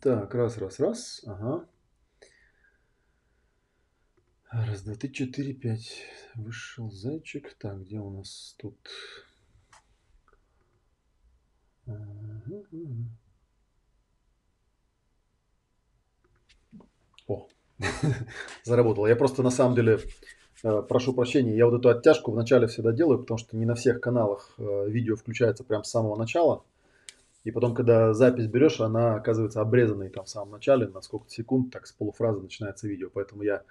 Так, раз, раз, раз. Ага. Раз, два, три, четыре, пять. Вышел зайчик. Так, где у нас тут? О, заработал. Я просто на самом деле э, прошу прощения, я вот эту оттяжку вначале всегда делаю, потому что не на всех каналах э, видео включается прямо с самого начала. И потом, когда запись берешь, она оказывается обрезанной там в самом начале, на сколько секунд, так с полуфразы начинается видео. Поэтому я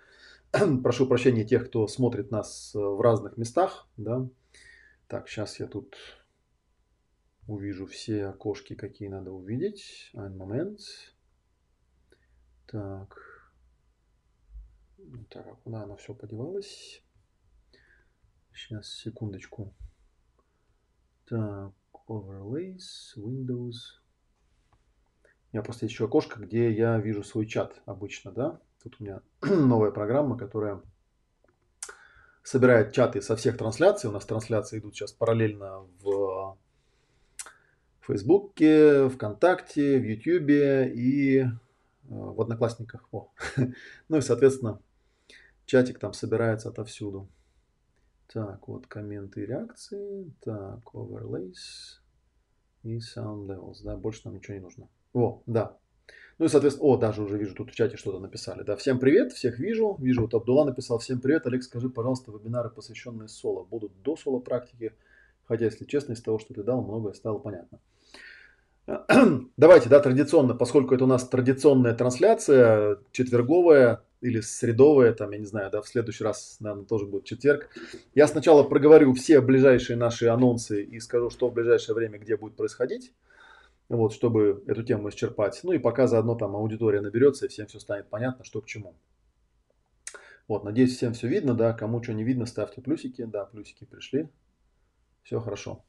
прошу прощения тех, кто смотрит нас э, в разных местах. Да. Так, сейчас я тут увижу все окошки, какие надо увидеть. Один момент. Так. Так, куда оно все подевалось? Сейчас, секундочку. Так, overlays, Windows. У меня просто еще окошко, где я вижу свой чат обычно, да. Тут у меня новая программа, которая собирает чаты со всех трансляций. У нас трансляции идут сейчас параллельно в Фейсбуке, ВКонтакте, в Ютьюбе и э, в Одноклассниках. О. ну и, соответственно, чатик там собирается отовсюду. Так, вот комменты и реакции. Так, overlays и sound levels. Да, больше нам ничего не нужно. О, да. Ну и, соответственно, о, даже уже вижу, тут в чате что-то написали. Да, всем привет, всех вижу. Вижу, вот Абдулла написал, всем привет. Олег, скажи, пожалуйста, вебинары, посвященные соло, будут до соло практики? Хотя, если честно, из того, что ты дал, многое стало понятно. Давайте, да, традиционно, поскольку это у нас традиционная трансляция, четверговая или средовая, там, я не знаю, да, в следующий раз, наверное, тоже будет четверг. Я сначала проговорю все ближайшие наши анонсы и скажу, что в ближайшее время где будет происходить, вот, чтобы эту тему исчерпать. Ну и пока заодно там аудитория наберется и всем все станет понятно, что к чему. Вот, надеюсь, всем все видно, да, кому что не видно, ставьте плюсики, да, плюсики пришли, все хорошо.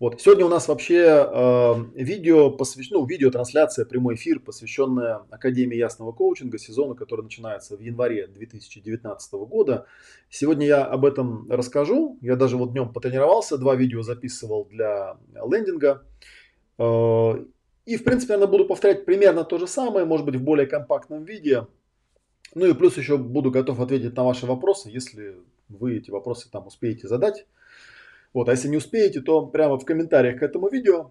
Вот. Сегодня у нас вообще э, видео посвящено, ну, видеотрансляция, прямой эфир, посвященная Академии ясного коучинга, сезону, который начинается в январе 2019 года. Сегодня я об этом расскажу. Я даже вот днем потренировался, два видео записывал для лендинга. Э, и, в принципе, я буду повторять примерно то же самое, может быть, в более компактном виде. Ну и плюс еще буду готов ответить на ваши вопросы, если вы эти вопросы там успеете задать. Вот, а если не успеете, то прямо в комментариях к этому видео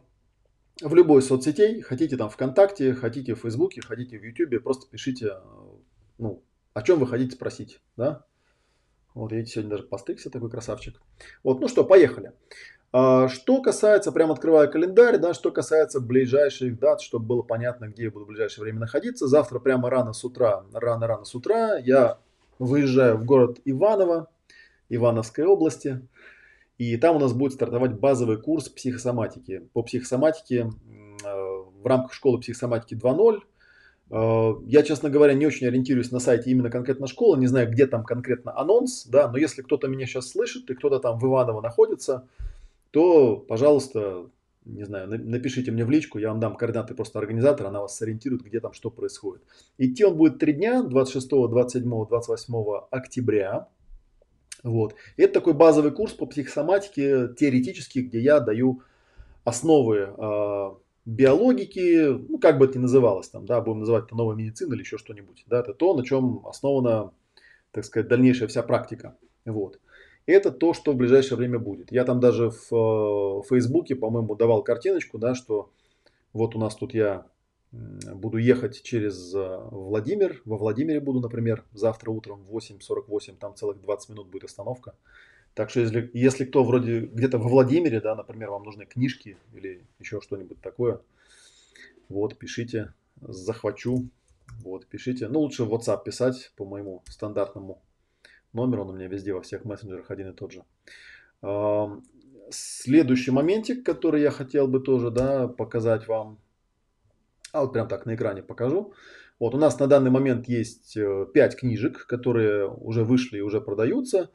в любой соцсетей, хотите там ВКонтакте, хотите в Фейсбуке, хотите в Ютубе, просто пишите, ну, о чем вы хотите спросить, да? Вот, видите, сегодня даже постригся такой красавчик. Вот, ну что, поехали. А, что касается, прямо открываю календарь, да, что касается ближайших дат, чтобы было понятно, где я буду в ближайшее время находиться. Завтра прямо рано с утра, рано-рано с утра я выезжаю в город Иваново, Ивановской области. И там у нас будет стартовать базовый курс психосоматики. По психосоматике э, в рамках школы психосоматики 2.0. Э, я, честно говоря, не очень ориентируюсь на сайте именно конкретно школы, не знаю, где там конкретно анонс, да, но если кто-то меня сейчас слышит и кто-то там в Иваново находится, то, пожалуйста, не знаю, напишите мне в личку, я вам дам координаты просто организатора, она вас сориентирует, где там что происходит. Идти он будет три дня, 26, 27, 28 октября. Вот. И это такой базовый курс по психосоматике, теоретически, где я даю основы э, биологики, ну, как бы это ни называлось, там, да, будем называть это новая медицина или еще что-нибудь. Да, это то, на чем основана, так сказать, дальнейшая вся практика. Вот. И это то, что в ближайшее время будет. Я там даже в э, Фейсбуке, по-моему, давал картиночку, да, что вот у нас тут я буду ехать через э, Владимир. Во Владимире буду, например, завтра утром в 8.48, там целых 20 минут будет остановка. Так что если, если кто вроде где-то во Владимире, да, например, вам нужны книжки или еще что-нибудь такое, вот, пишите, захвачу, вот, пишите. Ну, лучше в WhatsApp писать по моему стандартному номеру, он у меня везде во всех мессенджерах один и тот же. Следующий моментик, который я хотел бы тоже, да, показать вам, а вот прям так на экране покажу. Вот у нас на данный момент есть 5 э, книжек, которые уже вышли и уже продаются.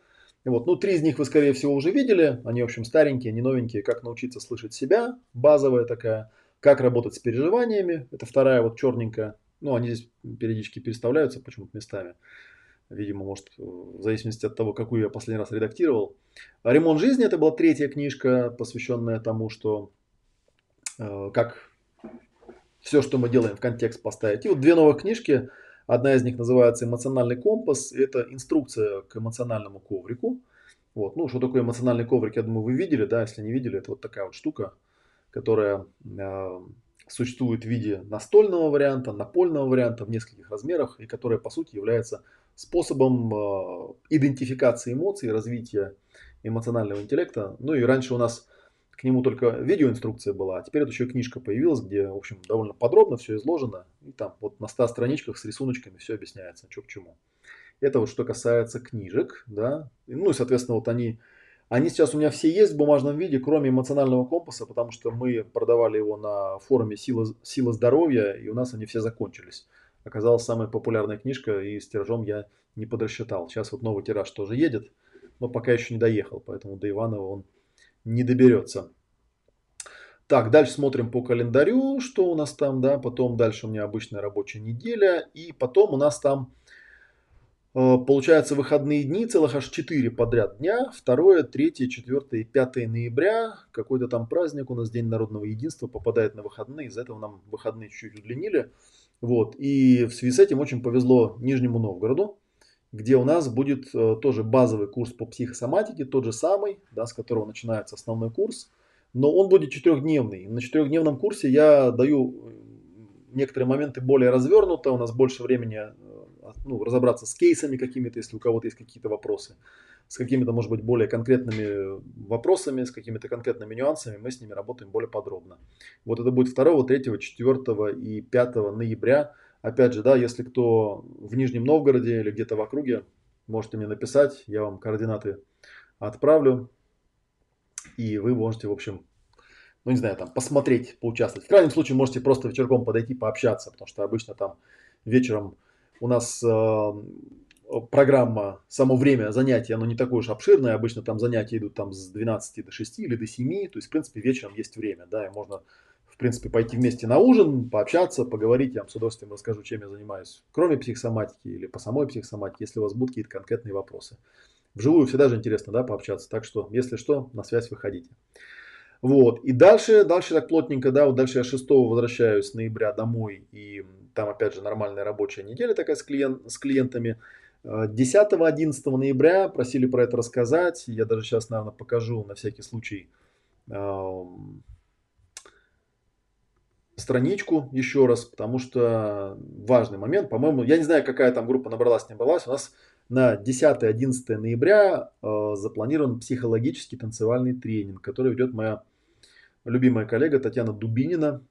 Вот, ну, три из них вы, скорее всего, уже видели. Они, в общем, старенькие, не новенькие. Как научиться слышать себя, базовая такая. Как работать с переживаниями. Это вторая вот черненькая. Ну, они здесь периодически переставляются почему-то местами. Видимо, может, в зависимости от того, какую я последний раз редактировал. «Ремонт жизни» – это была третья книжка, посвященная тому, что э, как все, что мы делаем в контекст поставить. И вот две новых книжки. Одна из них называется «Эмоциональный компас». Это инструкция к эмоциональному коврику. Вот. Ну, что такое эмоциональный коврик, я думаю, вы видели, да, если не видели, это вот такая вот штука, которая э, существует в виде настольного варианта, напольного варианта в нескольких размерах, и которая, по сути, является способом э, идентификации эмоций, развития эмоционального интеллекта. Ну и раньше у нас к нему только видеоинструкция была, а теперь это еще книжка появилась, где, в общем, довольно подробно все изложено. И там вот на 100 страничках с рисуночками все объясняется, что к чему. Это вот что касается книжек, да. Ну и, соответственно, вот они, они сейчас у меня все есть в бумажном виде, кроме эмоционального компаса, потому что мы продавали его на форуме «Сила, Сила здоровья», и у нас они все закончились. Оказалась самая популярная книжка, и с тиражом я не подрасчитал. Сейчас вот новый тираж тоже едет, но пока еще не доехал, поэтому до Иванова он не доберется. Так, дальше смотрим по календарю, что у нас там, да, потом дальше у меня обычная рабочая неделя, и потом у нас там э, получается выходные дни, целых аж 4 подряд дня, 2, 3, 4 и 5 ноября, какой-то там праздник у нас, День народного единства, попадает на выходные, из-за этого нам выходные чуть-чуть удлинили, вот, и в связи с этим очень повезло Нижнему Новгороду, где у нас будет э, тоже базовый курс по психосоматике, тот же самый, да, с которого начинается основной курс, но он будет четырехдневный. На четырехдневном курсе я даю э, некоторые моменты более развернуто, у нас больше времени э, ну, разобраться с кейсами какими-то, если у кого-то есть какие-то вопросы, с какими-то, может быть, более конкретными вопросами, с какими-то конкретными нюансами, мы с ними работаем более подробно. Вот это будет 2, 3, 4 и 5 ноября Опять же, да, если кто в Нижнем Новгороде или где-то в округе, можете мне написать, я вам координаты отправлю. И вы можете, в общем, ну не знаю, там посмотреть, поучаствовать. В крайнем случае можете просто вечерком подойти, пообщаться, потому что обычно там вечером у нас э, программа, само время занятия, оно не такое уж обширное. Обычно там занятия идут там с 12 до 6 или до 7. То есть, в принципе, вечером есть время, да, и можно в принципе, пойти вместе на ужин, пообщаться, поговорить. Я вам с удовольствием расскажу, чем я занимаюсь, кроме психосоматики или по самой психосоматике, если у вас будут какие-то конкретные вопросы. Вживую всегда же интересно, да, пообщаться. Так что, если что, на связь выходите. Вот. И дальше, дальше так плотненько, да, вот дальше я 6 возвращаюсь ноября домой. И там, опять же, нормальная рабочая неделя такая с, клиент, с клиентами. 10-11 ноября просили про это рассказать. Я даже сейчас, наверное, покажу на всякий случай страничку еще раз, потому что важный момент. По-моему, я не знаю, какая там группа набралась, не набралась. У нас на 10-11 ноября э, запланирован психологический танцевальный тренинг, который ведет моя любимая коллега Татьяна Дубинина.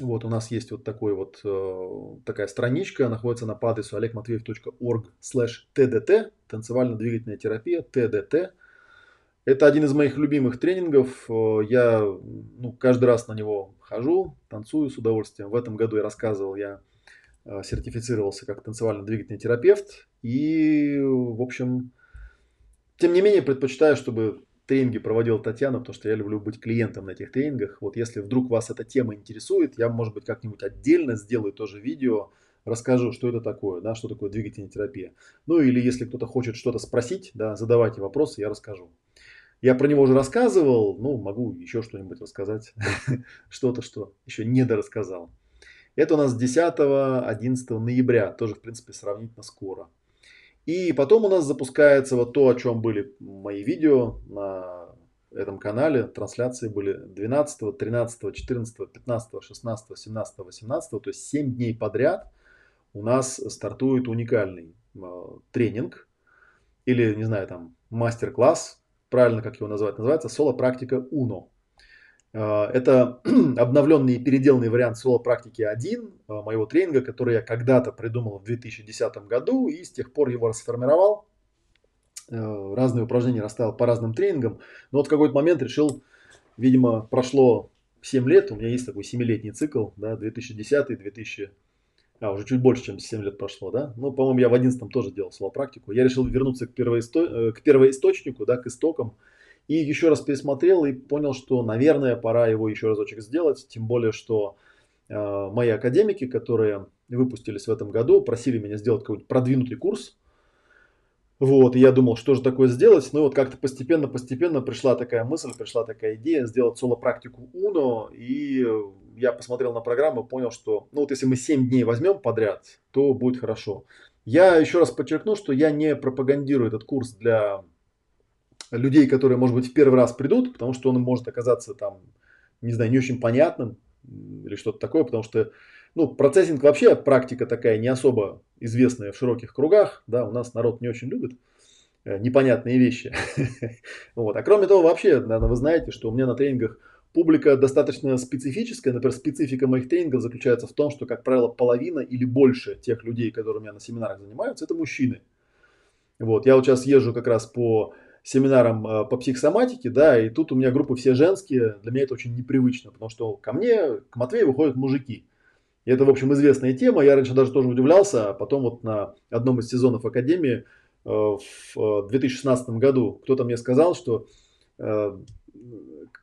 Вот у нас есть вот такой вот э, такая страничка, находится на адресу olegmatveev.org slash tdt, танцевально-двигательная терапия, tdt. Это один из моих любимых тренингов. Э, я ну, каждый раз на него хожу, танцую с удовольствием. В этом году я рассказывал, я э, сертифицировался как танцевально-двигательный терапевт. И, в общем, тем не менее, предпочитаю, чтобы тренинги проводила Татьяна, потому что я люблю быть клиентом на этих тренингах. Вот если вдруг вас эта тема интересует, я, может быть, как-нибудь отдельно сделаю тоже видео, расскажу, что это такое, да, что такое двигательная терапия. Ну или если кто-то хочет что-то спросить, да, задавайте вопросы, я расскажу. Я про него уже рассказывал, ну, могу еще что-нибудь рассказать, что-то, что еще не дорассказал. Это у нас 10-11 ноября, тоже, в принципе, сравнительно скоро. И потом у нас запускается вот то, о чем были мои видео на этом канале. Трансляции были 12, 13, 14, 15, 16, 17, 18. То есть 7 дней подряд у нас стартует уникальный э, тренинг или, не знаю, там, мастер-класс правильно как его назвать, называется соло-практика Uno. А, это обновленный и переделанный вариант соло-практики 1 а, моего тренинга, который я когда-то придумал в 2010 году и с тех пор его расформировал. А, разные упражнения расставил по разным тренингам. Но вот в какой-то момент решил, видимо, прошло 7 лет, у меня есть такой 7-летний цикл, да, 2010-2000 а, уже чуть больше, чем 7 лет прошло, да? Ну, по-моему, я в 11 тоже делал практику. Я решил вернуться к, первоисто... Э, к первоисточнику, да, к истокам. И еще раз пересмотрел и понял, что, наверное, пора его еще разочек сделать. Тем более, что э, мои академики, которые выпустились в этом году, просили меня сделать какой-нибудь продвинутый курс. Вот, и я думал, что же такое сделать. Ну, вот как-то постепенно-постепенно пришла такая мысль, пришла такая идея сделать соло-практику Uno. И я посмотрел на программу, понял, что, ну вот если мы 7 дней возьмем подряд, то будет хорошо. Я еще раз подчеркну, что я не пропагандирую этот курс для людей, которые, может быть, в первый раз придут, потому что он может оказаться там, не знаю, не очень понятным или что-то такое, потому что, ну, процессинг вообще практика такая не особо известная в широких кругах, да, у нас народ не очень любит э, непонятные вещи. вот. А кроме того, вообще, наверное, вы знаете, что у меня на тренингах публика достаточно специфическая. Например, специфика моих тренингов заключается в том, что, как правило, половина или больше тех людей, которые у меня на семинарах занимаются, это мужчины. Вот. Я вот сейчас езжу как раз по семинарам э, по психосоматике, да, и тут у меня группы все женские, для меня это очень непривычно, потому что ко мне, к Матвею выходят мужики. И это, в общем, известная тема, я раньше даже тоже удивлялся, а потом вот на одном из сезонов Академии э, в 2016 э, году кто-то мне сказал, что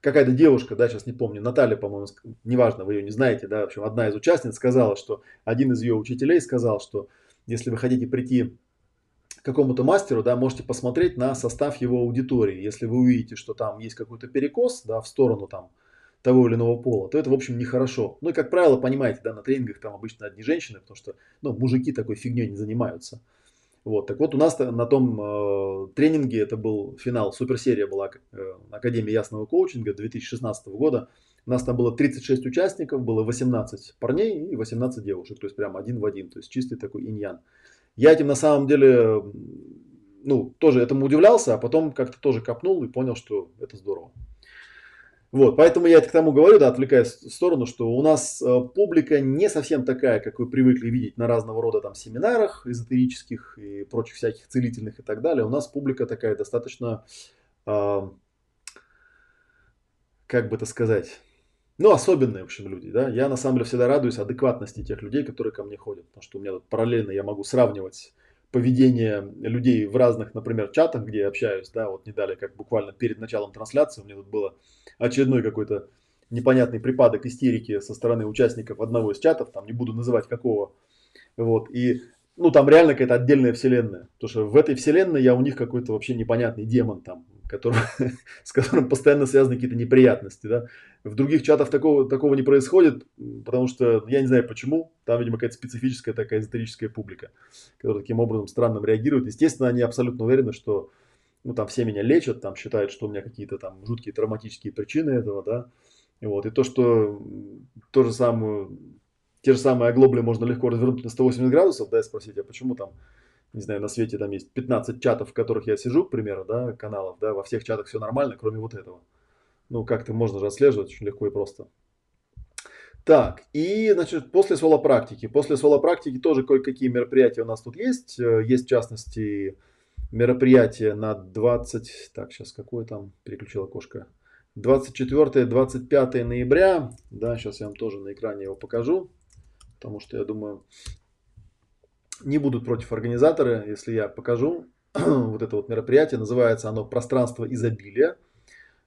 какая-то девушка, да, сейчас не помню, Наталья, по-моему, неважно, вы ее не знаете, да, в общем, одна из участниц сказала, что один из ее учителей сказал, что если вы хотите прийти к какому-то мастеру, да, можете посмотреть на состав его аудитории. Если вы увидите, что там есть какой-то перекос, да, в сторону там того или иного пола, то это, в общем, нехорошо. Ну и, как правило, понимаете, да, на тренингах там обычно одни женщины, потому что, ну, мужики такой фигней не занимаются. Вот, так вот у нас на том э, тренинге, это был финал, суперсерия была э, Академии Ясного коучинга 2016 года. У нас там было 36 участников, было 18 парней и 18 девушек, то есть прям один в один, то есть чистый такой иньян. Я этим на самом деле, ну, тоже этому удивлялся, а потом как-то тоже копнул и понял, что это здорово. Вот, поэтому я это к тому говорю, да, отвлекаясь в сторону, что у нас э, публика не совсем такая, как вы привыкли видеть на разного рода там семинарах эзотерических и прочих всяких целительных и так далее. У нас публика такая достаточно, э, как бы это сказать, ну, особенные, в общем, люди, да. Я, на самом деле, всегда радуюсь адекватности тех людей, которые ко мне ходят, потому что у меня тут параллельно я могу сравнивать поведение людей в разных, например, чатах, где я общаюсь, да, вот не далее, как буквально перед началом трансляции у меня тут было очередной какой-то непонятный припадок истерики со стороны участников одного из чатов, там не буду называть какого, вот, и, ну, там реально какая-то отдельная вселенная, потому что в этой вселенной я у них какой-то вообще непонятный демон там, который, с которым постоянно связаны какие-то неприятности, да. В других чатах такого, такого не происходит, потому что я не знаю почему, там, видимо, какая-то специфическая такая эзотерическая публика, которая таким образом странным реагирует. Естественно, они абсолютно уверены, что ну, там все меня лечат, там считают, что у меня какие-то там жуткие травматические причины этого, да. И вот, и то, что то же самое, те же самые оглобли можно легко развернуть на 180 градусов, да, и спросить, а почему там не знаю, на свете там есть 15 чатов, в которых я сижу, к примеру, да, каналов, да, во всех чатах все нормально, кроме вот этого. Ну, как-то можно же отслеживать очень легко и просто. Так, и, значит, после соло-практики. После соло-практики тоже кое-какие мероприятия у нас тут есть. Э, есть, в частности, мероприятие на 20... Так, сейчас какое там? Переключила кошка. 24-25 ноября. Да, сейчас я вам тоже на экране его покажу. Потому что, я думаю, не будут против организаторы, если я покажу вот это вот мероприятие. Называется оно «Пространство изобилия».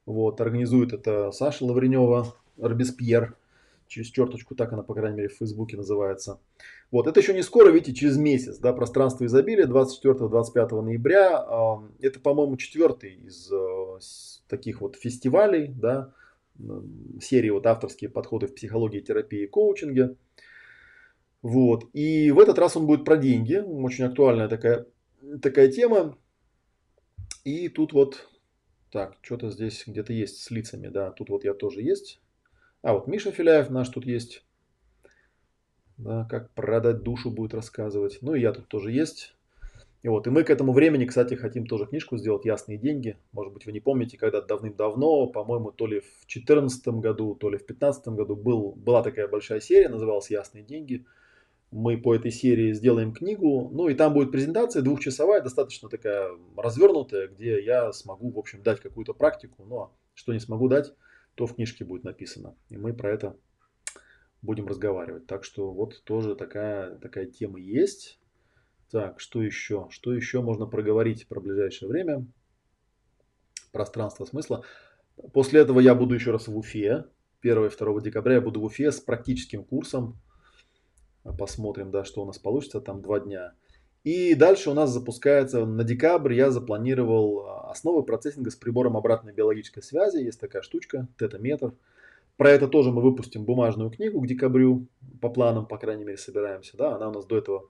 Вот, организует это Саша Лавренева, Робеспьер, через черточку, так она, по крайней мере, в Фейсбуке называется. Вот, это еще не скоро, видите, через месяц, да, пространство изобилия, 24-25 ноября. Это, по-моему, четвертый из э, таких вот фестивалей, да, серии вот авторские подходы в психологии, терапии и коучинге. Вот. И в этот раз он будет про деньги. Очень актуальная такая, такая тема. И тут вот, так, что-то здесь где-то есть с лицами, да, тут вот я тоже есть. А, вот Миша Филяев наш тут есть. Да, как продать душу будет рассказывать. Ну и я тут тоже есть. И вот, и мы к этому времени, кстати, хотим тоже книжку сделать «Ясные деньги». Может быть, вы не помните, когда давным-давно, по-моему, то ли в 2014 году, то ли в 2015 году был, была такая большая серия, называлась «Ясные деньги» мы по этой серии сделаем книгу. Ну и там будет презентация двухчасовая, достаточно такая развернутая, где я смогу, в общем, дать какую-то практику. Но что не смогу дать, то в книжке будет написано. И мы про это будем разговаривать. Так что вот тоже такая, такая тема есть. Так, что еще? Что еще можно проговорить про ближайшее время? Пространство смысла. После этого я буду еще раз в Уфе. 1 и 2 декабря я буду в Уфе с практическим курсом Посмотрим, да, что у нас получится. Там два дня. И дальше у нас запускается на декабрь. Я запланировал а, основы процессинга с прибором обратной биологической связи. Есть такая штучка, тета-метр. Про это тоже мы выпустим бумажную книгу к декабрю, по планам, по крайней мере, собираемся. Да, она у нас до этого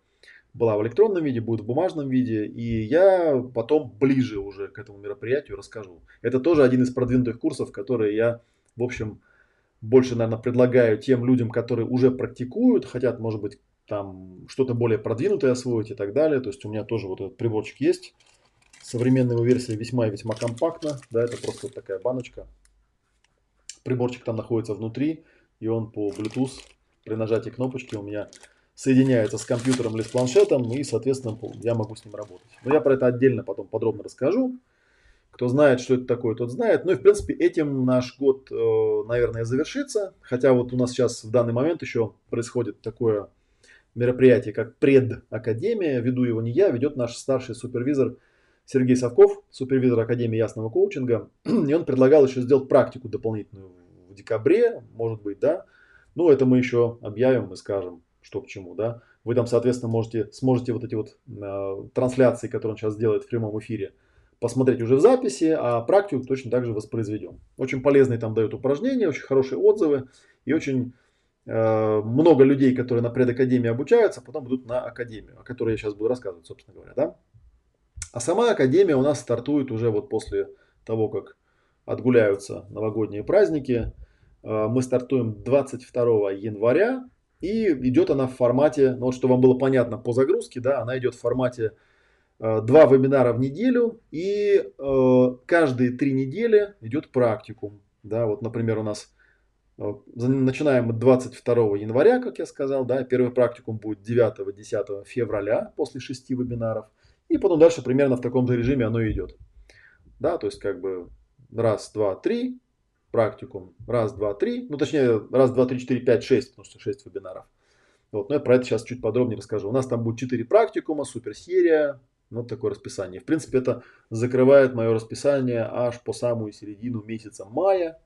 была в электронном виде, будет в бумажном виде, и я потом ближе уже к этому мероприятию расскажу. Это тоже один из продвинутых курсов, которые я, в общем, больше, наверное, предлагаю тем людям, которые уже практикуют, хотят, может быть, там что-то более продвинутое освоить и так далее. То есть у меня тоже вот этот приборчик есть. Современная его версия весьма и весьма компактна. Да, это просто вот такая баночка. Приборчик там находится внутри, и он по Bluetooth при нажатии кнопочки у меня соединяется с компьютером или с планшетом, и, соответственно, я могу с ним работать. Но я про это отдельно потом подробно расскажу. Кто знает, что это такое, тот знает. Ну и, в принципе, этим наш год, э, наверное, завершится. Хотя вот у нас сейчас в данный момент еще происходит такое мероприятие, как предакадемия. Веду его не я, ведет наш старший супервизор Сергей Совков, супервизор Академии Ясного коучинга. И он предлагал еще сделать практику дополнительную в декабре, может быть, да. Ну, это мы еще объявим и скажем что к чему, да. Вы там, соответственно, можете, сможете вот эти вот э, трансляции, которые он сейчас делает в прямом эфире, посмотреть уже в записи, а практику точно так же воспроизведем. Очень полезные там дают упражнения, очень хорошие отзывы и очень э, много людей, которые на предакадемии обучаются, потом идут на академию, о которой я сейчас буду рассказывать, собственно говоря, да. А сама академия у нас стартует уже вот после того, как отгуляются новогодние праздники. Э, мы стартуем 22 января и идет она в формате, ну вот что вам было понятно по загрузке, да, она идет в формате два вебинара в неделю и э, каждые три недели идет практикум. Да, вот, например, у нас э, начинаем 22 января, как я сказал, да, первый практикум будет 9-10 февраля после шести вебинаров. И потом дальше примерно в таком же режиме оно идет. Да, то есть как бы раз, два, три, практикум. Раз, два, три. Ну, точнее, раз, два, три, четыре, пять, шесть, потому что шесть вебинаров. Вот, но я про это сейчас чуть подробнее расскажу. У нас там будет четыре практикума, суперсерия. Вот такое расписание. В принципе, это закрывает мое расписание аж по самую середину месяца мая.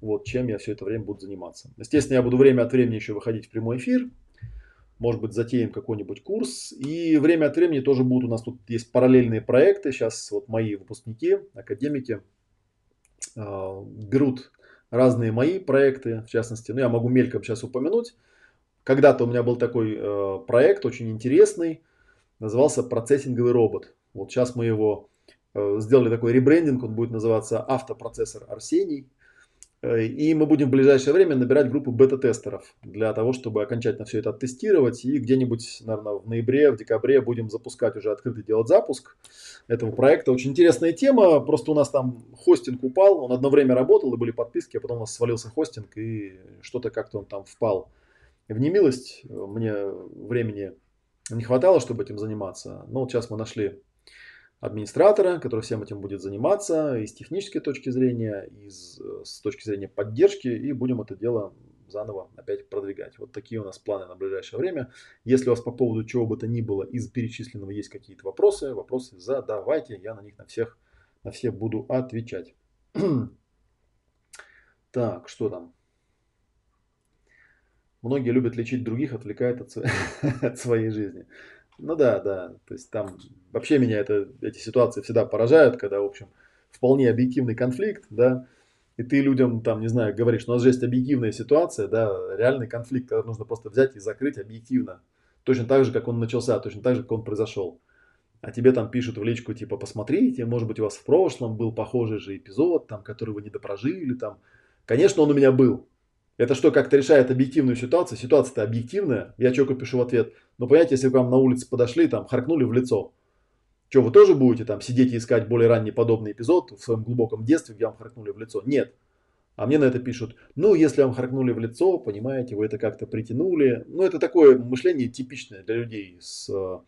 Вот чем я все это время буду заниматься. Естественно, я буду время от времени еще выходить в прямой эфир. Может быть, затеем какой-нибудь курс. И время от времени тоже будут у нас тут есть параллельные проекты. Сейчас вот мои выпускники, академики, а, берут разные мои проекты, в частности, ну я могу мельком сейчас упомянуть. Когда-то у меня был такой э, проект очень интересный, назывался процессинговый робот. Вот сейчас мы его э, сделали такой ребрендинг, он будет называться автопроцессор Арсений. Э, и мы будем в ближайшее время набирать группу бета-тестеров для того, чтобы окончательно все это оттестировать. И где-нибудь, наверное, в ноябре, в декабре будем запускать уже открытый делать запуск этого проекта. Очень интересная тема. Просто у нас там хостинг упал. Он одно время работал и были подписки, а потом у нас свалился хостинг и что-то как-то он там впал в немилость. Мне времени не хватало, чтобы этим заниматься. Но вот сейчас мы нашли администратора, который всем этим будет заниматься и с технической точки зрения, и с, с точки зрения поддержки, и будем это дело заново опять продвигать. Вот такие у нас планы на ближайшее время. Если у вас по поводу чего бы то ни было из перечисленного есть какие-то вопросы, вопросы задавайте, я на них на всех, на все буду отвечать. так, что там? Многие любят лечить других, отвлекает от, от своей жизни. Ну да, да. То есть там вообще меня это, эти ситуации всегда поражают, когда, в общем, вполне объективный конфликт, да, и ты людям там, не знаю, говоришь, у нас же есть объективная ситуация, да, реальный конфликт, который нужно просто взять и закрыть объективно. Точно так же, как он начался, точно так же, как он произошел. А тебе там пишут в личку, типа, посмотрите, может быть, у вас в прошлом был похожий же эпизод, там, который вы не допрожили, там. Конечно, он у меня был. Это что, как-то решает объективную ситуацию? Ситуация-то объективная. Я человеку пишу в ответ. Но понимаете, если к вам на улице подошли, там, харкнули в лицо. Что, вы тоже будете там сидеть и искать более ранний подобный эпизод в своем глубоком детстве, где вам харкнули в лицо? Нет. А мне на это пишут, ну, если вам харкнули в лицо, понимаете, вы это как-то притянули. Ну, это такое мышление типичное для людей с э,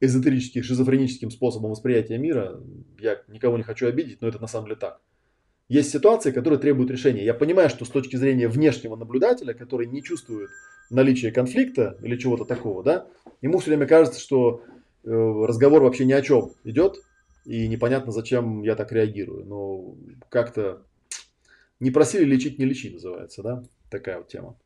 эзотерическим, шизофреническим способом восприятия мира. Я никого не хочу обидеть, но это на самом деле так. Есть ситуации, которые требуют решения. Я понимаю, что с точки зрения внешнего наблюдателя, который не чувствует наличия конфликта или чего-то такого, да, ему все время кажется, что э, разговор вообще ни о чем идет, и непонятно, зачем я так реагирую. Но как-то не просили лечить, не лечи, называется, да, такая вот тема.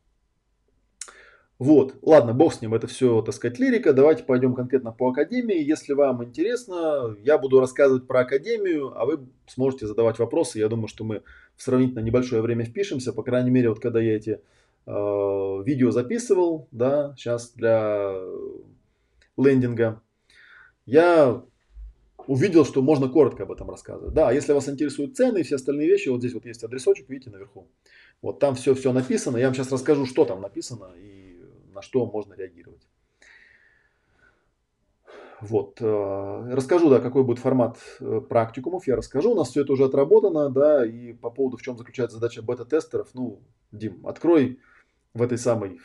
Вот, ладно, бог с ним, это все, так сказать, лирика. Давайте пойдем конкретно по Академии. Если вам интересно, я буду рассказывать про Академию, а вы сможете задавать вопросы. Я думаю, что мы в сравнительно небольшое время впишемся. По крайней мере, вот когда я эти э, видео записывал, да, сейчас для лендинга, я увидел, что можно коротко об этом рассказывать. Да, если вас интересуют цены и все остальные вещи, вот здесь вот есть адресочек, видите, наверху. Вот там все-все написано. Я вам сейчас расскажу, что там написано и на что можно реагировать. Вот. Э, расскажу, да, какой будет формат э, практикумов, я расскажу. У нас все это уже отработано, да, и по поводу, в чем заключается задача бета-тестеров, ну, Дим, открой в этой самой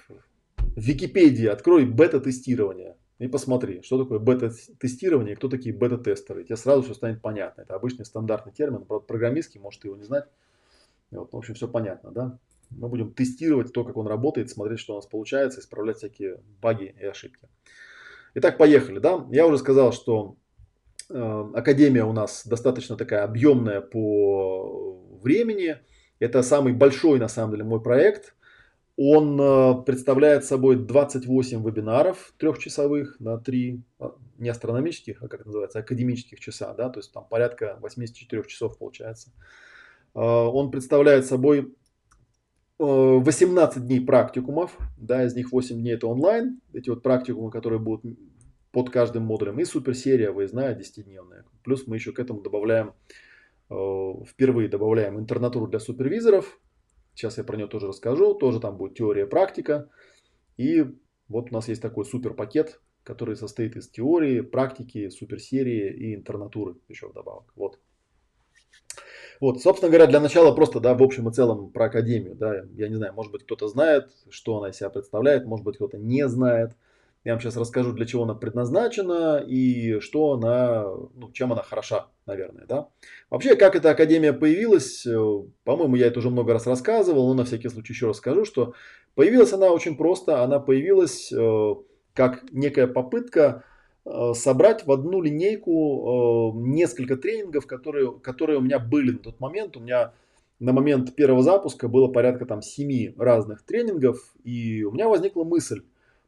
Википедии, открой бета-тестирование и посмотри, что такое бета-тестирование кто такие бета-тестеры. Тебе сразу все станет понятно. Это обычный стандартный термин, правда, программистский, может его не знать. Вот, в общем, все понятно, да. Мы будем тестировать то, как он работает, смотреть, что у нас получается, исправлять всякие баги и ошибки. Итак, поехали. Да? Я уже сказал, что э, Академия у нас достаточно такая объемная по времени. Это самый большой, на самом деле, мой проект. Он э, представляет собой 28 вебинаров трехчасовых на 3 а, не астрономических, а как это называется, академических часа. Да? То есть там порядка 84 часов получается. Э, он представляет собой 18 э, дней практикумов, да, из них 8 дней это онлайн, эти вот практикумы, которые будут под каждым модулем, и суперсерия выездная 10-дневная. Плюс мы еще к этому добавляем, э, впервые добавляем интернатуру для супервизоров, сейчас я про нее тоже расскажу, тоже там будет теория, практика, и вот у нас есть такой супер пакет, который состоит из теории, практики, суперсерии и интернатуры еще вдобавок. Вот. Вот, собственно говоря, для начала просто, да, в общем и целом про Академию, да, я не знаю, может быть, кто-то знает, что она из себя представляет, может быть, кто-то не знает. Я вам сейчас расскажу, для чего она предназначена и что она, ну, чем она хороша, наверное, да. Вообще, как эта Академия появилась, э, по-моему, я это уже много раз рассказывал, но на всякий случай еще расскажу, что появилась она очень просто, она появилась э, как некая попытка собрать в одну линейку э, несколько тренингов, которые, которые у меня были на тот момент. У меня на момент первого запуска было порядка там семи разных тренингов, и у меня возникла мысль,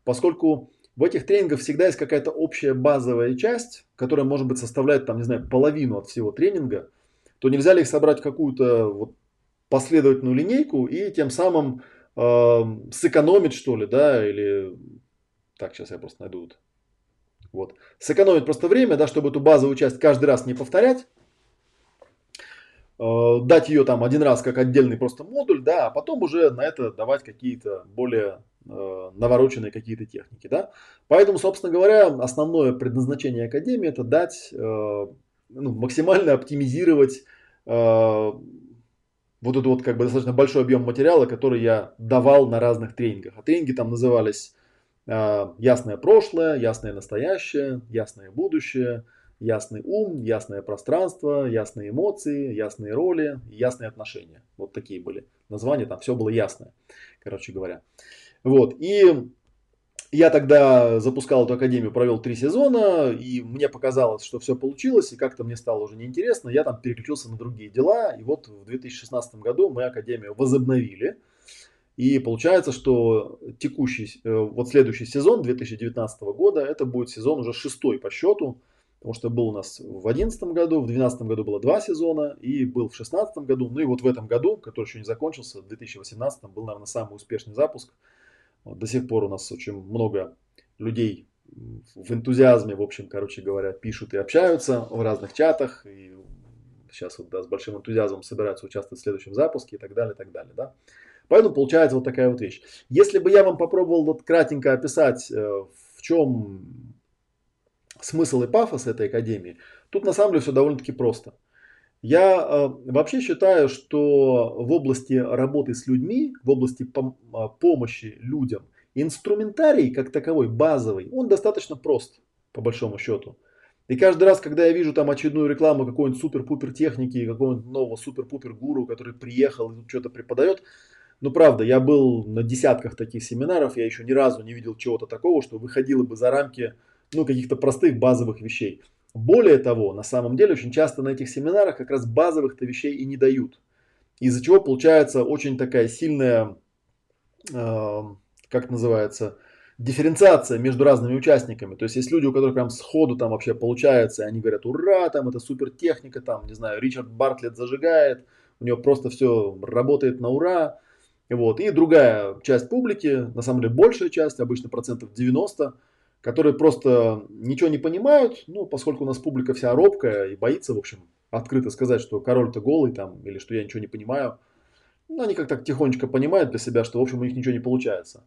поскольку в этих тренингах всегда есть какая-то общая базовая часть, которая может быть составляет там, не знаю, половину от всего тренинга, то нельзя ли их собрать в какую-то вот последовательную линейку и тем самым э, сэкономить что ли, да, или так, сейчас я просто найду вот вот. Сэкономить просто время, да, чтобы эту базовую часть каждый раз не повторять. Э, дать ее там один раз как отдельный просто модуль, да, а потом уже на это давать какие-то более э, навороченные какие-то техники, да. Поэтому, собственно говоря, основное предназначение Академии это дать, э, ну, максимально оптимизировать э, вот этот вот как бы достаточно большой объем материала, который я давал на разных тренингах. А тренинги там назывались ясное прошлое, ясное настоящее, ясное будущее, ясный ум, ясное пространство, ясные эмоции, ясные роли, ясные отношения. Вот такие были названия, там все было ясное, короче говоря. Вот, и я тогда запускал эту академию, провел три сезона, и мне показалось, что все получилось, и как-то мне стало уже неинтересно, я там переключился на другие дела, и вот в 2016 году мы академию возобновили, и получается, что текущий, э, вот следующий сезон 2019 года, это будет сезон уже шестой по счету, потому что был у нас в 2011 году, в 2012 году было два сезона, и был в 2016 году, ну и вот в этом году, который еще не закончился, в 2018 был, наверное, самый успешный запуск. Вот до сих пор у нас очень много людей в энтузиазме, в общем, короче говоря, пишут и общаются в разных чатах, и сейчас вот да, с большим энтузиазмом собираются участвовать в следующем запуске и так далее, и так далее, да. Поэтому получается вот такая вот вещь. Если бы я вам попробовал вот кратенько описать, э, в чем смысл и пафос этой академии, тут на самом деле все довольно-таки просто. Я э, вообще считаю, что в области работы с людьми, в области а, помощи людям, инструментарий как таковой, базовый, он достаточно прост, по большому счету. И каждый раз, когда я вижу там очередную рекламу какой-нибудь супер-пупер техники, какого-нибудь нового супер-пупер гуру, который приехал и тут что-то преподает, ну, правда, я был на десятках таких семинаров, я еще ни разу не видел чего-то такого, что выходило бы за рамки, ну, каких-то простых базовых вещей. Более того, на самом деле, очень часто на этих семинарах как раз базовых-то вещей и не дают. Из-за чего получается очень такая сильная, э, как называется, дифференциация между разными участниками. То есть есть люди, у которых прям сходу там вообще получается, и они говорят, ура, там это супер техника, там, не знаю, Ричард Бартлетт зажигает, у него просто все работает на ура. Вот. И другая часть публики, на самом деле большая часть, обычно процентов 90, которые просто ничего не понимают, ну, поскольку у нас публика вся робкая и боится, в общем, открыто сказать, что король-то голый там, или что я ничего не понимаю. Ну, они как-то тихонечко понимают для себя, что, в общем, у них ничего не получается.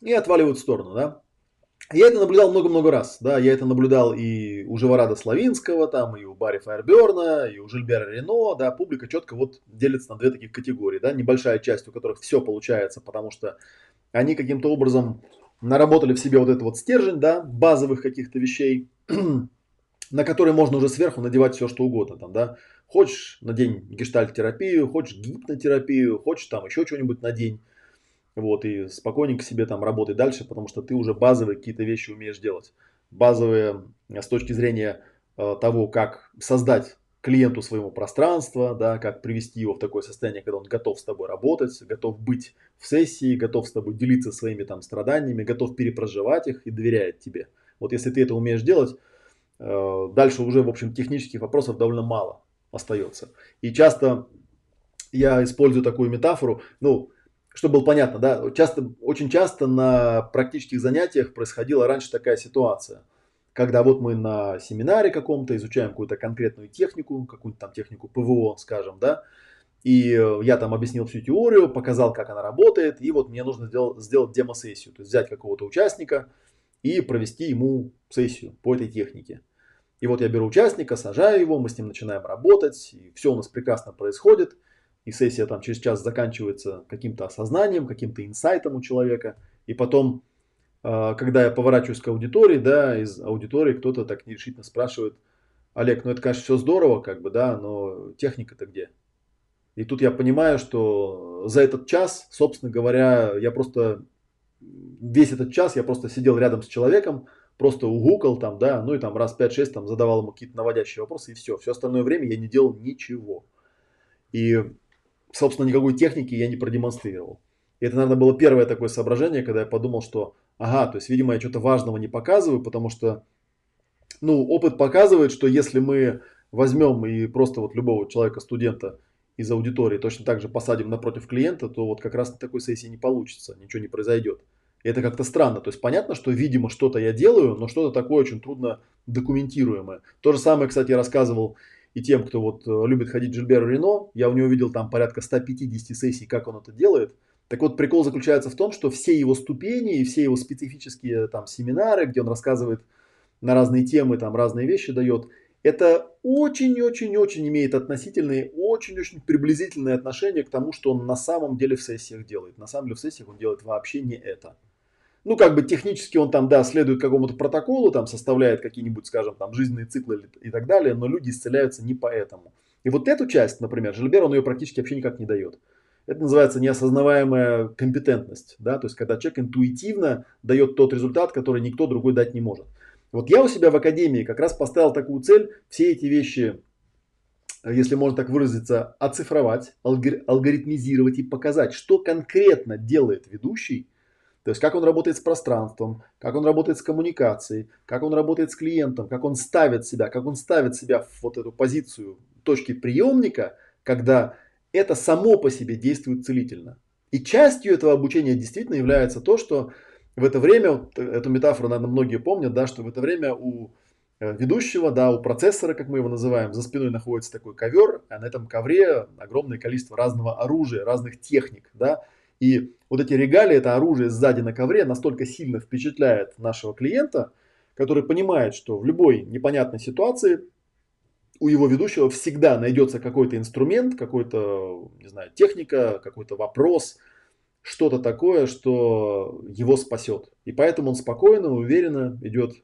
И отваливают в сторону, да. Я это наблюдал много-много раз, да, я это наблюдал и у Живорада Славинского, там, и у Барри Файерберна, и у Жильбера Рено, да, публика четко вот делится на две таких категории, да, небольшая часть, у которых все получается, потому что они каким-то образом наработали в себе вот этот вот стержень, да, базовых каких-то вещей, на которые можно уже сверху надевать все, что угодно, там, да, хочешь надень гештальт-терапию, хочешь гипнотерапию, хочешь там еще что-нибудь надень, вот, и спокойненько себе там работай дальше, потому что ты уже базовые какие-то вещи умеешь делать. Базовые э, с точки зрения э, того, как создать клиенту своему пространство, да, как привести его в такое состояние, когда он готов с тобой работать, готов быть в сессии, готов с тобой делиться своими там страданиями, готов перепроживать их и доверяет тебе. Вот если ты это умеешь делать, э, дальше уже, в общем, технических вопросов довольно мало остается. И часто я использую такую метафору, ну, чтобы было понятно, да, часто, очень часто на практических занятиях происходила раньше такая ситуация, когда вот мы на семинаре каком-то изучаем какую-то конкретную технику, какую-то там технику ПВО, скажем, да, и я там объяснил всю теорию, показал, как она работает, и вот мне нужно сделать, сделать демо-сессию, то есть взять какого-то участника и провести ему сессию по этой технике. И вот я беру участника, сажаю его, мы с ним начинаем работать, и все у нас прекрасно происходит – и сессия там через час заканчивается каким-то осознанием, каким-то инсайтом у человека. И потом, а, когда я поворачиваюсь к аудитории, да, из аудитории кто-то так нерешительно спрашивает, Олег, ну это, конечно, все здорово, как бы, да, но техника-то где? И тут я понимаю, что за этот час, собственно говоря, я просто весь этот час я просто сидел рядом с человеком, просто угукал там, да, ну и там раз 5-6 там задавал ему какие-то наводящие вопросы и все. Все остальное время я не делал ничего. И собственно, никакой техники я не продемонстрировал. И это, наверное, было первое такое соображение, когда я подумал, что, ага, то есть, видимо, я что-то важного не показываю, потому что, ну, опыт показывает, что если мы возьмем и просто вот любого человека, студента из аудитории точно так же посадим напротив клиента, то вот как раз на такой сессии не получится, ничего не произойдет. И это как-то странно. То есть понятно, что, видимо, что-то я делаю, но что-то такое очень трудно документируемое. То же самое, кстати, я рассказывал и тем, кто вот э, любит ходить Жильберу Рено, я у него видел там порядка 150 сессий, как он это делает. Так вот, прикол заключается в том, что все его ступени и все его специфические там семинары, где он рассказывает на разные темы, там разные вещи дает, это очень-очень-очень имеет относительные, очень-очень приблизительное отношение к тому, что он на самом деле в сессиях делает. На самом деле в сессиях он делает вообще не это ну, как бы технически он там, да, следует какому-то протоколу, там составляет какие-нибудь, скажем, там жизненные циклы и так далее, но люди исцеляются не поэтому. И вот эту часть, например, Жильбер, он ее практически вообще никак не дает. Это называется неосознаваемая компетентность, да, то есть когда человек интуитивно дает тот результат, который никто другой дать не может. Вот я у себя в академии как раз поставил такую цель все эти вещи, если можно так выразиться, оцифровать, алгоритмизировать и показать, что конкретно делает ведущий то есть как он работает с пространством, как он работает с коммуникацией, как он работает с клиентом, как он ставит себя, как он ставит себя в вот эту позицию точки приемника, когда это само по себе действует целительно. И частью этого обучения действительно является то, что в это время, вот эту метафору, наверное, многие помнят, да, что в это время у э, ведущего, да, у процессора, как мы его называем, за спиной находится такой ковер, а на этом ковре огромное количество разного оружия, разных техник, да, и вот эти регалии, это оружие сзади на ковре настолько сильно впечатляет нашего клиента, который понимает, что в любой непонятной ситуации у его ведущего всегда найдется какой-то инструмент, какой-то, не знаю, техника, какой-то вопрос, что-то такое, что его спасет. И поэтому он спокойно, уверенно идет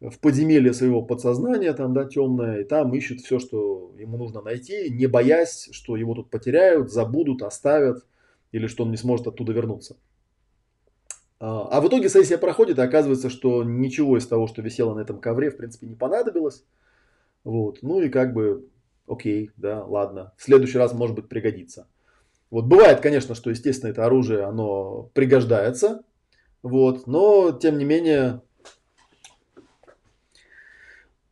в подземелье своего подсознания, там, да, темное, и там ищет все, что ему нужно найти, не боясь, что его тут потеряют, забудут, оставят или что он не сможет оттуда вернуться. А, а в итоге сессия проходит, и оказывается, что ничего из того, что висело на этом ковре, в принципе, не понадобилось. Вот. Ну и как бы, окей, да, ладно. В следующий раз, может быть, пригодится. Вот бывает, конечно, что, естественно, это оружие, оно пригождается, вот, но, тем не менее,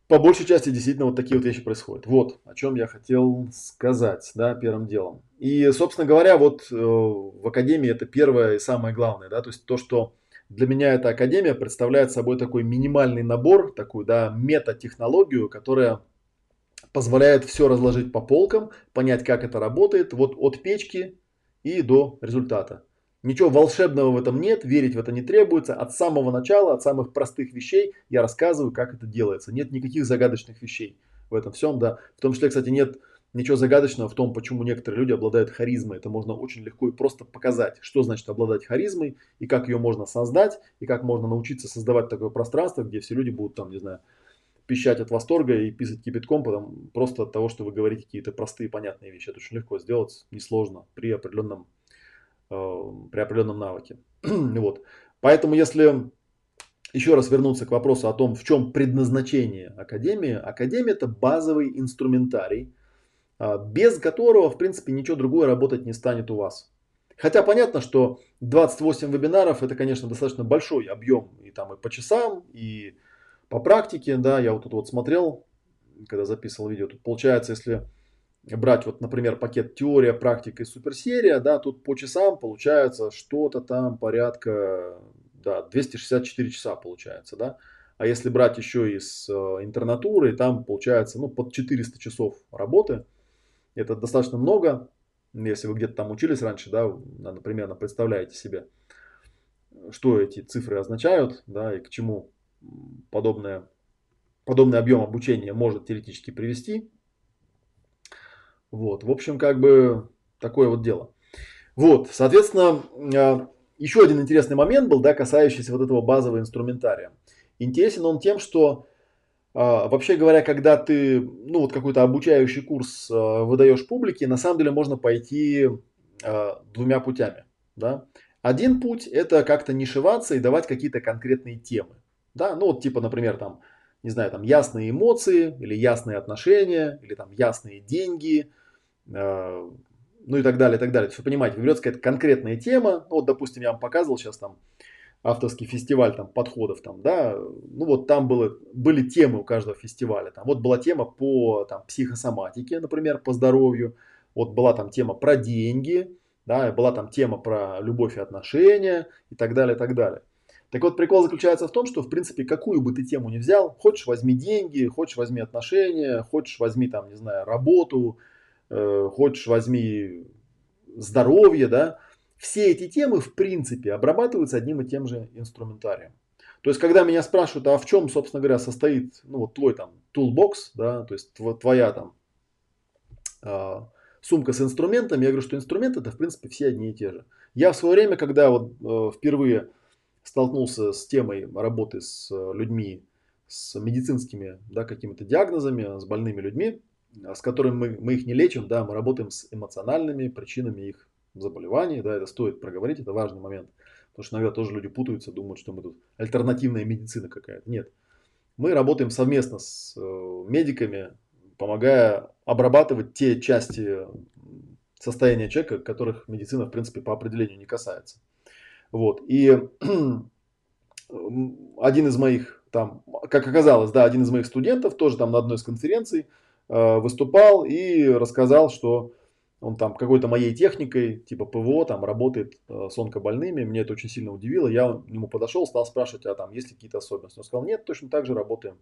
по большей части действительно вот такие вот вещи происходят. Вот о чем я хотел сказать, да, первым делом. И, собственно говоря, вот э, в академии это первое и самое главное, да, то есть то, что для меня эта академия представляет собой такой минимальный набор, такую, да, метатехнологию, которая позволяет все разложить по полкам, понять, как это работает, вот от печки и до результата. Ничего волшебного в этом нет, верить в это не требуется. От самого начала, от самых простых вещей я рассказываю, как это делается. Нет никаких загадочных вещей в этом всем, да. В том числе, кстати, нет ничего загадочного в том, почему некоторые люди обладают харизмой. Это можно очень легко и просто показать, что значит обладать харизмой, и как ее можно создать, и как можно научиться создавать такое пространство, где все люди будут там, не знаю, пищать от восторга и писать кипятком, потому, просто от того, что вы говорите какие-то простые понятные вещи. Это очень легко сделать, несложно, при определенном при определенном навыке. вот. Поэтому, если еще раз вернуться к вопросу о том, в чем предназначение Академии, Академия это базовый инструментарий, а, без которого, в принципе, ничего другое работать не станет у вас. Хотя понятно, что 28 вебинаров это, конечно, достаточно большой объем и там и по часам, и по практике, да, я вот тут вот смотрел, когда записывал видео, тут получается, если брать вот, например, пакет теория, практика и суперсерия, да, тут по часам получается что-то там порядка, да, 264 часа получается, да. А если брать еще из э, интернатуры, там получается, ну, под 400 часов работы. Это достаточно много, если вы где-то там учились раньше, да, например, представляете себе, что эти цифры означают, да, и к чему подобное, подобный объем обучения может теоретически привести. Вот, в общем, как бы такое вот дело. Вот, соответственно, а, еще один интересный момент был, да, касающийся вот этого базового инструментария. Интересен он тем, что а, вообще говоря, когда ты, ну, вот какой-то обучающий курс а, выдаешь публике, на самом деле можно пойти двумя путями, да. Один путь это как-то нишеваться и давать какие-то конкретные темы, да, ну вот типа, например, там, не знаю, там ясные эмоции или ясные отношения или там ясные деньги – Э, ну и так далее, и так далее. То есть вы понимаете, берется какая-то конкретная тема, ну вот, допустим, я вам показывал сейчас там авторский фестиваль там подходов там, да, ну вот там было, были темы у каждого фестиваля, там вот была тема по там психосоматике, например, по здоровью, вот была там тема про деньги, да, была там тема про любовь и отношения и так далее, и так далее. Так вот, прикол заключается в том, что, в принципе, какую бы ты тему ни взял, хочешь возьми деньги, хочешь возьми отношения, хочешь возьми там, не знаю, работу, Э, хочешь возьми здоровье, да, все эти темы в принципе обрабатываются одним и тем же инструментарием. То есть, когда меня спрашивают, а в чем, собственно говоря, состоит ну, вот твой там toolbox, да, то есть твоя там э, сумка с инструментами, я говорю, что инструменты это в принципе все одни и те же. Я в свое время, когда вот э, впервые столкнулся с темой работы с людьми, с медицинскими да, какими-то диагнозами, с больными людьми, с которыми мы, мы их не лечим, да, мы работаем с эмоциональными причинами их заболеваний, да, это стоит проговорить, это важный момент. Потому что, наверное, тоже люди путаются, думают, что мы тут альтернативная медицина какая-то. Нет. Мы работаем совместно с э, медиками, помогая обрабатывать те части состояния человека, которых медицина, в принципе, по определению не касается. Вот. И один из моих, там, как оказалось, да, один из моих студентов тоже там на одной из конференций выступал и рассказал, что он там какой-то моей техникой, типа ПВО, там работает э, с онкобольными. Мне это очень сильно удивило. Я к нему подошел, стал спрашивать, а там есть ли какие-то особенности. Он сказал, нет, точно так же работаем.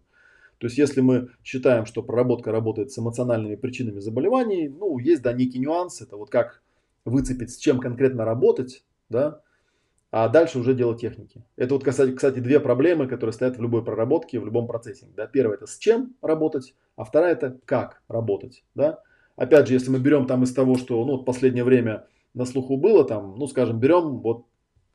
То есть, если мы считаем, что проработка работает с эмоциональными причинами заболеваний, ну, есть, да, некий нюанс. Это вот как выцепить, с чем конкретно работать, да, а дальше уже дело техники. Это вот, кстати, две проблемы, которые стоят в любой проработке, в любом процессе. Да? Первое это с чем работать, а вторая это как работать. Да? Опять же, если мы берем там из того, что ну, вот последнее время на слуху было, там, ну, скажем, берем вот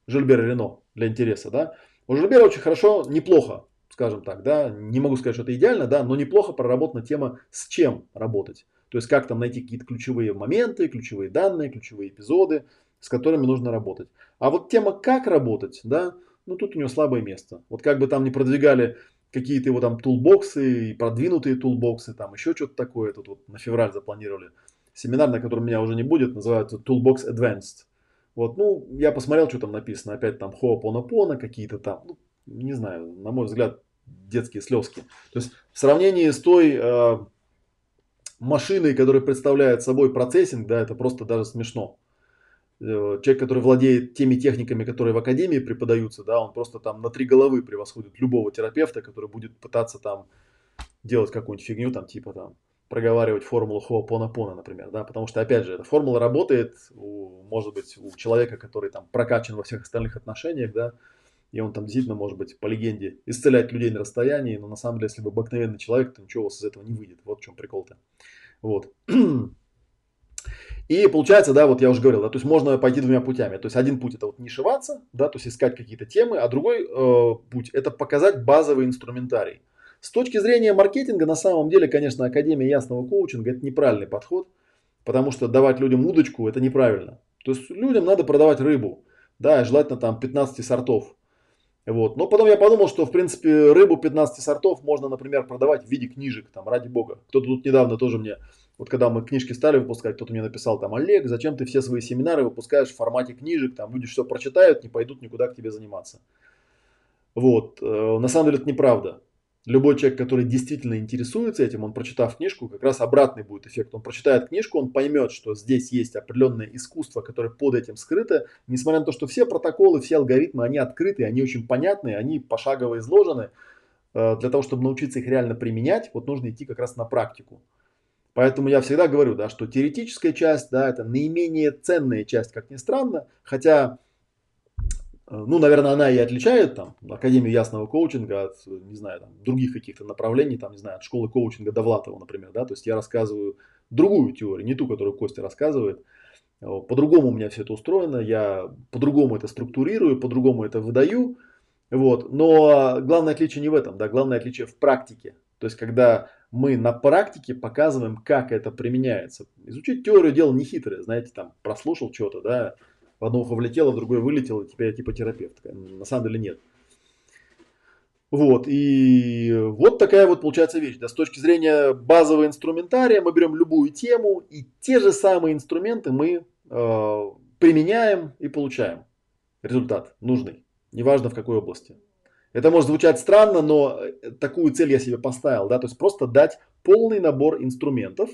Жильбер Рено для интереса, да. У Жильбера очень хорошо, неплохо, скажем так, да, не могу сказать, что это идеально, да, но неплохо проработана тема, с чем работать. То есть, как там найти какие-то ключевые моменты, ключевые данные, ключевые эпизоды, с которыми нужно работать. А вот тема как работать, да, ну тут у него слабое место. Вот как бы там не продвигали какие-то его там тулбоксы продвинутые тулбоксы, там еще что-то такое, тут вот на февраль запланировали семинар, на котором меня уже не будет, называется Toolbox Advanced. Вот, ну, я посмотрел, что там написано. Опять там Ho'oponopono какие-то там, ну, не знаю, на мой взгляд, детские слезки. То есть в сравнении с той э, машиной, которая представляет собой процессинг, да, это просто даже смешно. Э, человек, который владеет теми техниками, которые в академии преподаются, да, он просто там на три головы превосходит любого терапевта, который будет пытаться там делать какую-нибудь фигню, там типа там проговаривать формулу Хоапонапона, например, да, потому что, опять же, эта формула работает, у, может быть, у человека, который там прокачан во всех остальных отношениях, да, и он там действительно, может быть, по легенде, исцелять людей на расстоянии, но на самом деле, если бы обыкновенный человек, то ничего у вас из этого не выйдет. Вот в чем прикол-то. Вот. И получается, да, вот я уже говорил, да, то есть можно пойти двумя путями. То есть один путь это вот нишеваться, да, то есть искать какие-то темы, а другой э, путь это показать базовый инструментарий. С точки зрения маркетинга, на самом деле, конечно, Академия ясного коучинга это неправильный подход, потому что давать людям удочку это неправильно. То есть людям надо продавать рыбу, да, желательно там 15 сортов. Вот. Но потом я подумал, что в принципе рыбу 15 сортов можно, например, продавать в виде книжек, там, ради бога. Кто-то тут недавно тоже мне, вот когда мы книжки стали выпускать, кто-то мне написал там, Олег, зачем ты все свои семинары выпускаешь в формате книжек, там люди все прочитают, не пойдут никуда к тебе заниматься. Вот. Э, на самом деле это неправда любой человек, который действительно интересуется этим, он прочитав книжку, как раз обратный будет эффект. Он прочитает книжку, он поймет, что здесь есть определенное искусство, которое под этим скрыто, несмотря на то, что все протоколы, все алгоритмы, они открыты, они очень понятны, они пошагово изложены. Э, для того, чтобы научиться их реально применять, вот нужно идти как раз на практику. Поэтому я всегда говорю, да, что теоретическая часть, да, это наименее ценная часть, как ни странно, хотя Э, ну, наверное, она и отличает там Академию ясного коучинга от, не знаю, там, других каких-то направлений, там, не знаю, от школы коучинга Довлатова, например, да, то есть я рассказываю другую теорию, не ту, которую Костя рассказывает. По-другому у меня все это устроено, я по-другому это структурирую, по-другому это выдаю, вот. Но главное отличие не в этом, да, главное отличие в практике. То есть, когда мы на практике показываем, как это применяется. Изучить теорию дело не хитрое, знаете, там прослушал что-то, да, в одно ухо влетело, в другое вылетело, теперь я типа терапевт. На самом деле нет. Вот, и вот такая вот получается вещь. Да, с точки зрения базового инструментария мы берем любую тему, и те же самые инструменты мы э, применяем и получаем результат нужный, неважно в какой области. Это может звучать странно, но такую цель я себе поставил, да, то есть просто дать полный набор инструментов,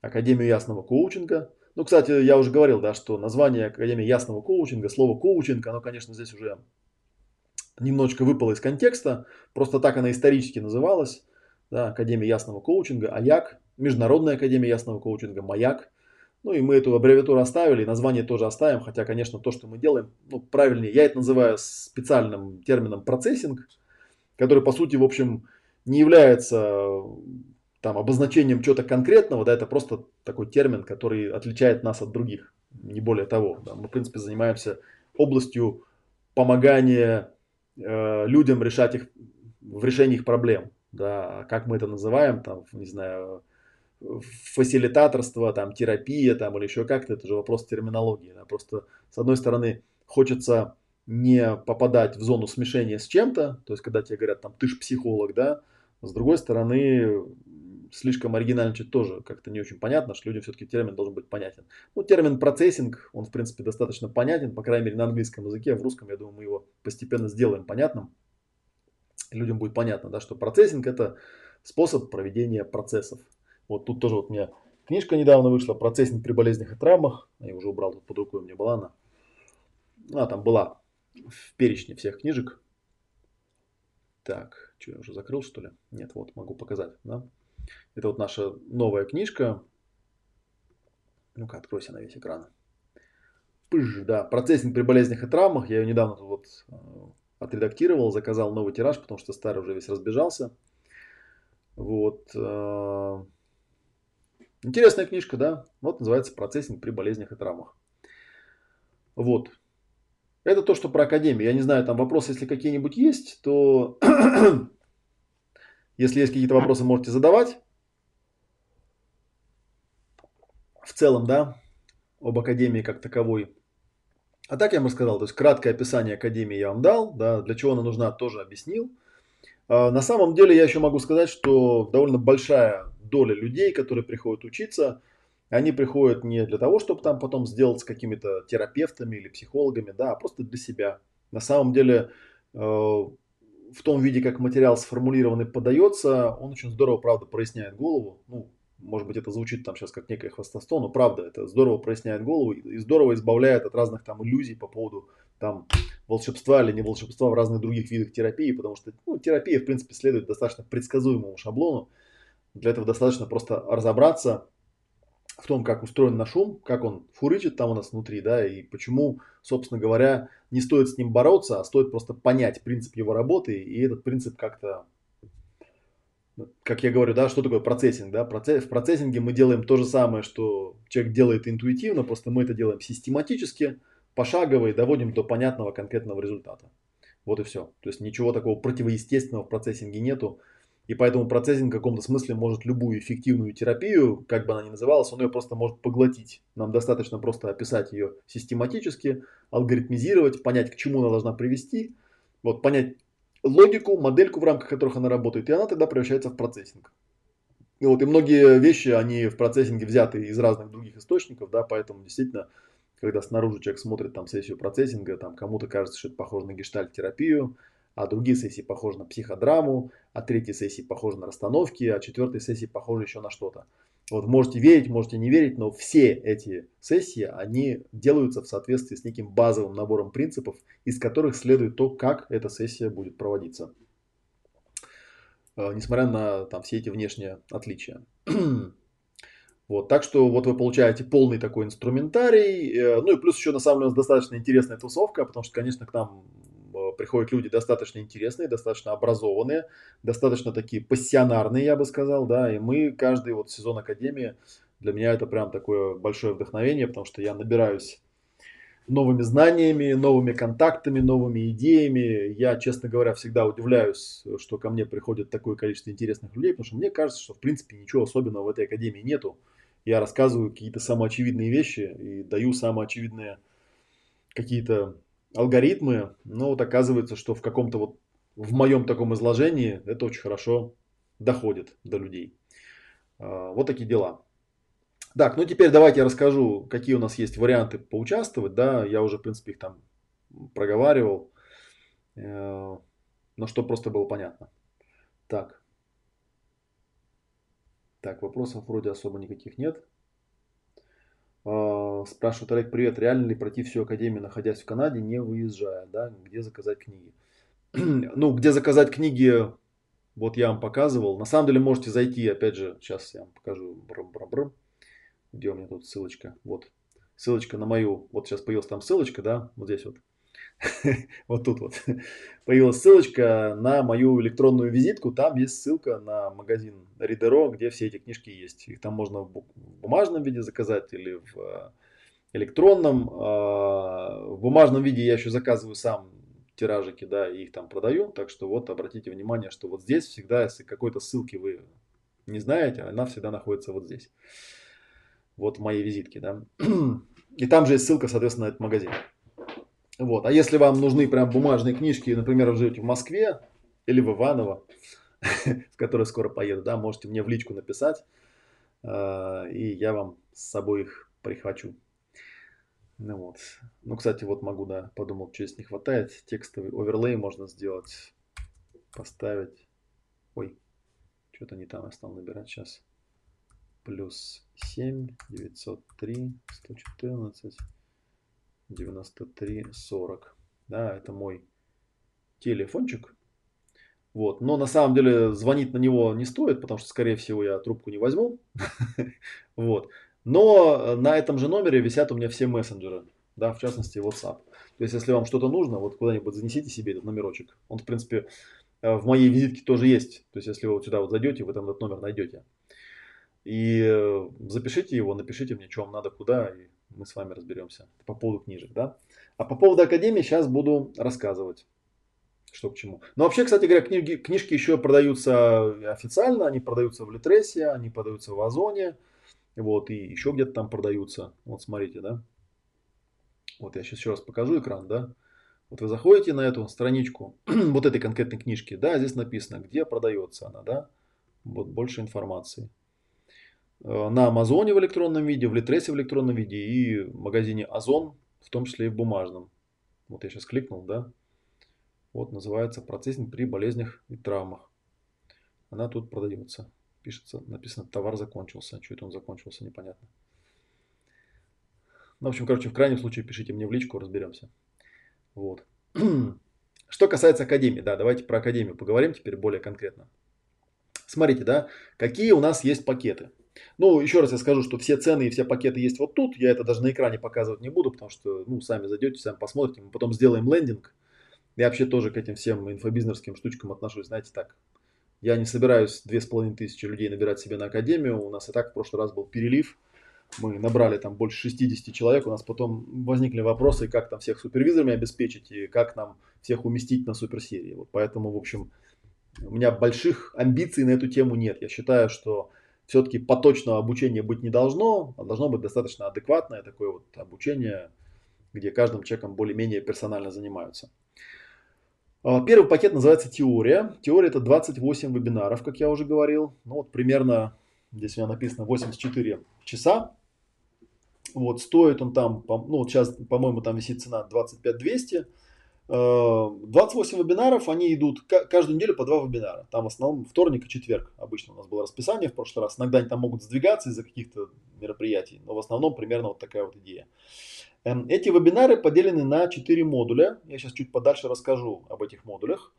Академию ясного коучинга, ну, кстати, я уже говорил, да, что название Академии ясного коучинга, слово коучинг, оно, конечно, здесь уже немножечко выпало из контекста. Просто так она исторически называлась. Да, Академия ясного коучинга, АЯК, Международная Академия ясного коучинга, МАЯК. Ну и мы эту аббревиатуру оставили, название тоже оставим, хотя, конечно, то, что мы делаем, ну, правильнее, я это называю специальным термином процессинг, который, по сути, в общем, не является там, обозначением чего-то конкретного, да, это просто такой термин, который отличает нас от других, не более того. Да. Мы, в принципе, занимаемся областью помогания э, людям решать их, в решении их проблем. Да. Как мы это называем, там, не знаю, фасилитаторство, там, терапия там, или еще как-то, это же вопрос терминологии. Да. Просто, с одной стороны, хочется не попадать в зону смешения с чем-то, то есть, когда тебе говорят, там, ты ж психолог, да, с другой стороны, слишком оригинальничать тоже как-то не очень понятно, что людям все-таки термин должен быть понятен. Ну, термин процессинг, он в принципе достаточно понятен, по крайней мере на английском языке, а в русском, я думаю, мы его постепенно сделаем понятным. Людям будет понятно, да, что процессинг это способ проведения процессов. Вот тут тоже вот у меня книжка недавно вышла «Процессинг при болезнях и травмах». Я уже убрал тут под рукой, у меня была она. А, там была в перечне всех книжек. Так, что я уже закрыл, что ли? Нет, вот, могу показать. Да? Это вот наша новая книжка. Ну-ка, откройся на весь экран. Пыж, да, процессинг при болезнях и травмах. Я ее недавно тут вот э, отредактировал, заказал новый тираж, потому что старый уже весь разбежался. Вот. Интересная книжка, да. Вот называется «Процессинг при болезнях и травмах». Вот. Это то, что про Академию. Я не знаю, там вопросы, если какие-нибудь есть, то если есть какие-то вопросы, можете задавать. В целом, да, об Академии как таковой. А так я вам рассказал, то есть краткое описание Академии я вам дал, да, для чего она нужна, тоже объяснил. А, на самом деле я еще могу сказать, что довольно большая доля людей, которые приходят учиться, Они приходят не для того, чтобы там потом сделать с какими-то терапевтами или психологами, да, а просто для себя. На самом деле, э, в том виде, как материал сформулирован и подается, он очень здорово, правда, проясняет голову. Ну, может быть, это звучит там сейчас как некое хвастовство, но правда, это здорово проясняет голову и здорово избавляет от разных там иллюзий по поводу там волшебства или не волшебства в разных других видах терапии, потому что ну, терапия, в принципе, следует достаточно предсказуемому шаблону. Для этого достаточно просто разобраться в том, как устроен наш ум, как он фурычит там у нас внутри, да, и почему, собственно говоря, не стоит с ним бороться, а стоит просто понять принцип его работы и этот принцип как-то как я говорю, да, что такое процессинг, да, в процессинге мы делаем то же самое, что человек делает интуитивно, просто мы это делаем систематически, пошагово и доводим до понятного конкретного результата. Вот и все. То есть ничего такого противоестественного в процессинге нету. И поэтому процессинг в каком-то смысле может любую эффективную терапию, как бы она ни называлась, он ее просто может поглотить. Нам достаточно просто описать ее систематически, алгоритмизировать, понять, к чему она должна привести, вот, понять логику, модельку, в рамках которых она работает, и она тогда превращается в процессинг. И вот и многие вещи, они в процессинге взяты из разных других источников, да, поэтому действительно, когда снаружи человек смотрит там сессию процессинга, там кому-то кажется, что это похоже на гештальт-терапию, а другие сессии похожи на психодраму, а третьи сессии похожи на расстановки, а четвертые сессии похожи еще на что-то. Вот можете верить, можете не верить, но все эти сессии, они делаются в соответствии с неким базовым набором принципов, из которых следует то, как эта сессия будет проводиться. Э, несмотря на там, все эти внешние отличия. Вот, так что вот вы получаете полный такой инструментарий. Э, ну и плюс еще на самом деле достаточно интересная тусовка, потому что, конечно, к нам Э, приходят люди достаточно интересные, достаточно образованные, достаточно такие пассионарные, я бы сказал, да, и мы каждый вот сезон Академии, для меня это прям такое большое вдохновение, потому что я набираюсь новыми знаниями, новыми контактами, новыми идеями. Я, честно говоря, всегда удивляюсь, что ко мне приходит такое количество интересных людей, потому что мне кажется, что в принципе ничего особенного в этой академии нету. Я рассказываю какие-то самоочевидные вещи и даю самоочевидные какие-то алгоритмы, но вот оказывается, что в каком-то вот, в моем таком изложении это очень хорошо доходит до людей. А, вот такие дела. Так, ну теперь давайте я расскажу, какие у нас есть варианты поучаствовать. Да, я уже, в принципе, их там проговаривал, э, но что просто было понятно. Так. Так, вопросов вроде особо никаких нет. А, спрашивает Олег, привет, реально ли пройти всю академию, находясь в Канаде, не выезжая, да, где заказать книги? ну, где заказать книги, вот я вам показывал. На самом деле можете зайти, опять же, сейчас я вам покажу, брам -брам -брам. где у меня тут ссылочка, вот, ссылочка на мою, вот сейчас появилась там ссылочка, да, вот здесь вот, вот тут вот появилась ссылочка на мою электронную визитку. Там есть ссылка на магазин Ридеро, где все эти книжки есть. Их там можно в бумажном виде заказать или в э, электронном. А, в бумажном виде я еще заказываю сам тиражики, да, и их там продаю. Так что вот обратите внимание, что вот здесь всегда, если какой-то ссылки вы не знаете, она всегда находится вот здесь. Вот в моей визитке, да. И там же есть ссылка, соответственно, на этот магазин. Вот. А если вам нужны прям бумажные книжки, например, вы живете в Москве или в Иваново, в которой скоро поеду, да, можете мне в личку написать, э, и я вам с собой их прихвачу. Ну вот. Ну, кстати, вот могу, да, подумал, что здесь не хватает. Текстовый оверлей можно сделать, поставить. Ой, что-то не там я стал набирать сейчас. Плюс 7, 903, 114. 9340. Да, это мой телефончик. Вот. Но на самом деле звонить на него не стоит, потому что, скорее всего, я трубку не возьму. Вот. Но на этом же номере висят у меня все мессенджеры, да, в частности WhatsApp. То есть, если вам что-то нужно, вот куда-нибудь занесите себе этот номерочек. Он, в принципе, э, в моей визитке тоже есть. То есть, если вы вот сюда вот зайдете, вы там этот номер найдете. И э, запишите его, напишите мне, что вам надо, куда, и мы с вами разберемся по поводу книжек, да. А по поводу Академии сейчас буду рассказывать, что к чему. Но вообще, кстати говоря, книги, книжки еще продаются официально, они продаются в Литресе, они продаются в Озоне, вот, и еще где-то там продаются. Вот смотрите, да. Вот я сейчас еще раз покажу экран, да. Вот вы заходите на эту страничку вот этой конкретной книжки, да, здесь написано, где продается она, да. Вот больше информации. Э, на Амазоне в электронном виде, в Литресе в электронном виде и в магазине Озон, в том числе и в бумажном. Вот я сейчас кликнул, да. Вот называется процессинг при болезнях и травмах. Она тут продается. Пишется, написано, товар закончился. Что это он закончился, непонятно. Ну, в общем, короче, в крайнем случае пишите мне в личку, разберемся. Вот. Что касается Академии, да, давайте про Академию поговорим теперь более конкретно. Смотрите, да, какие у нас есть пакеты. Ну, еще раз я скажу, что все цены и все пакеты есть вот тут. Я это даже на экране показывать не буду, потому что, ну, сами зайдете, сами посмотрите. Мы потом сделаем лендинг. Я вообще тоже к этим всем инфобизнесским штучкам отношусь, знаете, так. Я не собираюсь две с половиной тысячи людей набирать себе на академию. У нас и так в прошлый раз был перелив. Мы набрали там больше 60 человек. У нас потом возникли вопросы, как там всех супервизорами обеспечить и как нам всех уместить на суперсерии. Вот поэтому, в общем, у меня больших амбиций на эту тему нет. Я считаю, что все-таки поточного обучения быть не должно, а должно быть достаточно адекватное такое вот обучение, где каждым человеком более-менее персонально занимаются. А, первый пакет называется теория. Теория это 28 вебинаров, как я уже говорил. Ну вот примерно, здесь у меня написано 84 часа. Вот стоит он там, ну вот сейчас, по-моему, там висит цена 25 200. 28 э, вебинаров, они идут каждую неделю по два вебинара. Там в основном вторник и четверг обычно у нас было расписание в прошлый раз. Иногда они там могут сдвигаться из-за каких-то мероприятий, но в основном примерно вот такая вот идея. Эм, эти вебинары поделены на 4 модуля. Я сейчас чуть подальше расскажу об этих модулях.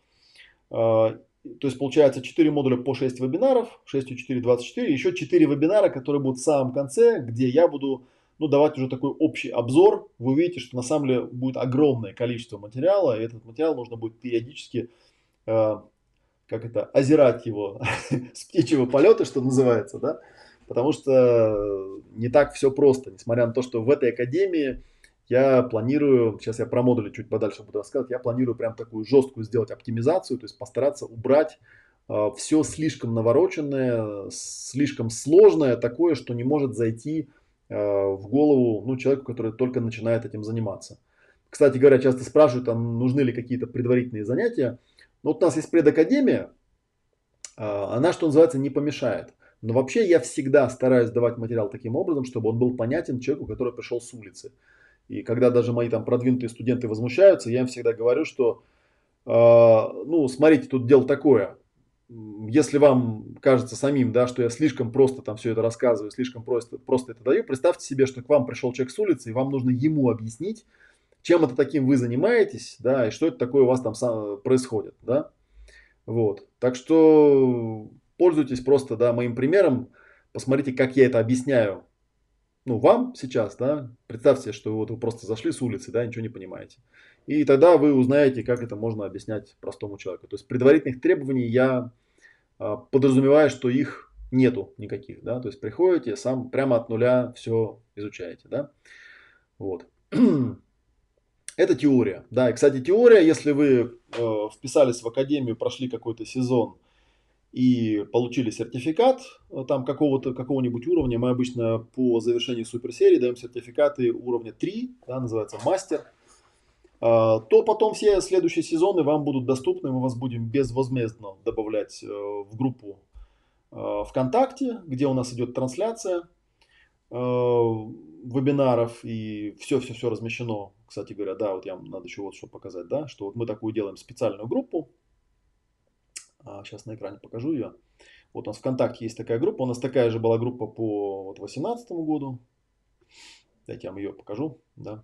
Э, то есть получается 4 модуля по 6 вебинаров, 6 и 4, 24. Еще 4 вебинара, которые будут в самом конце, где я буду ну, давать уже такой общий обзор, вы увидите, что на самом деле будет огромное количество материала, и этот материал нужно будет периодически, э, как это, озирать его с птичьего полета, что называется, да, потому что не так все просто, несмотря на то, что в этой академии я планирую, сейчас я про модули чуть подальше буду рассказывать, я планирую прям такую жесткую сделать оптимизацию, то есть постараться убрать э, все слишком навороченное, слишком сложное, такое, что не может зайти в голову ну, человеку, который только начинает этим заниматься. Кстати говоря, часто спрашивают, а нужны ли какие-то предварительные занятия. Ну, вот у нас есть предакадемия, а, она, что называется, не помешает. Но вообще я всегда стараюсь давать материал таким образом, чтобы он был понятен человеку, который пришел с улицы. И когда даже мои там продвинутые студенты возмущаются, я им всегда говорю, что, э, ну, смотрите, тут дело такое если вам кажется самим, да, что я слишком просто там все это рассказываю, слишком просто, просто это даю, представьте себе, что к вам пришел человек с улицы, и вам нужно ему объяснить, чем это таким вы занимаетесь, да, и что это такое у вас там происходит, да. Вот. Так что пользуйтесь просто, да, моим примером, посмотрите, как я это объясняю, ну, вам сейчас, да, представьте, что вот вы просто зашли с улицы, да, ничего не понимаете. И тогда вы узнаете, как это можно объяснять простому человеку. То есть предварительных требований я а, подразумеваю, что их нету никаких, да, то есть приходите, сам прямо от нуля все изучаете, да, вот. Это теория, да, и, кстати, теория, если вы э, вписались в академию, прошли какой-то сезон и получили сертификат э, там какого-то, какого-нибудь уровня, мы обычно по завершении суперсерии даем сертификаты уровня 3, да, называется мастер, то потом все следующие сезоны вам будут доступны, мы вас будем безвозмездно добавлять э, в группу э, ВКонтакте, где у нас идет трансляция э, вебинаров и все-все-все размещено. Кстати говоря, да, вот я надо еще вот что показать, да, что вот мы такую делаем специальную группу. Сейчас на экране покажу ее. Вот у нас ВКонтакте есть такая группа, у нас такая же была группа по 2018 вот, году. Дайте я вам ее покажу, да.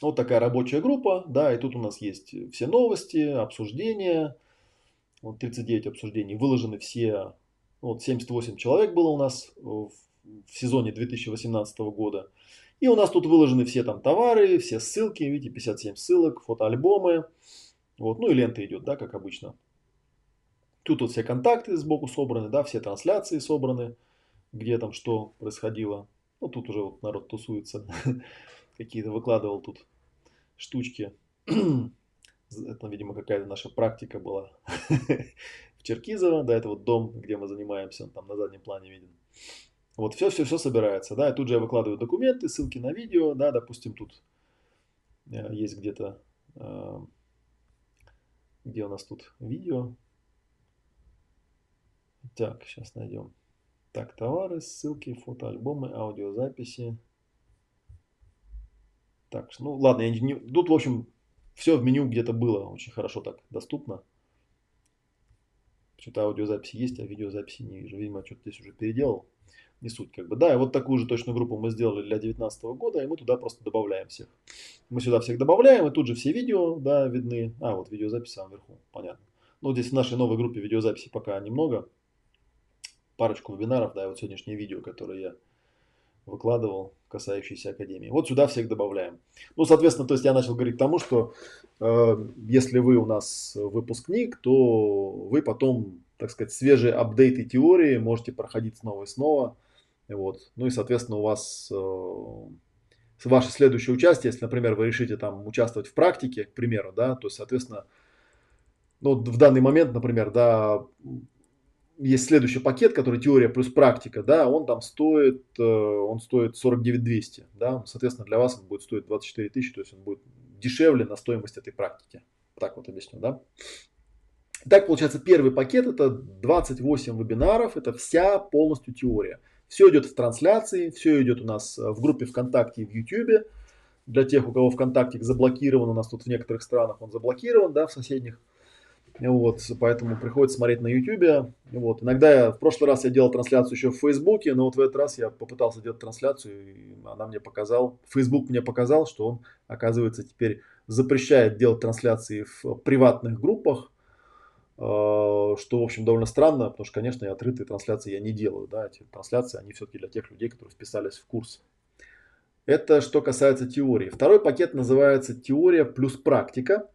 Вот такая рабочая группа, да, и тут у нас есть все новости, обсуждения, вот 39 обсуждений, выложены все, вот 78 человек было у нас в, в сезоне 2018 года. И у нас тут выложены все там товары, все ссылки, видите, 57 ссылок, фотоальбомы, вот, ну и лента идет, да, как обычно. Тут вот все контакты сбоку собраны, да, все трансляции собраны, где там что происходило. Ну, тут уже вот народ тусуется. какие-то выкладывал тут штучки. Это, видимо, какая-то наша практика была в Черкизово. Да, это вот дом, где мы занимаемся, он там на заднем плане виден. Вот все-все-все собирается, да, и тут же я выкладываю документы, ссылки на видео, да, допустим, тут э, есть где-то, э, где у нас тут видео. Так, сейчас найдем. Так, товары, ссылки, фотоальбомы, аудиозаписи. Так, ну ладно, я не, тут, в общем, все в меню где-то было очень хорошо так доступно. Что-то аудиозаписи есть, а видеозаписи не вижу. Видимо, что-то здесь уже переделал. Не суть как бы. Да, и вот такую же точную группу мы сделали для 2019 года, и мы туда просто добавляем всех. Мы сюда всех добавляем, и тут же все видео, да, видны. А, вот видеозаписи вверху, понятно. Ну, здесь в нашей новой группе видеозаписи пока немного. Парочку вебинаров, да, и вот сегодняшнее видео, которое я выкладывал, касающиеся Академии. Вот сюда всех добавляем. Ну, соответственно, то есть я начал говорить тому, что э, если вы у нас выпускник, то вы потом, так сказать, свежие апдейты теории можете проходить снова и снова. Вот. Ну и, соответственно, у вас э, ваше следующее участие, если, например, вы решите там участвовать в практике, к примеру, да, то, соответственно, ну, в данный момент, например, да, есть следующий пакет, который теория плюс практика, да, он там стоит, э, он стоит 49 200, да, соответственно, для вас он будет стоить 24 тысячи, то есть он будет дешевле на стоимость этой практики. Так вот объясню, да. Так, получается, первый пакет это 28 вебинаров, это вся полностью теория. Все идет в трансляции, все идет у нас в группе ВКонтакте и в YouTube. Для тех, у кого ВКонтакте заблокирован, у нас тут в некоторых странах он заблокирован, да, в соседних. Вот, поэтому приходится смотреть на YouTube. Вот. Иногда я, в прошлый раз я делал трансляцию еще в Фейсбуке, но вот в этот раз я попытался делать трансляцию, и она мне показал, Facebook мне показал, что он, оказывается, теперь запрещает делать трансляции в приватных группах, э, что, в общем, довольно странно, потому что, конечно, я открытые трансляции я не делаю, да, эти трансляции, они все-таки для тех людей, которые вписались в курс. Это что касается теории. Второй пакет называется теория плюс практика.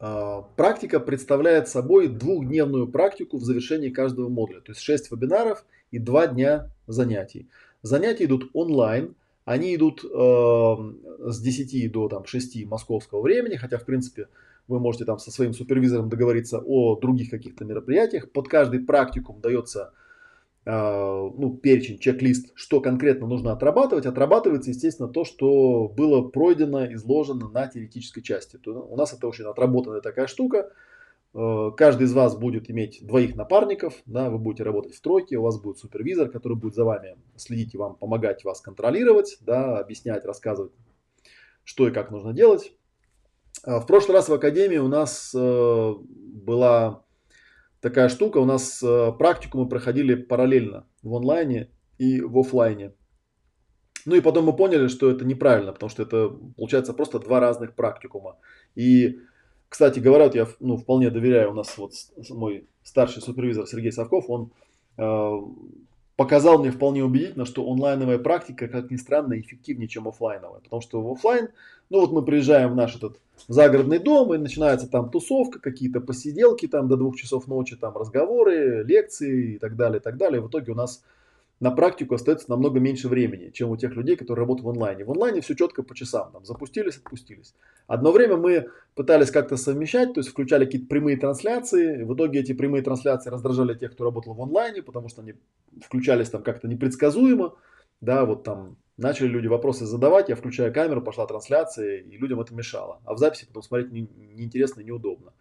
А, практика представляет собой двухдневную практику в завершении каждого модуля. То есть 6 вебинаров и 2 дня занятий. Занятия идут онлайн. Они идут э, с 10 до там, 6 московского времени, хотя в принципе вы можете там со своим супервизором договориться о других каких-то мероприятиях. Под каждый практикум дается ну, перечень, чек-лист, что конкретно нужно отрабатывать, отрабатывается, естественно, то, что было пройдено, изложено на теоретической части. То у нас это очень отработанная такая штука. А, каждый из вас будет иметь двоих напарников, да, вы будете работать в тройке, у вас будет супервизор, который будет за вами следить и вам помогать вас контролировать, да, объяснять, рассказывать, что и как нужно делать. А, в прошлый раз в Академии у нас э, была такая штука. У нас э, практику мы проходили параллельно в онлайне и в офлайне. Ну и потом мы поняли, что это неправильно, потому что это получается просто два разных практикума. И, кстати говоря, вот я ну, вполне доверяю, у нас вот мой старший супервизор Сергей Савков, он э, показал мне вполне убедительно, что онлайновая практика, как ни странно, эффективнее, чем офлайновая. Потому что в офлайн, ну вот мы приезжаем в наш этот загородный дом, и начинается там тусовка, какие-то посиделки там до двух часов ночи, там разговоры, лекции и так далее, и так далее. В итоге у нас на практику остается намного меньше времени, чем у тех людей, которые работают в онлайне. В онлайне все четко по часам, там, запустились, отпустились. Одно время мы пытались как-то совмещать, то есть включали какие-то прямые трансляции. В итоге эти прямые трансляции раздражали тех, кто работал в онлайне, потому что они включались там как-то непредсказуемо. Да, вот там начали люди вопросы задавать, я включаю камеру, пошла трансляция, и людям это мешало. А в записи потом смотреть неинтересно не и неудобно.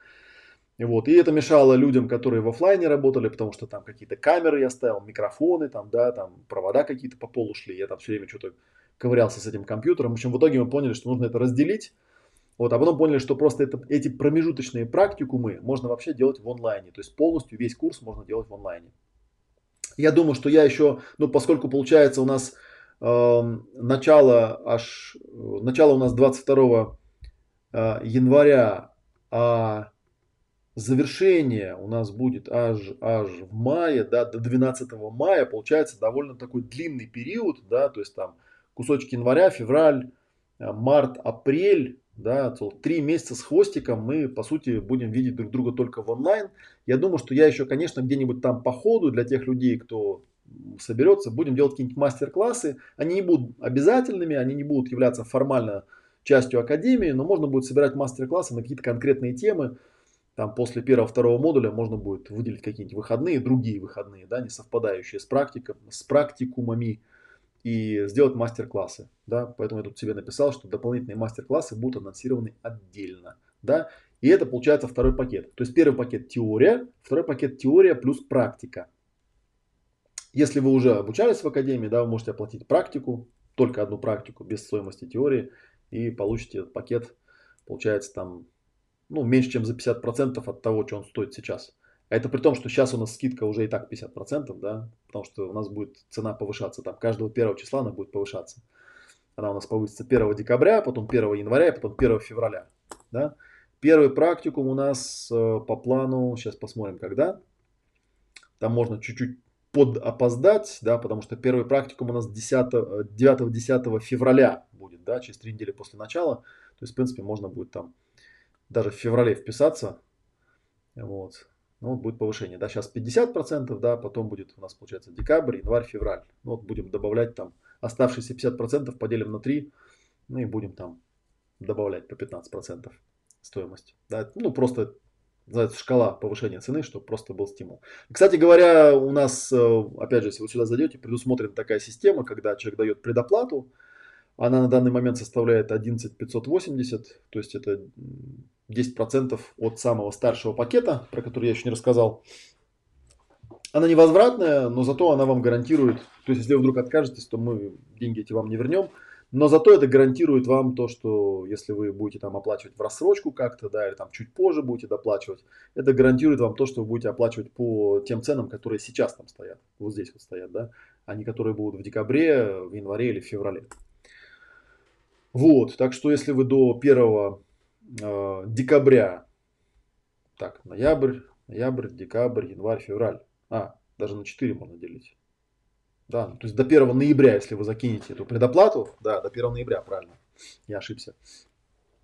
Вот. И это мешало людям, которые в офлайне работали, потому что там какие-то камеры я ставил, микрофоны, там, да, там провода какие-то по полу шли. Я там все время что-то ковырялся с этим компьютером. В общем, в итоге мы поняли, что нужно это разделить. Вот, а потом поняли, что просто это, эти промежуточные практикумы можно вообще делать в онлайне. То есть полностью весь курс можно делать в онлайне. Я думаю, что я еще, ну, поскольку получается у нас э, начало аж, начало у нас 22 э, января, а завершение у нас будет аж, аж в мае, да, до 12 мая, получается довольно такой длинный период, да, то есть там кусочки января, февраль, э, март, апрель, да, три месяца с хвостиком мы, по сути, будем видеть друг друга только в онлайн. Я думаю, что я еще, конечно, где-нибудь там по ходу для тех людей, кто соберется, будем делать какие-нибудь мастер-классы. Они не будут обязательными, они не будут являться формально частью академии, но можно будет собирать мастер-классы на какие-то конкретные темы, там после первого-второго модуля можно будет выделить какие-нибудь выходные, другие выходные, да, не совпадающие с, практиком, с практикумами и сделать мастер-классы. Да. Поэтому я тут себе написал, что дополнительные мастер-классы будут анонсированы отдельно. Да. И это получается второй пакет. То есть первый пакет теория, второй пакет теория плюс практика. Если вы уже обучались в академии, да, вы можете оплатить практику, только одну практику без стоимости теории и получите этот пакет, получается там, ну, меньше, чем за 50% от того, что он стоит сейчас. А это при том, что сейчас у нас скидка уже и так 50%, да, потому что у нас будет цена повышаться, там каждого первого числа она будет повышаться. Она у нас повысится 1 декабря, потом 1 января, потом 1 февраля, да. Первый практикум у нас э, по плану, сейчас посмотрим, когда. Там можно чуть-чуть подопоздать, да, потому что первый практикум у нас 9-10 февраля будет, да, через три недели после начала. То есть, в принципе, можно будет там даже в феврале вписаться. Вот. Ну, вот будет повышение. Да, сейчас 50%, да, потом будет у нас, получается, декабрь, январь, февраль. Ну, вот будем добавлять там оставшиеся 50% поделим на 3, ну и будем там добавлять по 15% стоимость. Да, ну, просто называется шкала повышения цены, чтобы просто был стимул. Кстати говоря, у нас, э, опять же, если вы сюда зайдете, предусмотрена такая система, когда человек дает предоплату, она на данный момент составляет 11 580, то есть это 10% от самого старшего пакета, про который я еще не рассказал. Она невозвратная, но зато она вам гарантирует, то есть если вы вдруг откажетесь, то мы деньги эти вам не вернем, но зато это гарантирует вам то, что если вы будете там оплачивать в рассрочку как-то, да, или там чуть позже будете доплачивать, это гарантирует вам то, что вы будете оплачивать по тем ценам, которые сейчас там стоят, вот здесь вот стоят, да, а не которые будут в декабре, в январе или в феврале. Вот, так что если вы до 1 э, декабря, так, ноябрь, ноябрь, декабрь, январь, февраль, а, даже на 4 можно делить. Да, то есть до 1 ноября, если вы закинете эту предоплату, да, до 1 ноября, правильно, я ошибся.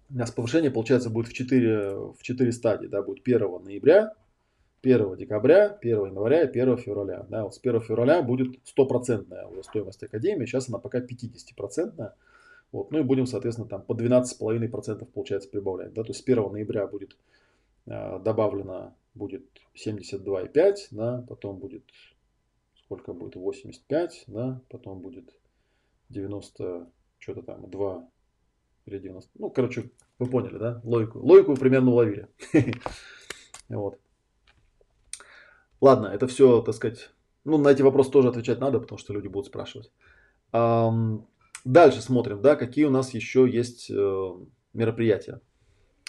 У нас повышение, получается, будет в 4, в 4 стадии, да, будет 1 ноября, 1 декабря, 1 января и 1 февраля. Да, вот с 1 февраля будет стопроцентная стоимость Академии, сейчас она пока 50%. Вот, ну и будем, соответственно, там по 12,5% получается прибавлять. Да, то есть с 1 ноября будет э, добавлено будет 72,5, да, потом будет сколько будет 85, да, потом будет 90, что-то там, 2 или 90. Ну, короче, вы поняли, да, логику. Логику примерно уловили. Вот. Ладно, это все, так сказать, ну, на эти вопросы тоже отвечать надо, потому что люди будут спрашивать. Дальше смотрим, да, какие у нас еще есть э, мероприятия.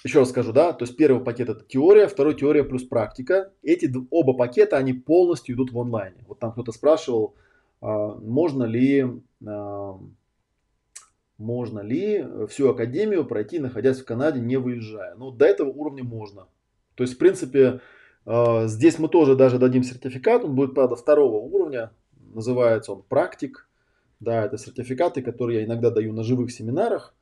Еще раз скажу, да, то есть первый пакет это теория, второй теория плюс практика. Эти оба пакета, они полностью идут в онлайне. Вот там кто-то спрашивал, а, можно ли, а, можно ли всю академию пройти, находясь в Канаде, не выезжая. Ну, до этого уровня можно. То есть, в принципе, а, здесь мы тоже даже дадим сертификат, он будет, правда, второго уровня, называется он практик. Да, это сертификаты, которые я иногда даю на живых семинарах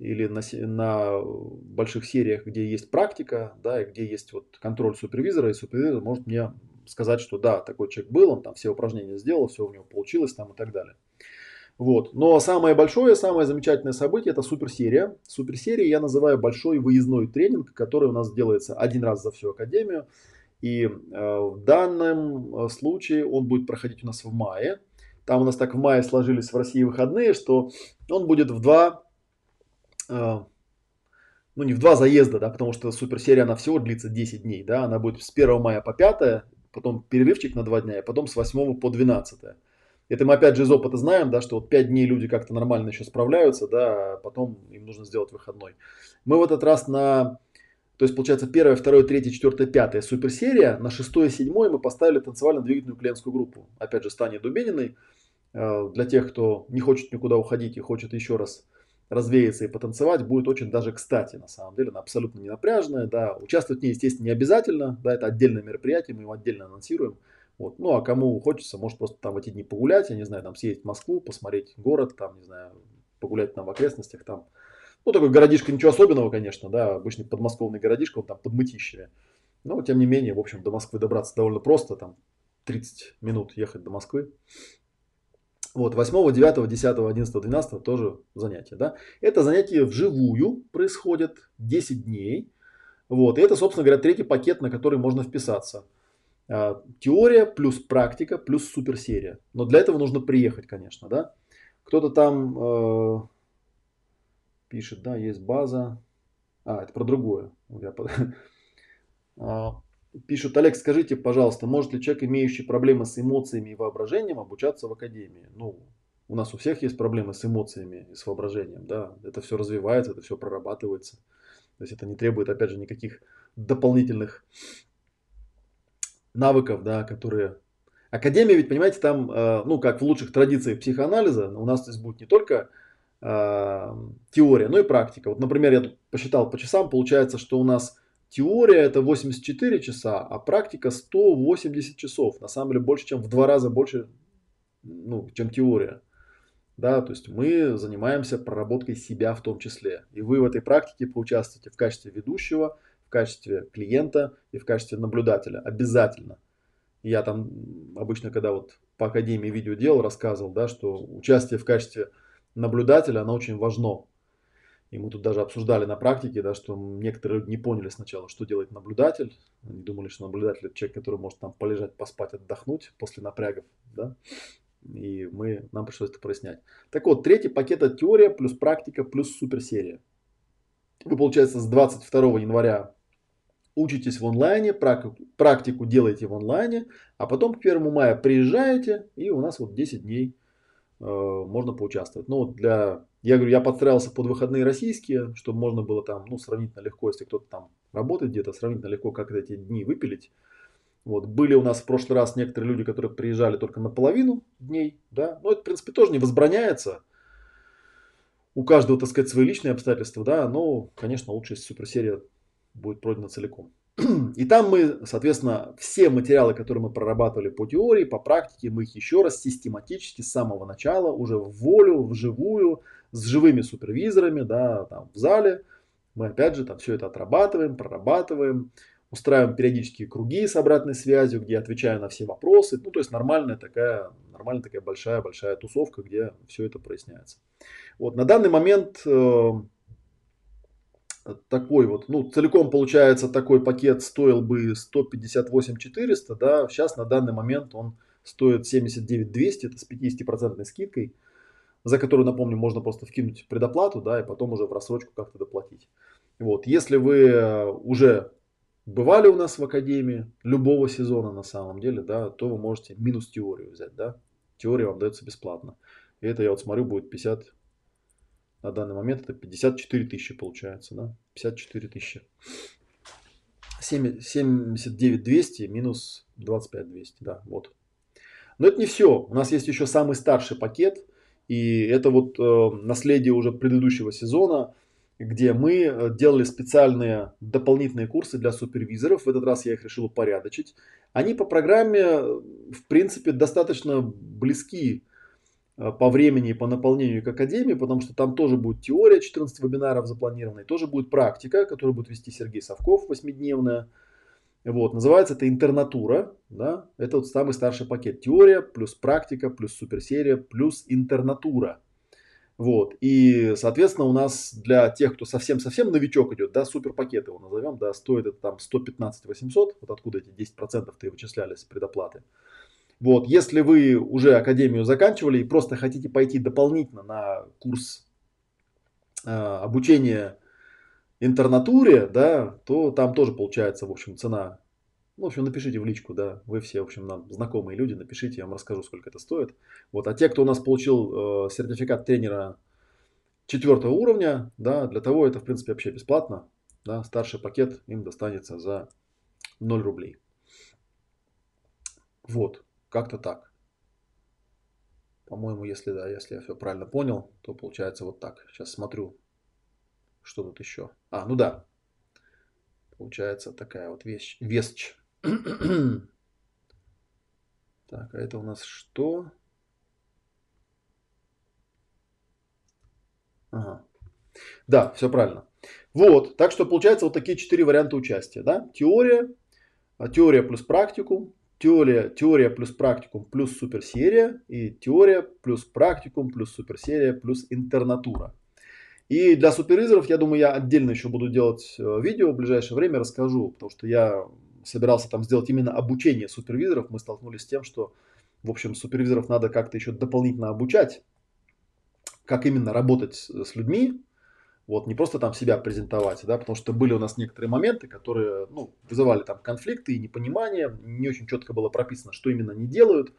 или на, на больших сериях, где есть практика, да, и где есть вот контроль супервизора, и супервизор может мне сказать, что да, такой человек был, он там все упражнения сделал, все у него получилось там и так далее. Вот. Но самое большое, самое замечательное событие это суперсерия. Суперсерия я называю большой выездной тренинг, который у нас делается один раз за всю академию. И э, в данном э, случае он будет проходить у нас в мае. Там у нас так в мае сложились в России выходные, что он будет в два а, ну не в два заезда, да, потому что суперсерия, она всего длится 10 дней, да, она будет с 1 мая по 5, потом перерывчик на 2 дня, и потом с 8 по 12. Это мы опять же из опыта знаем, да, что вот 5 дней люди как-то нормально еще справляются, да, а потом им нужно сделать выходной. Мы в этот раз на, то есть получается 1, 2, 3, 4, 5 суперсерия, на 6 и 7 мы поставили танцевально-двигательную клиентскую группу, опять же с Таней Дубениной, а, для тех, кто не хочет никуда уходить и хочет еще раз развеяться и потанцевать будет очень даже кстати, на самом деле, она абсолютно не напряжная, да, участвовать в ней, естественно, не обязательно, да, это отдельное мероприятие, мы его отдельно анонсируем, вот, ну, а кому хочется, может просто там в эти дни погулять, я не знаю, там съездить в Москву, посмотреть город, там, не знаю, погулять там в окрестностях, там, ну, такой городишко, ничего особенного, конечно, да, обычный подмосковный городишко, он там под Мытищеве, но, тем не менее, в общем, до Москвы добраться довольно просто, там, 30 минут ехать до Москвы, вот, 8, 9, 10, 11, 12 тоже занятия. Да? Это занятие вживую происходит 10 дней. Вот, и это, собственно говоря, третий пакет, на который можно вписаться. А, теория плюс практика плюс суперсерия. Но для этого нужно приехать, конечно. Да? Кто-то там э, пишет, да, есть база. А, это про другое. Я... А, Пишут, Олег, скажите, пожалуйста, может ли человек, имеющий проблемы с эмоциями и воображением, обучаться в академии? Ну, у нас у всех есть проблемы с эмоциями и с воображением, да, это все развивается, это все прорабатывается. То есть это не требует, опять же, никаких дополнительных навыков, да, которые... Академия, ведь, понимаете, там, э, ну, как в лучших традициях психоанализа, у нас здесь будет не только теория, но и практика. Вот, например, я посчитал по часам, получается, что у нас Теория это 84 часа, а практика 180 часов. На самом деле больше, чем в два раза больше, ну, чем теория. Да, то есть мы занимаемся проработкой себя в том числе. И вы в этой практике поучаствуете в качестве ведущего, в качестве клиента и в качестве наблюдателя. Обязательно. Я там обычно, когда вот по Академии видео делал, рассказывал, да, что участие в качестве наблюдателя, оно очень важно. И мы тут даже обсуждали на практике, да, что некоторые люди не поняли сначала, что делает наблюдатель. Они думали, что наблюдатель это человек, который может там полежать, поспать, отдохнуть после напрягов. Да? И мы, нам пришлось это прояснять. Так вот, третий пакет это теория плюс практика плюс суперсерия. Вы, получается, с 22 января учитесь в онлайне, практику, делаете в онлайне, а потом к 1 мая приезжаете, и у нас вот 10 дней можно поучаствовать. Ну, для я говорю, я подстраивался под выходные российские, чтобы можно было там, ну, сравнительно легко, если кто-то там работает где-то, сравнительно легко как эти дни выпилить. Вот, были у нас в прошлый раз некоторые люди, которые приезжали только на половину дней, да, но это, в принципе, тоже не возбраняется. У каждого, так сказать, свои личные обстоятельства, да, но, конечно, лучше, если суперсерия будет пройдена целиком. И там мы, соответственно, все материалы, которые мы прорабатывали по теории, по практике, мы их еще раз систематически с самого начала, уже в волю, вживую, с живыми супервизорами, да, там в зале. Мы опять же там все это отрабатываем, прорабатываем, устраиваем периодические круги с обратной связью, где отвечаю на все вопросы. Ну, то есть нормальная такая, нормальная такая большая-большая тусовка, где все это проясняется. Вот на данный момент э, такой вот, ну, целиком получается такой пакет стоил бы 158 400, да, сейчас на данный момент он стоит 79 200, это с 50% скидкой за которую, напомню, можно просто вкинуть предоплату, да, и потом уже в рассрочку как-то доплатить. Вот, если вы э, уже бывали у нас в академии любого сезона на самом деле, да, то вы можете минус теорию взять, да. Теория вам дается бесплатно. И это я вот смотрю будет 50, на данный момент это 54 тысячи получается, да, 54 тысячи. 79 200 минус 25 200, да, вот. Но это не все. У нас есть еще самый старший пакет – и это вот э, наследие уже предыдущего сезона, где мы э, делали специальные дополнительные курсы для супервизоров. В этот раз я их решил упорядочить. Они по программе, э, в принципе, достаточно близки по времени и по наполнению к академии, потому что там тоже будет теория 14 вебинаров запланированной, тоже будет практика, которую будет вести Сергей Совков, восьмидневная. Вот, называется это интернатура, да, это вот самый старший пакет. Теория плюс практика плюс суперсерия плюс интернатура. Вот, и, соответственно, у нас для тех, кто совсем-совсем новичок идет, да, супер пакет его назовем, да, стоит это там 115 800, вот откуда эти 10% ты вычисляли с предоплаты. Вот, если вы уже академию заканчивали и просто хотите пойти дополнительно на курс э, обучения интернатуре, да, то там тоже получается, в общем, цена. Ну, в общем, напишите в личку, да, вы все, в общем, нам знакомые люди, напишите, я вам расскажу, сколько это стоит. Вот, а те, кто у нас получил э, сертификат тренера четвертого уровня, да, для того это, в принципе, вообще бесплатно, да, старший пакет им достанется за 0 рублей. Вот, как-то так. По-моему, если, да, если я все правильно понял, то получается вот так. Сейчас смотрю, что тут еще? А, ну да. Получается такая вот вещь. Вещь. так, а это у нас что? Ага. Да, все правильно. Вот, так что получается вот такие четыре варианта участия. Да? Теория, а, теория плюс практикум, теория, теория плюс практикум плюс суперсерия и теория плюс практикум плюс суперсерия плюс интернатура. И для супервизоров, я думаю, я отдельно еще буду делать э, видео в ближайшее время, расскажу, потому что я собирался там сделать именно обучение супервизоров. Мы столкнулись с тем, что, в общем, супервизоров надо как-то еще дополнительно обучать, как именно работать с людьми. Вот, не просто там себя презентовать, да, потому что были у нас некоторые моменты, которые, ну, вызывали там конфликты и непонимание, не очень четко было прописано, что именно они делают.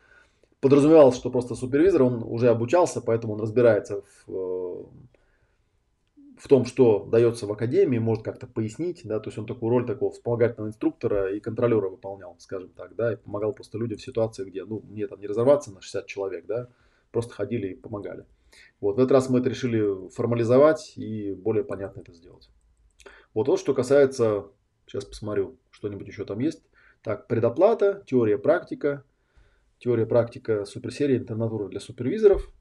Подразумевалось, что просто супервизор, он уже обучался, поэтому он разбирается в, э, в том, что дается в академии, может как-то пояснить, да, то есть он такую роль такого вспомогательного инструктора и контролера выполнял, скажем так, да, и помогал просто людям в ситуации, где, ну, мне там не разорваться на 60 человек, да, просто ходили и помогали. Вот, в этот раз мы это решили формализовать и более понятно это сделать. Вот вот что касается, сейчас посмотрю, что-нибудь еще там есть. Так, предоплата, теория, практика, теория, практика, суперсерия, интернатура для супервизоров,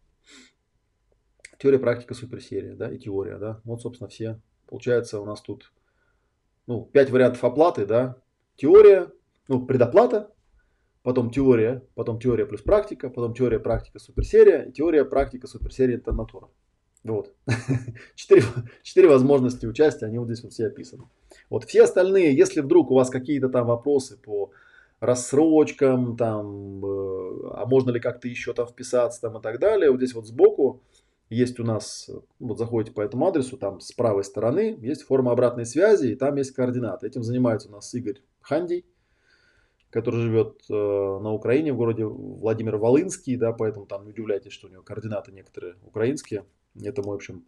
теория, практика, суперсерия, да, и теория, да. Вот, собственно, все. Получается, у нас тут, ну, пять вариантов оплаты, да. Теория, ну, предоплата, потом теория, потом теория плюс практика, потом теория, практика, суперсерия, и теория, практика, суперсерия, интернатура. Вот. Четыре, четыре возможности участия, они вот здесь вот все описаны. Вот все остальные, если вдруг у вас какие-то там вопросы по рассрочкам, там, э, а можно ли как-то еще там вписаться там и так далее, вот здесь вот сбоку есть у нас, вот заходите по этому адресу, там с правой стороны есть форма обратной связи, и там есть координаты. Этим занимается у нас Игорь Хандий который живет э, на Украине, в городе Владимир Волынский, да, поэтому там не удивляйтесь, что у него координаты некоторые украинские. Это мой, в общем,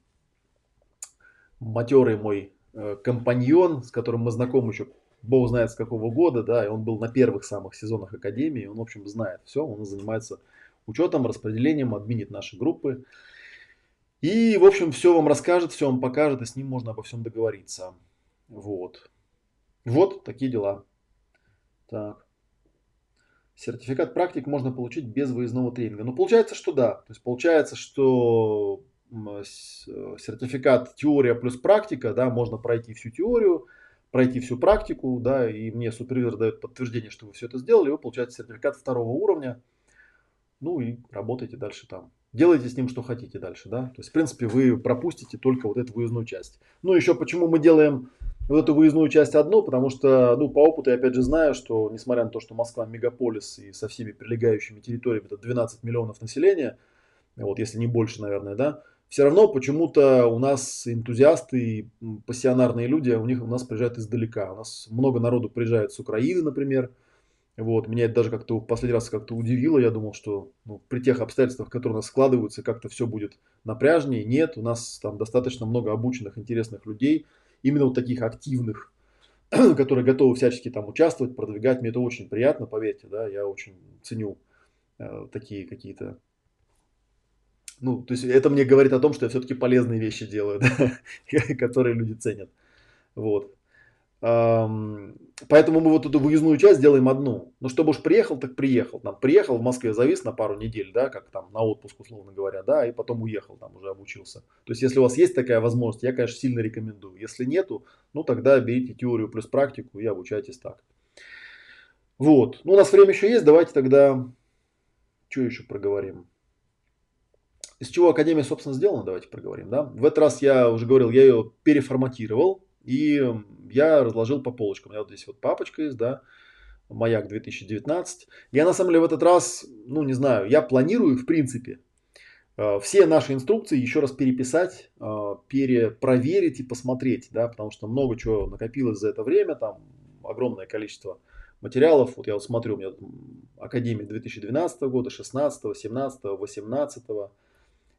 матерый мой э, компаньон, с которым мы знакомы еще бог знает с какого года, да, и он был на первых самых сезонах Академии, он, в общем, знает все, он занимается учетом, распределением, админит нашей группы. И, в общем, все вам расскажет, все вам покажет, и с ним можно обо всем договориться. Вот. Вот такие дела. Так. Сертификат практик можно получить без выездного тренинга. Ну, получается, что да. То есть получается, что э, сертификат теория плюс практика, да, можно пройти всю теорию, пройти всю практику, да, и мне супервизор дает подтверждение, что вы все это сделали, вы получаете сертификат второго уровня, ну и работаете дальше там. Делайте с ним, что хотите дальше, да. То есть, в принципе, вы пропустите только вот эту выездную часть. Ну, еще почему мы делаем вот эту выездную часть одну, потому что, ну, по опыту я опять же знаю, что, несмотря на то, что Москва мегаполис и со всеми прилегающими территориями, это 12 миллионов населения, вот, если не больше, наверное, да, все равно почему-то у нас энтузиасты и пассионарные люди, у них у нас приезжают издалека. У нас много народу приезжает с Украины, например. Вот, меня это даже как-то в последний раз как-то удивило. Я думал, что ну, при тех обстоятельствах, которые у нас складываются, как-то все будет напряжнее. Нет, у нас там достаточно много обученных, интересных людей – именно вот таких активных, которые готовы всячески там участвовать, продвигать. Мне это очень приятно, поверьте, да, я очень ценю э, такие какие-то ну, то есть это мне говорит о том, что я все-таки полезные вещи делаю, да, которые люди ценят. Вот. Поэтому мы вот эту выездную часть делаем одну. Ну, чтобы уж приехал, так приехал. Там, приехал в Москве, завис на пару недель, да, как там на отпуск, условно говоря, да, и потом уехал, там уже обучился. То есть, если у вас есть такая возможность, я, конечно, сильно рекомендую. Если нету, ну, тогда берите теорию плюс практику и обучайтесь так. Вот. Ну, у нас время еще есть, давайте тогда, что еще проговорим. Из чего Академия, собственно, сделана, давайте проговорим, да. В этот раз я уже говорил, я ее переформатировал, и я разложил по полочкам. У меня вот здесь вот папочка есть, да, Маяк 2019. Я на самом деле в этот раз, ну не знаю, я планирую в принципе э, все наши инструкции еще раз переписать, э, перепроверить и посмотреть, да, потому что много чего накопилось за это время, там огромное количество материалов. Вот я вот смотрю, у меня Академия 2012 года, 16, 17, 18,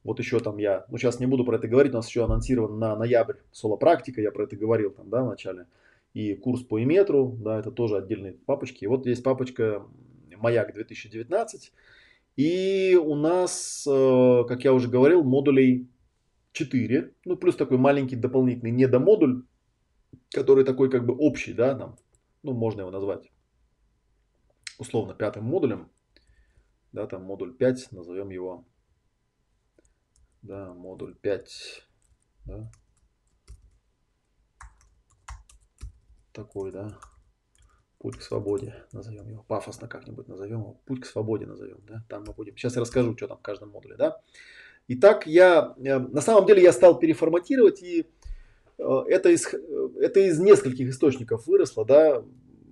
вот еще там я, ну сейчас не буду про это говорить, у нас еще анонсирован на ноябрь соло-практика, я про это говорил там, да, в начале. И курс по иметру, да, это тоже отдельные папочки. И вот есть папочка Маяк 2019. И у нас, э, как я уже говорил, модулей 4. Ну, плюс такой маленький дополнительный недомодуль, который такой как бы общий, да, там, ну, можно его назвать условно пятым модулем. Да, там модуль 5, назовем его да, модуль 5, да, такой, да, путь к свободе, назовем его, пафосно как-нибудь назовем его, путь к свободе назовем, да, там мы будем, сейчас я расскажу, что там в каждом модуле, да. Итак, я, э, на самом деле я стал переформатировать, и э, это из, это из нескольких источников выросло, да,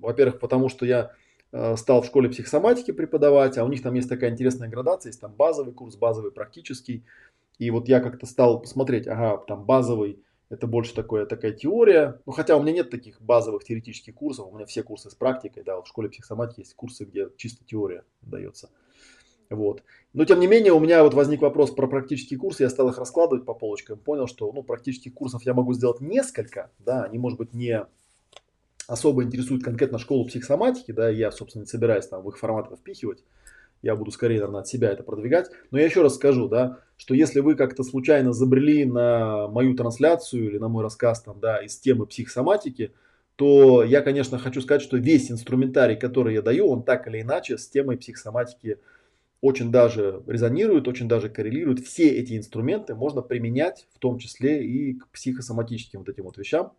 во-первых, потому что я э, стал в школе психосоматики преподавать, а у них там есть такая интересная градация, есть там базовый курс, базовый практический, и вот я как-то стал посмотреть, ага, там базовый, Это больше такое, такая теория. Ну, хотя у меня нет таких базовых теоретических курсов. У меня все курсы с практикой. Да, в школе психосоматики есть курсы, где чисто теория дается. Вот. Но тем не менее, у меня вот возник вопрос про практические курсы. Я стал их раскладывать по полочкам. Понял, что ну, практических курсов я могу сделать несколько. Да, они, может быть, не особо интересуют конкретно школу психосоматики. Да, я, собственно, не собираюсь там в их формат впихивать я буду скорее, наверное, от себя это продвигать. Но я еще раз скажу, да, что если вы как-то случайно забрели на мою трансляцию или на мой рассказ там, да, из темы психосоматики, то я, конечно, хочу сказать, что весь инструментарий, который я даю, он так или иначе с темой психосоматики очень даже резонирует, очень даже коррелирует. Все эти инструменты можно применять, в том числе и к психосоматическим вот этим вот вещам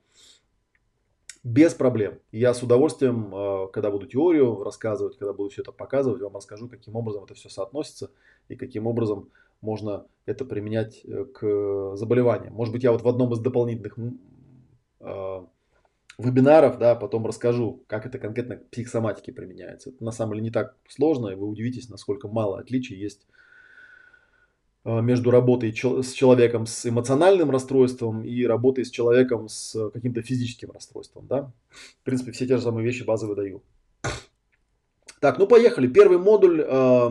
без проблем. Я с удовольствием, э, когда буду теорию рассказывать, когда буду все это показывать, вам расскажу, каким образом это все соотносится и каким образом можно это применять э, к заболеваниям. Может быть, я вот в одном из дополнительных э, вебинаров, да, потом расскажу, как это конкретно к психосоматике применяется. Это на самом деле не так сложно, и вы удивитесь, насколько мало отличий есть между работой с человеком с эмоциональным расстройством и работой с человеком с каким-то физическим расстройством. Да? В принципе, все те же самые вещи базовые даю. Так, ну поехали. Первый модуль. Э,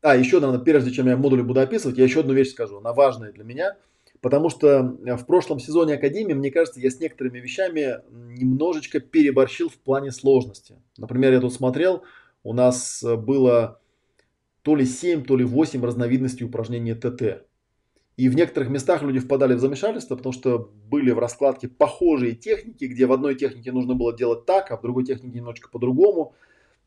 а, еще, наверное, прежде чем я модули буду описывать, я еще одну вещь скажу. Она важная для меня. Потому что в прошлом сезоне Академии, мне кажется, я с некоторыми вещами немножечко переборщил в плане сложности. Например, я тут смотрел, у нас было то ли 7, то ли 8 разновидностей упражнения ТТ. И в некоторых местах люди впадали в замешательство, потому что были в раскладке похожие техники, где в одной технике нужно было делать так, а в другой технике немножечко по-другому.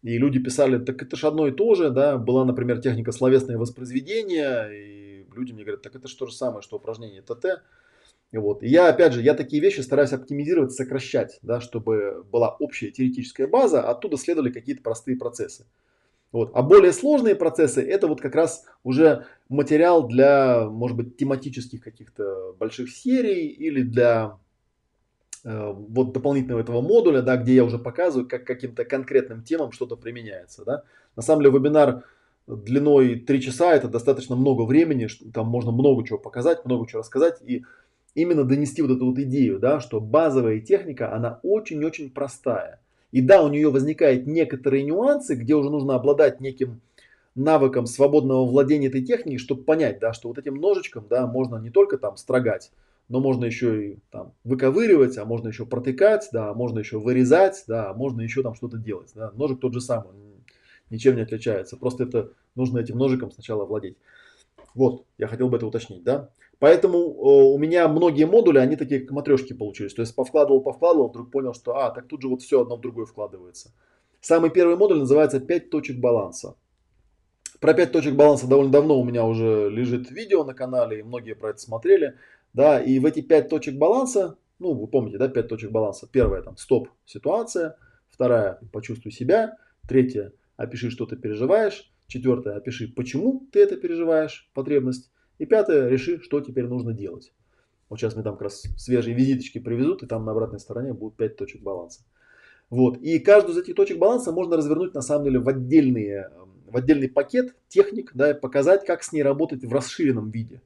И люди писали, так это же одно и то же, да, была, например, техника словесное воспроизведение, и люди мне говорят, так это же то же самое, что упражнение ТТ. Вот. И я, опять же, я такие вещи стараюсь оптимизировать, сокращать, да, чтобы была общая теоретическая база, а оттуда следовали какие-то простые процессы. Вот. А более сложные процессы это вот как раз уже материал для, может быть, тематических каких-то больших серий или для э, вот дополнительного этого модуля, да, где я уже показываю, как каким-то конкретным темам что-то применяется. Да. На самом деле вебинар длиной 3 часа это достаточно много времени, что там можно много чего показать, много чего рассказать и именно донести вот эту вот идею, да, что базовая техника, она очень-очень простая. И да, у нее возникают некоторые нюансы, где уже нужно обладать неким навыком свободного владения этой техникой, чтобы понять, да, что вот этим ножичком, да, можно не только там строгать, но можно еще и там выковыривать, а можно еще протыкать, да, можно еще вырезать, да, можно еще там что-то делать, да. Ножик тот же самый, ничем не отличается, просто это нужно этим ножиком сначала владеть. Вот, я хотел бы это уточнить, да. Поэтому у меня многие модули, они такие как матрешки получились. То есть повкладывал, повкладывал, вдруг понял, что а, так тут же вот все одно в другое вкладывается. Самый первый модуль называется 5 точек баланса. Про 5 точек баланса довольно давно у меня уже лежит видео на канале, и многие про это смотрели. Да, и в эти 5 точек баланса, ну, вы помните, да, 5 точек баланса. Первая там стоп, ситуация. Вторая, почувствуй себя. Третья, опиши, что ты переживаешь. Четвертое, опиши, почему ты это переживаешь, потребность. И пятое, реши, что теперь нужно делать. Вот сейчас мне там как раз свежие визиточки привезут, и там на обратной стороне будут 5 точек баланса. Вот. И каждую из этих точек баланса можно развернуть на самом деле в, отдельные, в отдельный пакет техник, да, и показать, как с ней работать в расширенном виде.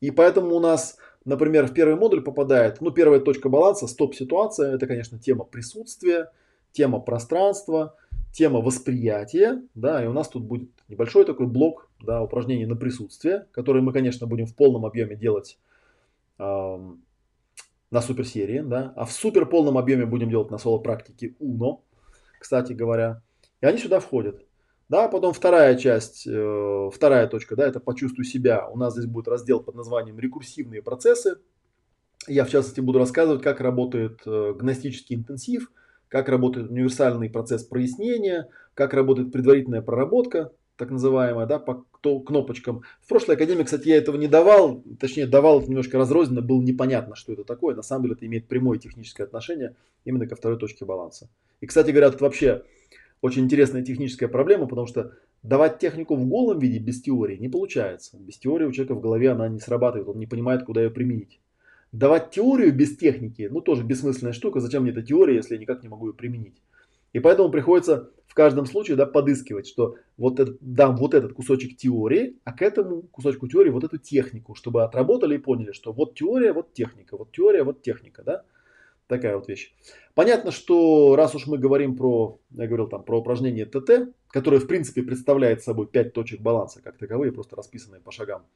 И поэтому у нас, например, в первый модуль попадает, ну, первая точка баланса, стоп-ситуация, это, конечно, тема присутствия, тема пространства, тема восприятия, да, и у нас тут будет небольшой такой блок да, упражнений на присутствие, которые мы, конечно, будем в полном объеме делать э, на суперсерии, да, а в супер полном объеме будем делать на соло-практике Uno, кстати говоря, и они сюда входят. Да, потом вторая часть, э, вторая точка, да, это почувствуй себя. У нас здесь будет раздел под названием рекурсивные процессы. Я, в частности, буду рассказывать, как работает э, гностический интенсив, как работает универсальный процесс прояснения, как работает предварительная проработка, так называемая, да, по кнопочкам. В прошлой академии, кстати, я этого не давал, точнее давал это немножко разрозненно, было непонятно, что это такое. На самом деле это имеет прямое техническое отношение именно ко второй точке баланса. И, кстати говоря, это вообще очень интересная техническая проблема, потому что давать технику в голом виде без теории не получается. Без теории у человека в голове она не срабатывает, он не понимает, куда ее применить. Давать теорию без техники, ну тоже бессмысленная штука, зачем мне эта теория, если я никак не могу ее применить. И поэтому приходится в каждом случае да, подыскивать, что вот этот, дам вот этот кусочек теории, а к этому кусочку теории вот эту технику, чтобы отработали и поняли, что вот теория, вот техника, вот теория, вот техника, да. Такая вот вещь. Понятно, что раз уж мы говорим про, я говорил там про упражнение ТТ, которое в принципе представляет собой 5 точек баланса, как таковые, просто расписанные по шагам,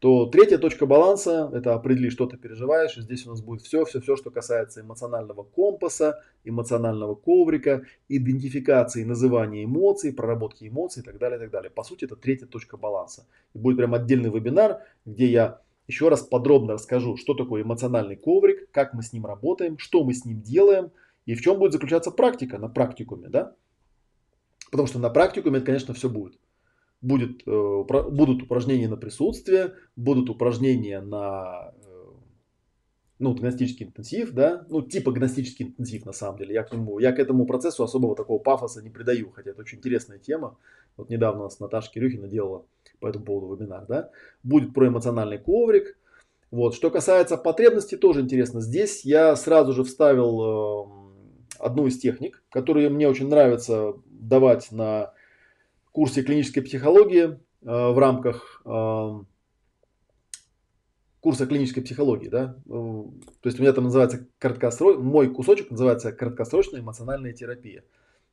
то третья точка баланса – это определи, что ты переживаешь. И здесь у нас будет все, все, все, что касается эмоционального компаса, эмоционального коврика, идентификации, называния эмоций, проработки эмоций и так далее, и так далее. По сути, это третья точка баланса. И будет прям отдельный вебинар, где я еще раз подробно расскажу, что такое эмоциональный коврик, как мы с ним работаем, что мы с ним делаем и в чем будет заключаться практика на практикуме, да? Потому что на практикуме это, конечно, все будет. Будет, э, будут упражнения на присутствие, будут упражнения на э, ну, гностический интенсив, да, ну, типа гностический интенсив на самом деле. Я к, нему, я к этому процессу особого такого пафоса не придаю, хотя это очень интересная тема. Вот недавно у нас Наташа Кирюхина делала по этому поводу вебинар, да. Будет про эмоциональный коврик. Вот. Что касается потребностей, тоже интересно. Здесь я сразу же вставил э, одну из техник, которые мне очень нравится давать на курсе клинической психологии э, в рамках э, курса клинической психологии, да, э, то есть у меня там называется краткосрочный, мой кусочек называется краткосрочная эмоциональная терапия.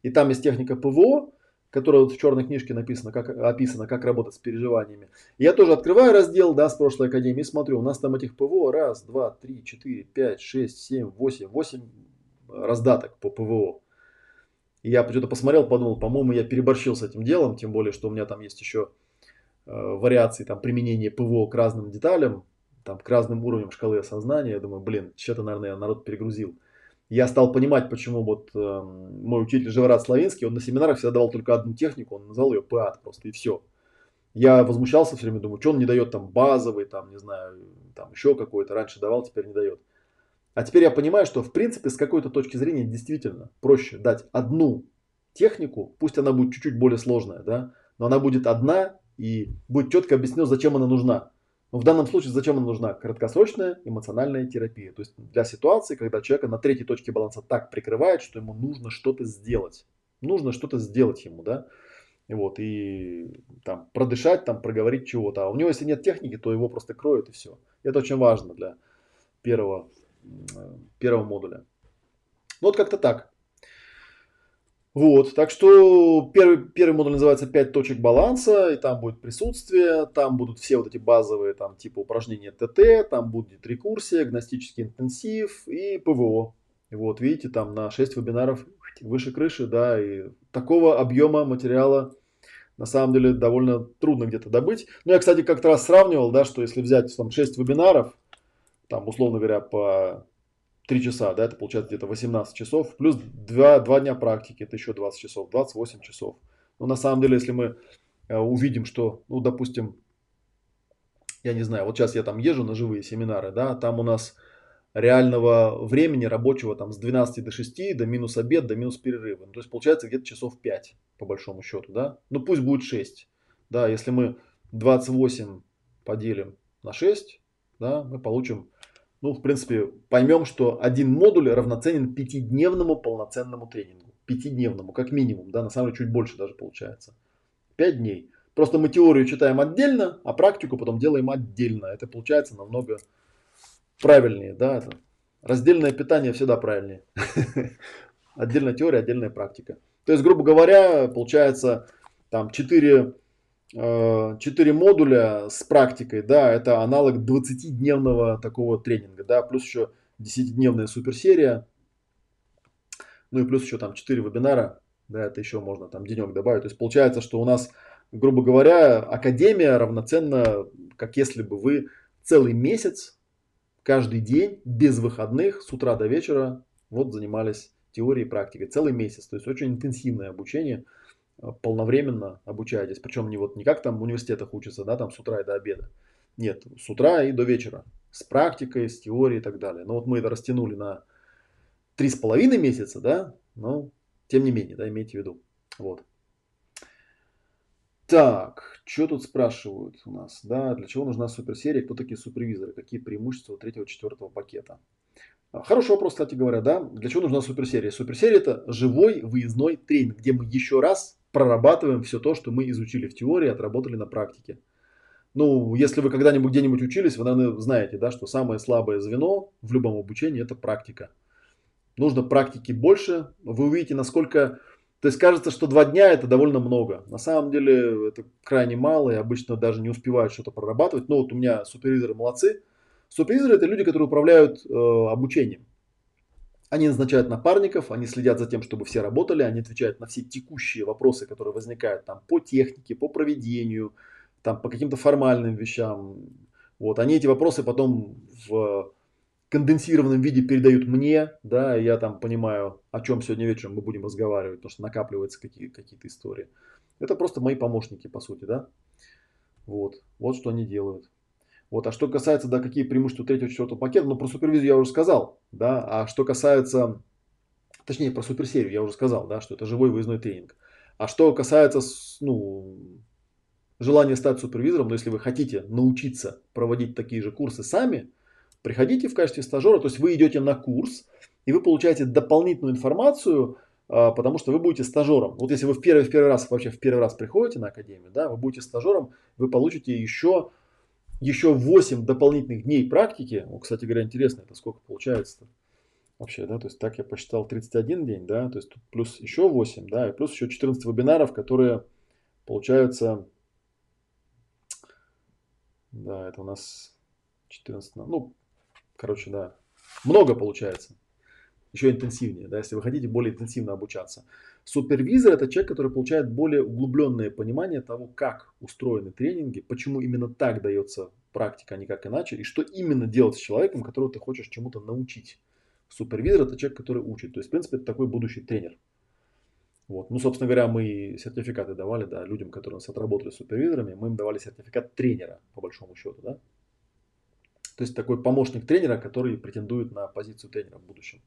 И там есть техника ПВО, которая вот в черной книжке написано, как, описано, как работать с переживаниями. Я тоже открываю раздел, да, с прошлой академии, смотрю, у нас там этих ПВО раз, два, три, четыре, пять, шесть, семь, восемь, восемь раздаток по ПВО. Я почему-то посмотрел, подумал, по-моему, я переборщил с этим делом, тем более, что у меня там есть еще э, вариации там, применения ПВО к разным деталям, там, к разным уровням шкалы осознания. Я думаю, блин, что-то, наверное, я народ перегрузил я стал понимать, почему вот э, мой учитель Живорат Славинский, он на семинарах всегда давал только одну технику, он назвал ее ПАД просто и все. Я возмущался все время, думаю, что он не дает там базовый, там, не знаю, там еще какой-то, раньше давал, теперь не дает. А теперь я понимаю, что в принципе с какой-то точки зрения действительно проще дать одну технику, пусть она будет чуть-чуть более сложная, да, но она будет одна и будет четко объяснено, зачем она нужна. Но в данном случае зачем она нужна? Краткосрочная эмоциональная терапия. То есть для ситуации, когда человека на третьей точке баланса так прикрывает, что ему нужно что-то сделать. Нужно что-то сделать ему, да. И вот, и там продышать, там проговорить чего-то. А у него, если нет техники, то его просто кроют и все. Это очень важно для первого, первого модуля. Ну, вот как-то так. Вот, так что первый, первый модуль называется 5 точек баланса, и там будет присутствие, там будут все вот эти базовые там типа упражнения ТТ, там будет рекурсия, гностический интенсив и ПВО. И вот видите, там на 6 вебинаров выше крыши, да, и такого объема материала на самом деле довольно трудно где-то добыть. Ну, я, кстати, как-то раз сравнивал, да, что если взять там 6 вебинаров, там, условно говоря, по 3 часа, да, это получается где-то 18 часов, плюс 2, 2 дня практики, это еще 20 часов, 28 часов. Но на самом деле, если мы э, увидим, что, ну, допустим, я не знаю, вот сейчас я там езжу на живые семинары, да, там у нас реального времени рабочего там с 12 до 6, до минус обед, до минус перерыва. Ну, то есть получается где-то часов 5 по большому счету, да. Ну пусть будет 6. Да, если мы 28 поделим на 6, да, мы получим ну, в принципе, поймем, что один модуль равноценен пятидневному полноценному тренингу. Пятидневному, как минимум, да, на самом деле чуть больше даже получается. Пять дней. Просто мы теорию читаем отдельно, а практику потом делаем отдельно. Это получается намного правильнее, да, это. Раздельное питание всегда правильнее. Отдельная теория, отдельная практика. То есть, грубо говоря, получается там 4 4 э, модуля с практикой, да, это аналог 20-дневного такого тренинга, да, плюс еще 10-дневная суперсерия, ну и плюс еще там 4 вебинара, да, это еще можно там денек добавить. То есть получается, что у нас, грубо говоря, академия равноценна, как если бы вы целый месяц, каждый день, без выходных, с утра до вечера, вот занимались теорией и практикой. Целый месяц. То есть очень интенсивное обучение – полновременно обучаетесь. Причем не вот не как там в университетах учатся, да, там с утра и до обеда. Нет, с утра и до вечера. С практикой, с теорией и так далее. Но вот мы это растянули на три с половиной месяца, да, но тем не менее, да, имейте в виду. Вот. Так, что тут спрашивают у нас? Да, для чего нужна суперсерия? Кто такие супервизоры? Какие преимущества у третьего, четвертого пакета? Хороший вопрос, кстати говоря, да. Для чего нужна суперсерия? Суперсерия это живой выездной тренинг, где мы еще раз прорабатываем все то, что мы изучили в теории, отработали на практике. Ну, если вы когда-нибудь где-нибудь учились, вы, наверное, знаете, да, что самое слабое звено в любом обучении – это практика. Нужно практики больше. Вы увидите, насколько... То есть кажется, что два дня – это довольно много. На самом деле это крайне мало, и обычно даже не успевают что-то прорабатывать. Но вот у меня супервизоры молодцы. Супервизоры – это люди, которые управляют э, обучением. Они назначают напарников, они следят за тем, чтобы все работали, они отвечают на все текущие вопросы, которые возникают там по технике, по проведению, там, по каким-то формальным вещам. Вот, они эти вопросы потом в конденсированном виде передают мне, да, и я там понимаю, о чем сегодня вечером мы будем разговаривать, потому что накапливаются какие- какие-то истории. Это просто мои помощники, по сути, да. Вот, вот что они делают. Вот, а что касается, да, какие преимущества третьего, четвертого пакета, ну, про супервизию я уже сказал, да, а что касается, точнее, про суперсерию я уже сказал, да, что это живой выездной тренинг. А что касается, ну, желание стать супервизором, но если вы хотите научиться проводить такие же курсы сами, приходите в качестве стажера, то есть вы идете на курс, и вы получаете дополнительную информацию, а, потому что вы будете стажером. Вот если вы в первый, в первый раз, вообще в первый раз приходите на академию, да, вы будете стажером, вы получите еще, еще 8 дополнительных дней практики. Вот, кстати говоря, интересно, это сколько получается-то вообще, да, то есть так я посчитал 31 день, да, то есть тут плюс еще 8, да, и плюс еще 14 вебинаров, которые получаются да, это у нас 14. Ну, короче, да. Много получается. Еще интенсивнее, да, если вы хотите более интенсивно обучаться. Супервизор это человек, который получает более углубленное понимание того, как устроены тренинги, почему именно так дается практика, а не как иначе, и что именно делать с человеком, которого ты хочешь чему-то научить. Супервизор это человек, который учит. То есть, в принципе, это такой будущий тренер. Вот. Ну, собственно говоря, мы сертификаты давали да, людям, которые у нас отработали супервизорами, мы им давали сертификат тренера, по большому счету. Да? То есть такой помощник тренера, который претендует на позицию тренера в будущем.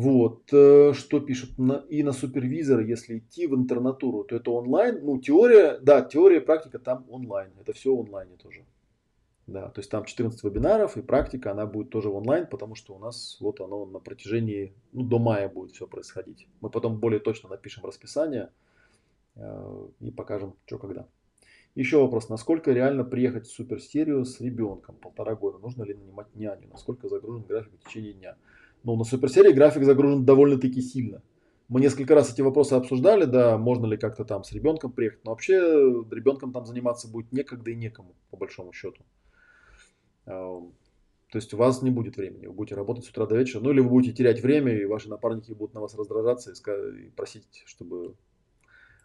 Вот, э, что пишут, и на супервизора, если идти в интернатуру, то это онлайн, ну теория, да, теория, практика там онлайн, это все онлайне тоже. Да, то есть там 14 вебинаров и практика, она будет тоже в онлайн, потому что у нас вот оно на протяжении, ну, до мая будет все происходить. Мы потом более точно напишем расписание э, и покажем, что когда. Еще вопрос, насколько реально приехать в суперсерию с ребенком полтора года? Нужно ли нанимать няню? Насколько загружен график в течение дня? Ну, на суперсерии график загружен довольно-таки сильно. Мы несколько раз эти вопросы обсуждали, да, можно ли как-то там с ребенком приехать, но вообще ребенком там заниматься будет некогда и некому, по большому счету. То есть у вас не будет времени, вы будете работать с утра до вечера, ну или вы будете терять время, и ваши напарники будут на вас раздражаться и, просить, чтобы...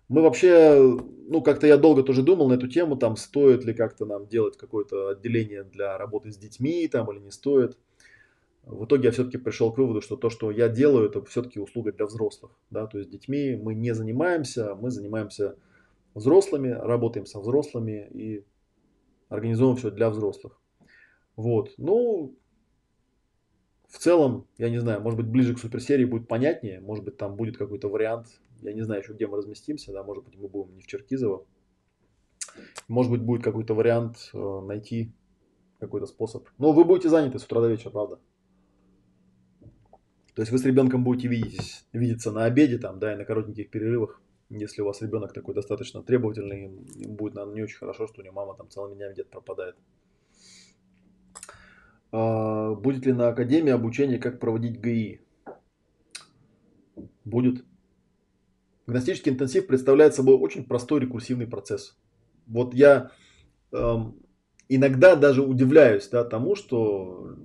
Мы вообще, ну как-то я долго тоже думал на эту тему, там стоит ли как-то нам делать какое-то отделение для работы с детьми там или не стоит. В итоге я все-таки пришел к выводу, что то, что я делаю, это все-таки услуга для взрослых. Да? То есть детьми мы не занимаемся, мы занимаемся взрослыми, работаем со взрослыми и организуем все для взрослых. Вот, ну, в целом, я не знаю, может быть, ближе к суперсерии будет понятнее, может быть, там будет какой-то вариант, я не знаю еще, где мы разместимся, да, может быть, мы будем не в Черкизово, может быть, будет какой-то вариант э, найти какой-то способ. Но вы будете заняты с утра до вечера, правда. То есть вы с ребенком будете видеть, видеться на обеде там, да, и на коротеньких перерывах. Если у вас ребенок такой достаточно требовательный, им будет, наверное, не очень хорошо, что у него мама там целыми днями где-то пропадает. А, будет ли на Академии обучение, как проводить ГИ? Будет. Гностический интенсив представляет собой очень простой рекурсивный процесс. Вот я эм, иногда даже удивляюсь да, тому, что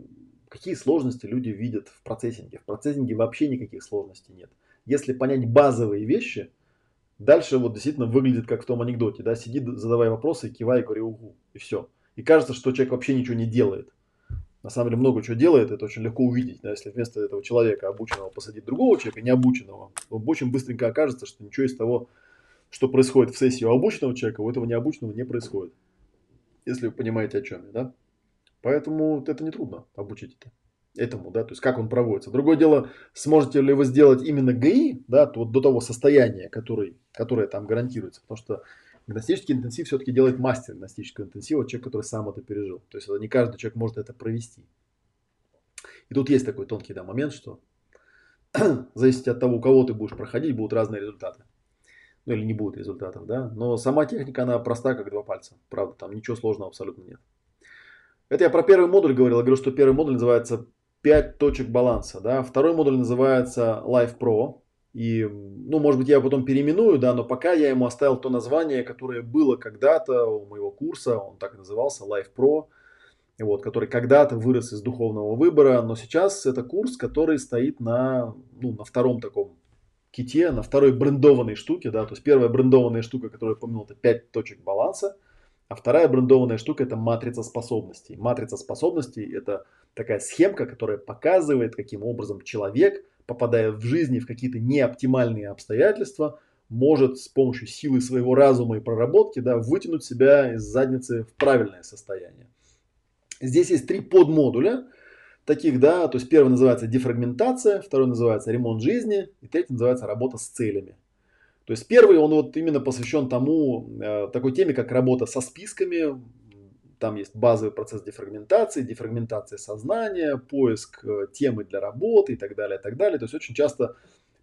какие сложности люди видят в процессинге. В процессинге вообще никаких сложностей нет. Если понять базовые вещи, дальше вот действительно выглядит как в том анекдоте. Да, сиди, задавай вопросы, кивай, говори угу, и все. И кажется, что человек вообще ничего не делает на самом деле много чего делает, это очень легко увидеть. Да, если вместо этого человека обученного посадить другого человека, необученного, то очень быстренько окажется, что ничего из того, что происходит в сессии у обученного человека, у этого необученного не происходит. Если вы понимаете, о чем я, да? Поэтому это не трудно обучить это этому, да, то есть как он проводится. Другое дело, сможете ли вы сделать именно ГИ, да, то вот до того состояния, который, которое там гарантируется, потому что Гностический интенсив все-таки делает мастер гностического интенсива, человек, который сам это пережил. То есть не каждый человек может это провести. И тут есть такой тонкий да, момент, что зависит от того, у кого ты будешь проходить, будут разные результаты. Ну или не будет результатов, да. Но сама техника, она проста, как два пальца. Правда, там ничего сложного абсолютно нет. Это я про первый модуль говорил. Я говорю, что первый модуль называется 5 точек баланса. Да? Второй модуль называется Life Pro. И, ну, может быть, я его потом переименую, да, но пока я ему оставил то название, которое было когда-то у моего курса, он так и назывался, Life Pro, вот, который когда-то вырос из духовного выбора, но сейчас это курс, который стоит на, ну, на втором таком ките, на второй брендованной штуке, да, то есть первая брендованная штука, которую я помнил, это 5 точек баланса, а вторая брендованная штука это матрица способностей. Матрица способностей это такая схемка, которая показывает, каким образом человек, попадая в жизни в какие-то неоптимальные обстоятельства, может с помощью силы своего разума и проработки да, вытянуть себя из задницы в правильное состояние. Здесь есть три подмодуля таких, да, то есть первый называется дефрагментация, второй называется ремонт жизни и третий называется работа с целями. То есть первый, он вот именно посвящен тому, э, такой теме, как работа со списками. Там есть базовый процесс дефрагментации, дефрагментация сознания, поиск э, темы для работы и так далее, и так далее. То есть очень часто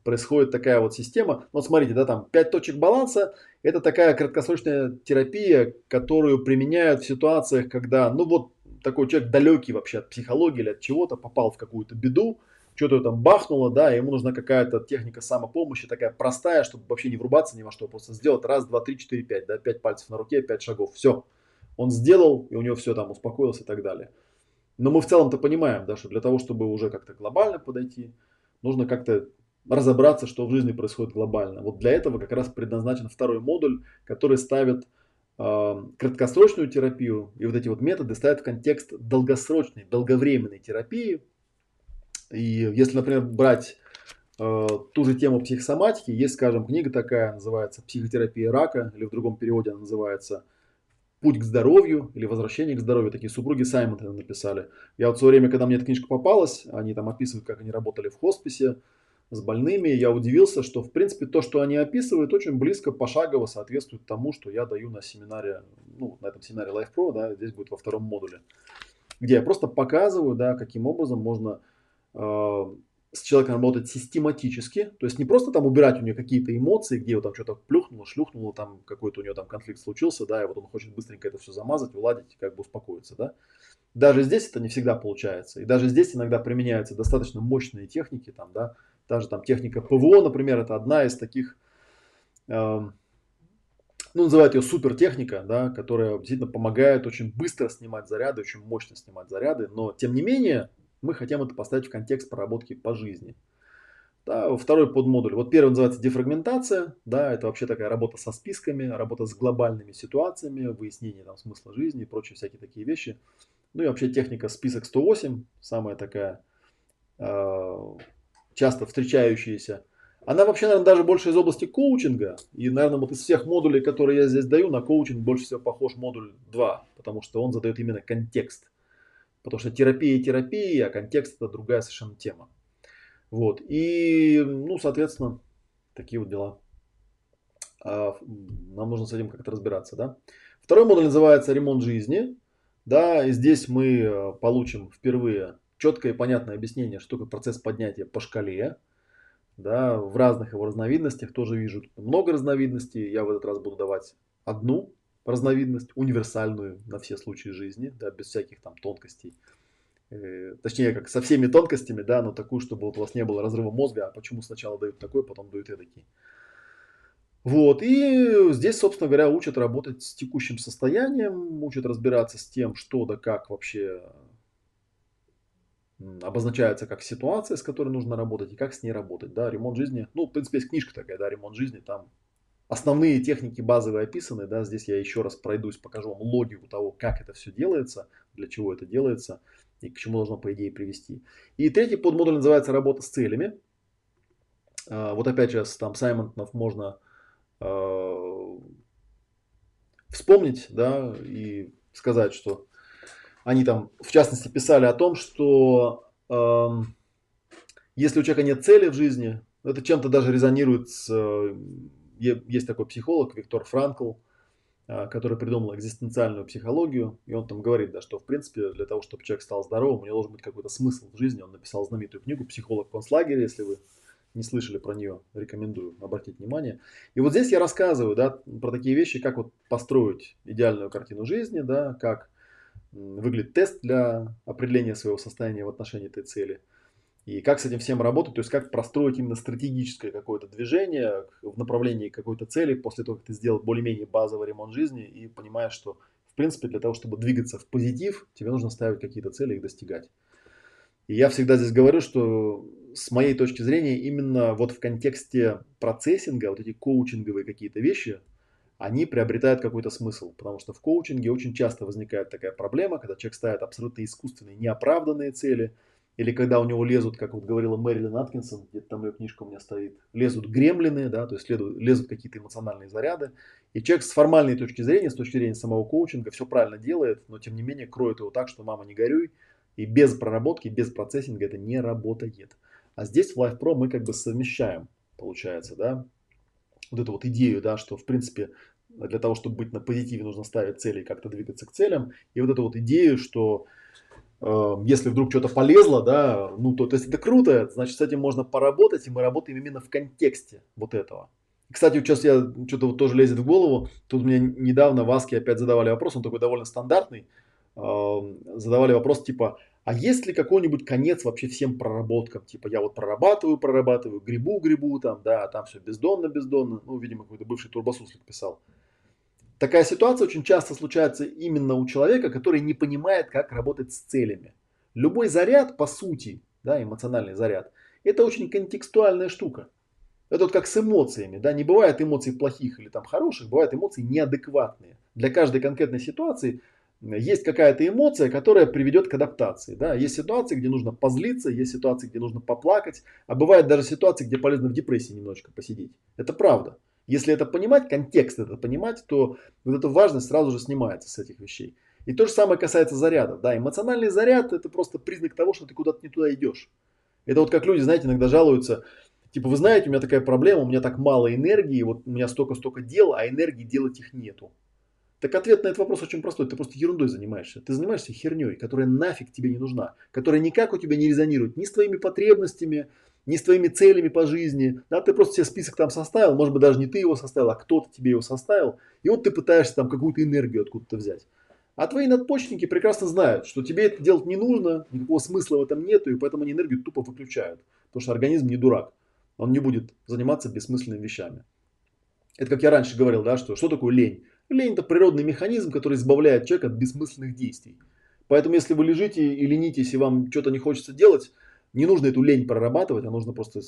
происходит такая вот система. Вот смотрите, да, там 5 точек баланса. Это такая краткосрочная терапия, которую применяют в ситуациях, когда, ну вот, такой человек далекий вообще от психологии или от чего-то, попал в какую-то беду, что-то там бахнуло, да, ему нужна какая-то техника самопомощи, такая простая, чтобы вообще не врубаться ни во что, просто сделать раз, два, три, четыре, пять, да, пять пальцев на руке, пять шагов, все. Он сделал, и у него все там успокоилось и так далее. Но мы в целом-то понимаем, да, что для того, чтобы уже как-то глобально подойти, нужно как-то разобраться, что в жизни происходит глобально. Вот для этого как раз предназначен второй модуль, который ставит э, краткосрочную терапию и вот эти вот методы ставят в контекст долгосрочной, долговременной терапии, и если, например, брать э, ту же тему психосоматики, есть, скажем, книга такая, называется «Психотерапия рака», или в другом переводе она называется «Путь к здоровью» или «Возвращение к здоровью». Такие супруги Саймонтона написали. Я вот в свое время, когда мне эта книжка попалась, они там описывают, как они работали в хосписе с больными, я удивился, что, в принципе, то, что они описывают, очень близко, пошагово соответствует тому, что я даю на семинаре, ну, на этом семинаре Life Pro, да, здесь будет во втором модуле, где я просто показываю, да, каким образом можно с человеком работать систематически, то есть не просто там убирать у нее какие-то эмоции, где его там что-то плюхнуло, шлюхнуло, там какой-то у нее там конфликт случился, да, и вот он хочет быстренько это все замазать, уладить, как бы успокоиться, да. Даже здесь это не всегда получается, и даже здесь иногда применяются достаточно мощные техники, там, да, та же там техника ПВО, например, это одна из таких, э, ну, называют ее супертехника, да, которая действительно помогает очень быстро снимать заряды, очень мощно снимать заряды, но тем не менее мы хотим это поставить в контекст проработки по жизни. Да, второй подмодуль. Вот первый называется дефрагментация. Да, это вообще такая работа со списками, работа с глобальными ситуациями, выяснение там, смысла жизни и прочие всякие такие вещи. Ну и вообще техника список 108, самая такая э, часто встречающаяся. Она вообще, наверное, даже больше из области коучинга. И, наверное, вот из всех модулей, которые я здесь даю, на коучинг больше всего похож модуль 2, потому что он задает именно контекст. Потому что терапия терапия, а контекст это другая совершенно тема. Вот. И, ну, соответственно, такие вот дела. А, нам нужно с этим как-то разбираться, да. Второй модуль называется ремонт жизни. Да, и здесь мы э, получим впервые четкое и понятное объяснение, что такое процесс поднятия по шкале. Да, в разных его разновидностях тоже вижу много разновидностей. Я в этот раз буду давать одну разновидность, универсальную на все случаи жизни, да, без всяких там тонкостей. Э, точнее, как со всеми тонкостями, да, но такую, чтобы вот у вас не было разрыва мозга, а почему сначала дают такой, потом дают эдакий. Вот, и здесь, собственно говоря, учат работать с текущим состоянием, учат разбираться с тем, что да как вообще обозначается как ситуация, с которой нужно работать, и как с ней работать, да, ремонт жизни, ну, в принципе, есть книжка такая, да, ремонт жизни, там Основные техники базовые описаны, да, здесь я еще раз пройдусь, покажу вам логику того, как это все делается, для чего это делается и к чему должно, по идее, привести. И третий подмодуль называется «Работа с целями». А, вот опять же, там Саймонтов можно э, вспомнить, да, и сказать, что они там, в частности, писали о том, что э, если у человека нет цели в жизни, это чем-то даже резонирует с есть такой психолог Виктор Франкл, а, который придумал экзистенциальную психологию, и он там говорит, да, что в принципе для того, чтобы человек стал здоровым, у него должен быть какой-то смысл в жизни. Он написал знаменитую книгу «Психолог в концлагере», если вы не слышали про нее, рекомендую обратить внимание. И вот здесь я рассказываю, да, про такие вещи, как вот построить идеальную картину жизни, да, как выглядит тест для определения своего состояния в отношении этой цели. И как с этим всем работать, то есть как простроить именно стратегическое какое-то движение в направлении какой-то цели после того, как ты сделал более-менее базовый ремонт жизни и понимаешь, что в принципе для того, чтобы двигаться в позитив, тебе нужно ставить какие-то цели и их достигать. И я всегда здесь говорю, что с моей точки зрения именно вот в контексте процессинга вот эти коучинговые какие-то вещи – они приобретают какой-то смысл. Потому что в коучинге очень часто возникает такая проблема, когда человек ставит абсолютно искусственные, неоправданные цели, или когда у него лезут, как вот говорила Мэрилин Аткинсон, где-то там ее книжка у меня стоит, лезут гремлины, да, то есть лезут, лезут какие-то эмоциональные заряды. И человек с формальной точки зрения, с точки зрения самого коучинга, все правильно делает, но тем не менее кроет его так, что мама не горюй, и без проработки, без процессинга это не работает. А здесь в Life Pro мы как бы совмещаем, получается, да, вот эту вот идею, да, что в принципе для того, чтобы быть на позитиве, нужно ставить цели и как-то двигаться к целям. И вот эту вот идею, что если вдруг что-то полезло, да, ну то, то есть это круто, значит с этим можно поработать, и мы работаем именно в контексте вот этого. Кстати, сейчас я что-то вот тоже лезет в голову. Тут мне недавно в опять задавали вопрос, он такой довольно стандартный. Э, задавали вопрос типа, а есть ли какой-нибудь конец вообще всем проработкам? Типа я вот прорабатываю, прорабатываю, грибу, грибу, там, да, а там все бездонно, бездонно. Ну, видимо, какой-то бывший турбосуслик писал. Такая ситуация очень часто случается именно у человека, который не понимает, как работать с целями. Любой заряд, по сути, да, эмоциональный заряд, это очень контекстуальная штука. Это вот как с эмоциями, да, не бывает эмоций плохих или там хороших, бывают эмоции неадекватные. Для каждой конкретной ситуации есть какая-то эмоция, которая приведет к адаптации. Да? Есть ситуации, где нужно позлиться, есть ситуации, где нужно поплакать, а бывает даже ситуации, где полезно в депрессии немножечко посидеть. Это правда. Если это понимать, контекст это понимать, то вот эта важность сразу же снимается с этих вещей. И то же самое касается зарядов. Да, эмоциональный заряд это просто признак того, что ты куда-то не туда идешь. Это вот как люди, знаете, иногда жалуются, типа, вы знаете, у меня такая проблема, у меня так мало энергии, вот у меня столько-столько дел, а энергии делать их нету. Так ответ на этот вопрос очень простой. Ты просто ерундой занимаешься. Ты занимаешься херней, которая нафиг тебе не нужна. Которая никак у тебя не резонирует ни с твоими потребностями, ни с твоими целями по жизни. Да, ты просто себе список там составил. Может быть, даже не ты его составил, а кто-то тебе его составил. И вот ты пытаешься там какую-то энергию откуда-то взять. А твои надпочечники прекрасно знают, что тебе это делать не нужно, никакого смысла в этом нету, и поэтому они энергию тупо выключают. Потому что организм не дурак. Он не будет заниматься бессмысленными вещами. Это как я раньше говорил, да, что что такое лень? Лень – это природный механизм, который избавляет человека от бессмысленных действий. Поэтому, если вы лежите и ленитесь, и вам что-то не хочется делать, не нужно эту лень прорабатывать, а нужно просто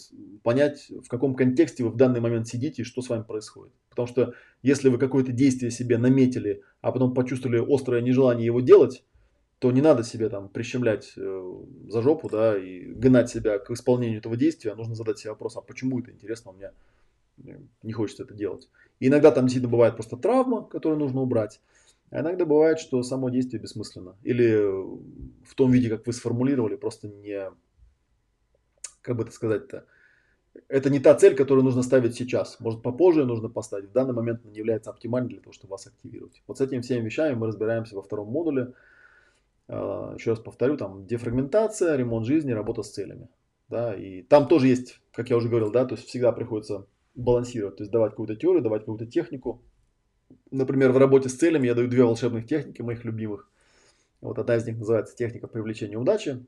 понять, в каком контексте вы в данный момент сидите и что с вами происходит. Потому что если вы какое-то действие себе наметили, а потом почувствовали острое нежелание его делать, то не надо себе там прищемлять э, за жопу, да, и гнать себя к исполнению этого действия. Нужно задать себе вопрос, а почему это интересно у меня не хочется это делать. И иногда там действительно бывает просто травма, которую нужно убрать. А иногда бывает, что само действие бессмысленно. Или в том виде, как вы сформулировали, просто не... Как бы это сказать-то? Это не та цель, которую нужно ставить сейчас. Может, попозже нужно поставить. В данный момент она не является оптимальной для того, чтобы вас активировать. Вот с этими всеми вещами мы разбираемся во втором модуле. А, еще раз повторю, там дефрагментация, ремонт жизни, работа с целями. Да, и там тоже есть, как я уже говорил, да, то есть всегда приходится балансировать, то есть давать какую-то теорию, давать какую-то технику. Например, в работе с целями я даю две волшебных техники, моих любимых. Вот одна из них называется техника привлечения удачи,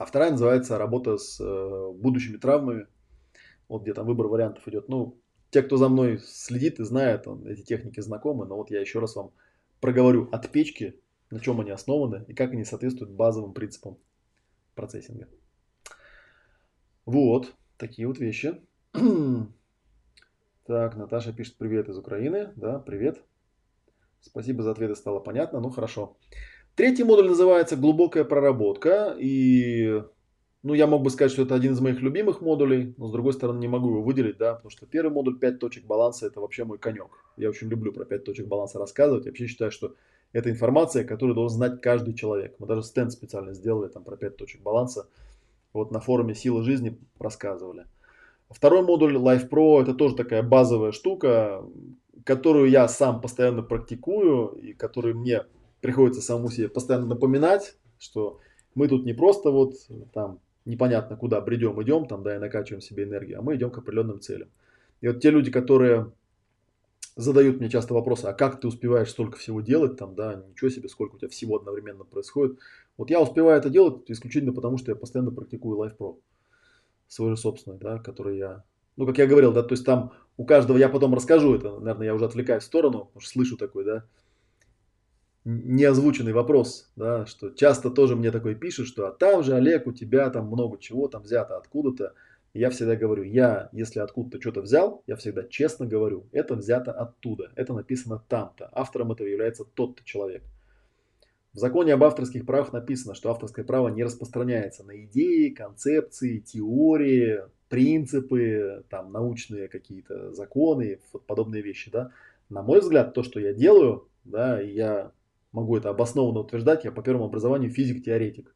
а вторая называется работа с э, будущими травмами. Вот где там выбор вариантов идет. Ну, те, кто за мной следит и знает, он, эти техники знакомы, но вот я еще раз вам проговорю от печки, на чем они основаны и как они соответствуют базовым принципам процессинга. Вот, такие вот вещи. Так, Наташа пишет привет из Украины. Да, привет. Спасибо за ответы, стало понятно. Ну, хорошо. Третий модуль называется глубокая проработка. И, ну, я мог бы сказать, что это один из моих любимых модулей, но с другой стороны не могу его выделить, да, потому что первый модуль 5 точек баланса это вообще мой конек. Я очень люблю про 5 точек баланса рассказывать. Я вообще считаю, что это информация, которую должен знать каждый человек. Мы даже стенд специально сделали там про 5 точек баланса. Вот на форуме Сила жизни рассказывали. Второй модуль Life Pro это тоже такая базовая штука, которую я сам постоянно практикую и которую мне приходится самому себе постоянно напоминать, что мы тут не просто вот там непонятно куда бредем, идем там, да, и накачиваем себе энергию, а мы идем к определенным целям. И вот те люди, которые задают мне часто вопросы, а как ты успеваешь столько всего делать, там, да, ничего себе, сколько у тебя всего одновременно происходит. Вот я успеваю это делать исключительно потому, что я постоянно практикую Life Pro, свой же собственный, да, который я, ну, как я говорил, да, то есть там у каждого, я потом расскажу это, наверное, я уже отвлекаюсь в сторону, потому слышу такой, да, неозвученный вопрос, да, что часто тоже мне такой пишут, что а там же, Олег, у тебя там много чего там взято откуда-то, я всегда говорю, я, если откуда-то что-то взял, я всегда честно говорю, это взято оттуда, это написано там-то. Автором этого является тот-то человек. В законе об авторских правах написано, что авторское право не распространяется на идеи, концепции, теории, принципы, там, научные какие-то законы, подобные вещи. Да? На мой взгляд, то, что я делаю, да, я могу это обоснованно утверждать, я по первому образованию физик-теоретик.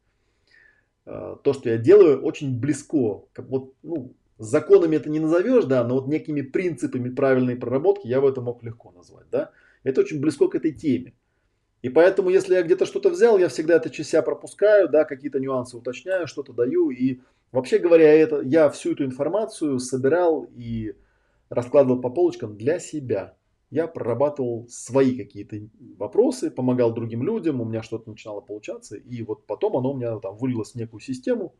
Э, то, что я делаю, очень близко. Как вот, ну, законами это не назовешь, да, но вот некими принципами правильной проработки я бы это мог легко назвать, да. Это очень близко к этой теме. И поэтому, если я где-то что-то взял, я всегда это через себя пропускаю, да, какие-то нюансы уточняю, что-то даю. И вообще говоря, это, я всю эту информацию собирал и раскладывал по полочкам для себя я прорабатывал свои какие-то вопросы, помогал другим людям, у меня что-то начинало получаться, и вот потом оно у меня там вылилось в некую систему,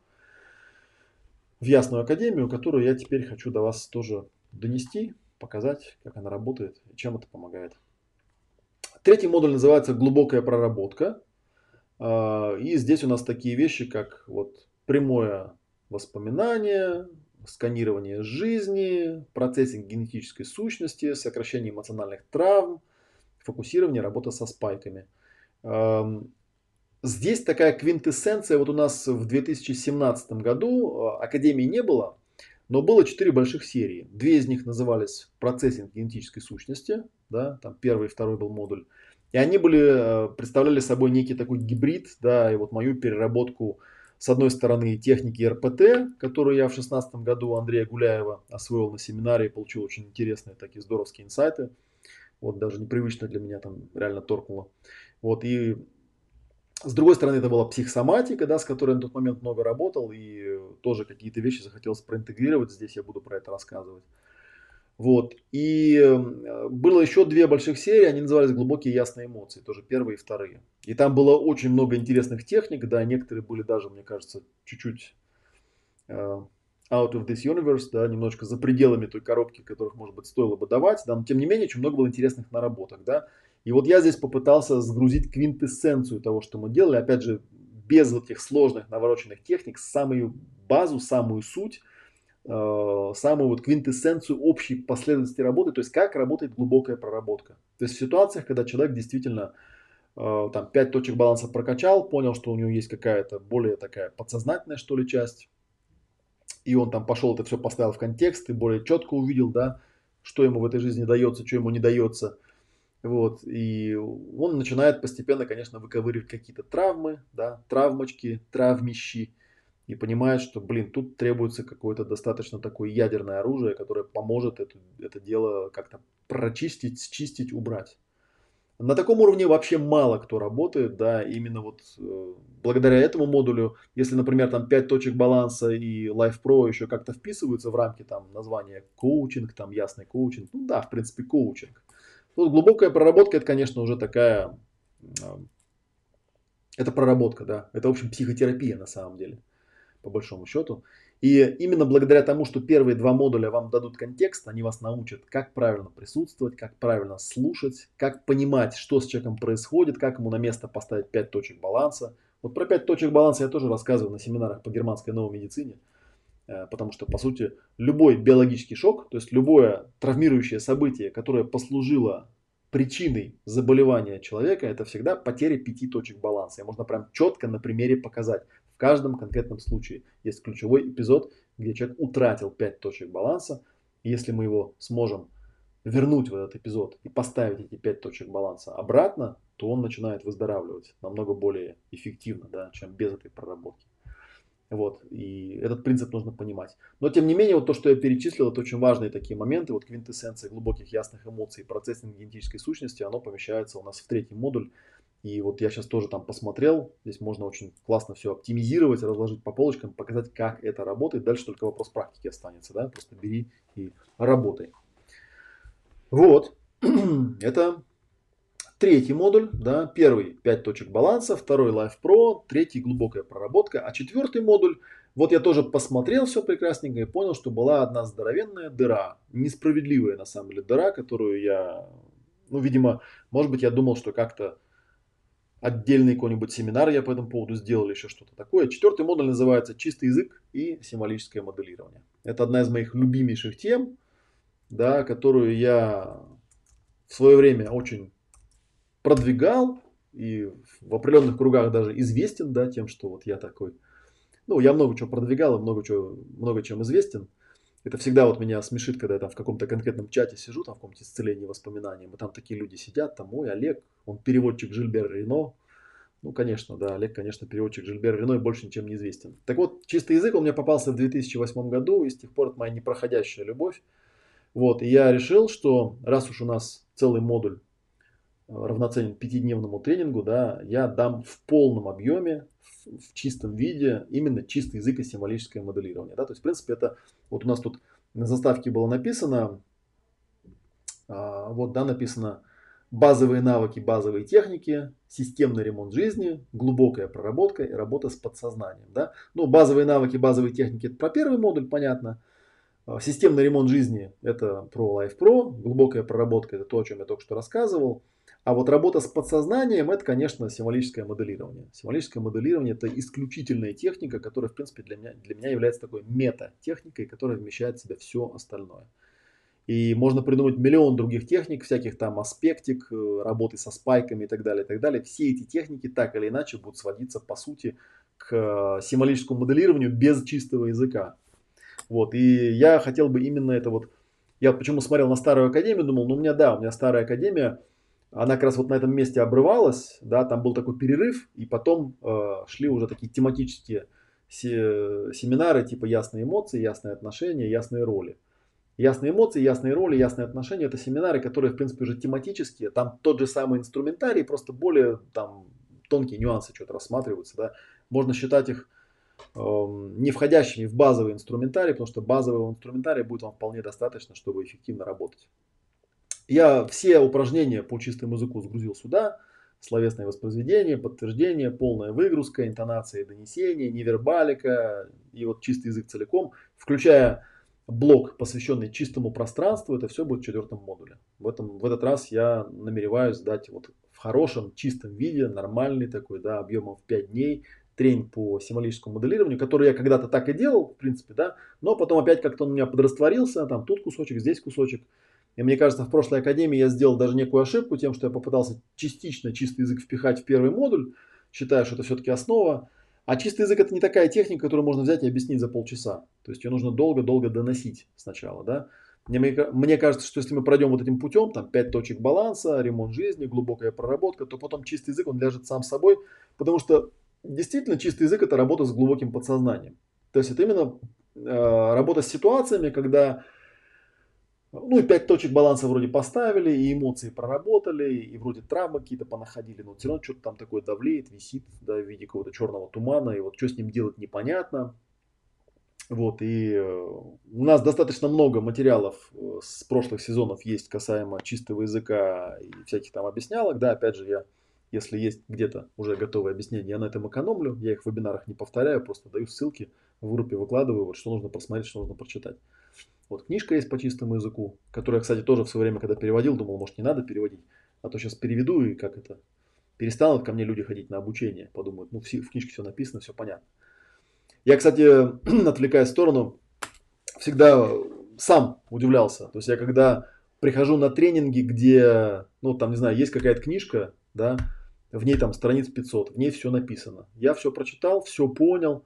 в Ясную Академию, которую я теперь хочу до вас тоже донести, показать, как она работает и чем это помогает. Третий модуль называется «Глубокая проработка». А, и здесь у нас такие вещи, как вот прямое воспоминание, сканирование жизни, процессинг генетической сущности, сокращение эмоциональных травм, фокусирование, работа со спайками. Эм, здесь такая квинтэссенция, вот у нас в 2017 году э, Академии не было, но было четыре больших серии. Две из них назывались «Процессинг генетической сущности», да, там первый и второй был модуль. И они были, э, представляли собой некий такой гибрид, да, и вот мою переработку с одной стороны, техники РПТ, которую я в 2016 году у Андрея Гуляева освоил на семинаре и получил очень интересные такие здоровские инсайты. Вот даже непривычно для меня там реально торкнуло. Вот и с другой стороны, это была психосоматика, да, с которой я на тот момент много работал, и тоже какие-то вещи захотелось проинтегрировать. Здесь я буду про это рассказывать. Вот. И э, было еще две больших серии, они назывались «Глубокие ясные эмоции», тоже первые и вторые. И там было очень много интересных техник, да, некоторые были даже, мне кажется, чуть-чуть uh, out of this universe, да, немножко за пределами той коробки, которых, может быть, стоило бы давать, да, но тем не менее, очень много было интересных наработок, да. И вот я здесь попытался сгрузить квинтэссенцию того, что мы делали, опять же, без вот этих сложных навороченных техник, самую базу, самую суть – Э, самую вот квинтэссенцию общей последовательности работы, то есть как работает глубокая проработка. То есть в ситуациях, когда человек действительно э, там 5 точек баланса прокачал, понял, что у него есть какая-то более такая подсознательная что ли часть, и он там пошел это все поставил в контекст и более четко увидел, да, что ему в этой жизни дается, что ему не дается. Вот, и он начинает постепенно, конечно, выковыривать какие-то травмы, да, травмочки, травмищи, и понимает, что, блин, тут требуется какое-то достаточно такое ядерное оружие, которое поможет это, это дело как-то прочистить, счистить, убрать. На таком уровне вообще мало кто работает, да, именно вот э, благодаря этому модулю, если, например, там 5 точек баланса и Life Pro еще как-то вписываются в рамки там названия коучинг, там ясный коучинг, ну да, в принципе, коучинг. Тут глубокая проработка, это, конечно, уже такая, э, это проработка, да, это, в общем, психотерапия на самом деле по большому счету. И именно благодаря тому, что первые два модуля вам дадут контекст, они вас научат, как правильно присутствовать, как правильно слушать, как понимать, что с человеком происходит, как ему на место поставить 5 точек баланса. Вот про 5 точек баланса я тоже рассказываю на семинарах по германской новой медицине, э, потому что, по сути, любой биологический шок, то есть любое травмирующее событие, которое послужило причиной заболевания человека, это всегда потеря пяти точек баланса. И можно прям четко на примере показать, в каждом конкретном случае есть ключевой эпизод, где человек утратил 5 точек баланса. И если мы его сможем вернуть в этот эпизод и поставить эти 5 точек баланса обратно, то он начинает выздоравливать намного более эффективно, да, чем без этой проработки. Вот, и этот принцип нужно понимать. Но, тем не менее, вот то, что я перечислил, это очень важные такие моменты. Вот квинтэссенция глубоких ясных эмоций и процессинг генетической сущности, оно помещается у нас в третий модуль. И вот я сейчас тоже там посмотрел, здесь можно очень классно все оптимизировать, разложить по полочкам, показать, как это работает. Дальше только вопрос практики останется, да, просто бери и работай. Вот, это Третий модуль, да, первый 5 точек баланса, второй Life Pro, третий глубокая проработка, а четвертый модуль, вот я тоже посмотрел все прекрасненько и понял, что была одна здоровенная дыра, несправедливая на самом деле дыра, которую я, ну, видимо, может быть, я думал, что как-то отдельный какой-нибудь семинар я по этому поводу сделал, еще что-то такое. Четвертый модуль называется «Чистый язык и символическое моделирование». Это одна из моих любимейших тем, да, которую я в свое время очень продвигал и в определенных кругах даже известен, да, тем, что вот я такой. Ну, я много чего продвигал и много, чего, много чем известен. Это всегда вот меня смешит, когда я там в каком-то конкретном чате сижу, там в каком-то исцелении воспоминаний, и там такие люди сидят, там, ой, Олег, он переводчик Жильбер Рено. Ну, конечно, да, Олег, конечно, переводчик Жильбер Рено и больше ничем не известен. Так вот, чистый язык у меня попался в 2008 году, и с тех пор это моя непроходящая любовь. Вот, и я решил, что раз уж у нас целый модуль равноценен пятидневному тренингу, да, я дам в полном объеме, в, чистом виде, именно чистый язык и символическое моделирование. Да? То есть, в принципе, это вот у нас тут на заставке было написано, а, вот, да, написано базовые навыки, базовые техники, системный ремонт жизни, глубокая проработка и работа с подсознанием. Да? Ну, базовые навыки, базовые техники, это про первый модуль, понятно. А, системный ремонт жизни – это про Life Pro, глубокая проработка – это то, о чем я только что рассказывал. А вот работа с подсознанием – это, конечно, символическое моделирование. Символическое моделирование – это исключительная техника, которая, в принципе, для меня, для меня является такой мета-техникой, которая вмещает в себя все остальное. И можно придумать миллион других техник, всяких там аспектик, э, работы со спайками и так далее, и так далее. Все эти техники так или иначе будут сводиться, по сути, к э, символическому моделированию без чистого языка. Вот. И я хотел бы именно это вот... Я почему смотрел на старую академию, думал, ну у меня, да, у меня старая академия – она как раз вот на этом месте обрывалась, да, там был такой перерыв, и потом э, шли уже такие тематические се- семинары, типа ясные эмоции, ясные отношения, ясные роли. Ясные эмоции, ясные роли, ясные отношения – это семинары, которые, в принципе, уже тематические. Там тот же самый инструментарий, просто более там тонкие нюансы что-то рассматриваются. Да. Можно считать их э, не входящими в базовый инструментарий, потому что базового инструментария будет вам вполне достаточно, чтобы эффективно работать. Я все упражнения по чистому языку сгрузил сюда. Словесное воспроизведение, подтверждение, полная выгрузка, интонация и донесение, невербалика и вот чистый язык целиком, включая блок, посвященный чистому пространству, это все будет в четвертом модуле. В, этом, в этот раз я намереваюсь дать вот в хорошем, чистом виде, нормальный такой, да, объемом в 5 дней, тренинг по символическому моделированию, который я когда-то так и делал, в принципе, да, но потом опять как-то он у меня подрастворился, там тут кусочек, здесь кусочек. И мне кажется, в прошлой академии я сделал даже некую ошибку тем, что я попытался частично чистый язык впихать в первый модуль, считая, что это все-таки основа. А чистый язык это не такая техника, которую можно взять и объяснить за полчаса. То есть ее нужно долго-долго доносить сначала. Да? Мне, мне кажется, что если мы пройдем вот этим путем, там 5 точек баланса, ремонт жизни, глубокая проработка, то потом чистый язык, он ляжет сам собой, потому что действительно чистый язык это работа с глубоким подсознанием. То есть это именно э, работа с ситуациями, когда ну и пять точек баланса вроде поставили, и эмоции проработали, и вроде травмы какие-то понаходили, но все равно что-то там такое давлеет, висит да, в виде какого-то черного тумана, и вот что с ним делать непонятно. Вот, и э, у нас достаточно много материалов э, с прошлых сезонов есть касаемо чистого языка и всяких там объяснялок. Да, опять же, я, если есть где-то уже готовые объяснения, я на этом экономлю. Я их в вебинарах не повторяю, просто даю ссылки в группе, выкладываю, вот что нужно просмотреть, что нужно прочитать. Вот книжка есть по чистому языку, которую я, кстати, тоже в свое время, когда переводил, думал, может, не надо переводить, а то сейчас переведу и как это, перестанут ко мне люди ходить на обучение, подумают, ну, в книжке все написано, все понятно. Я, кстати, отвлекая в сторону, всегда сам удивлялся. То есть я когда прихожу на тренинги, где, ну, там, не знаю, есть какая-то книжка, да, в ней там страниц 500, в ней все написано. Я все прочитал, все понял,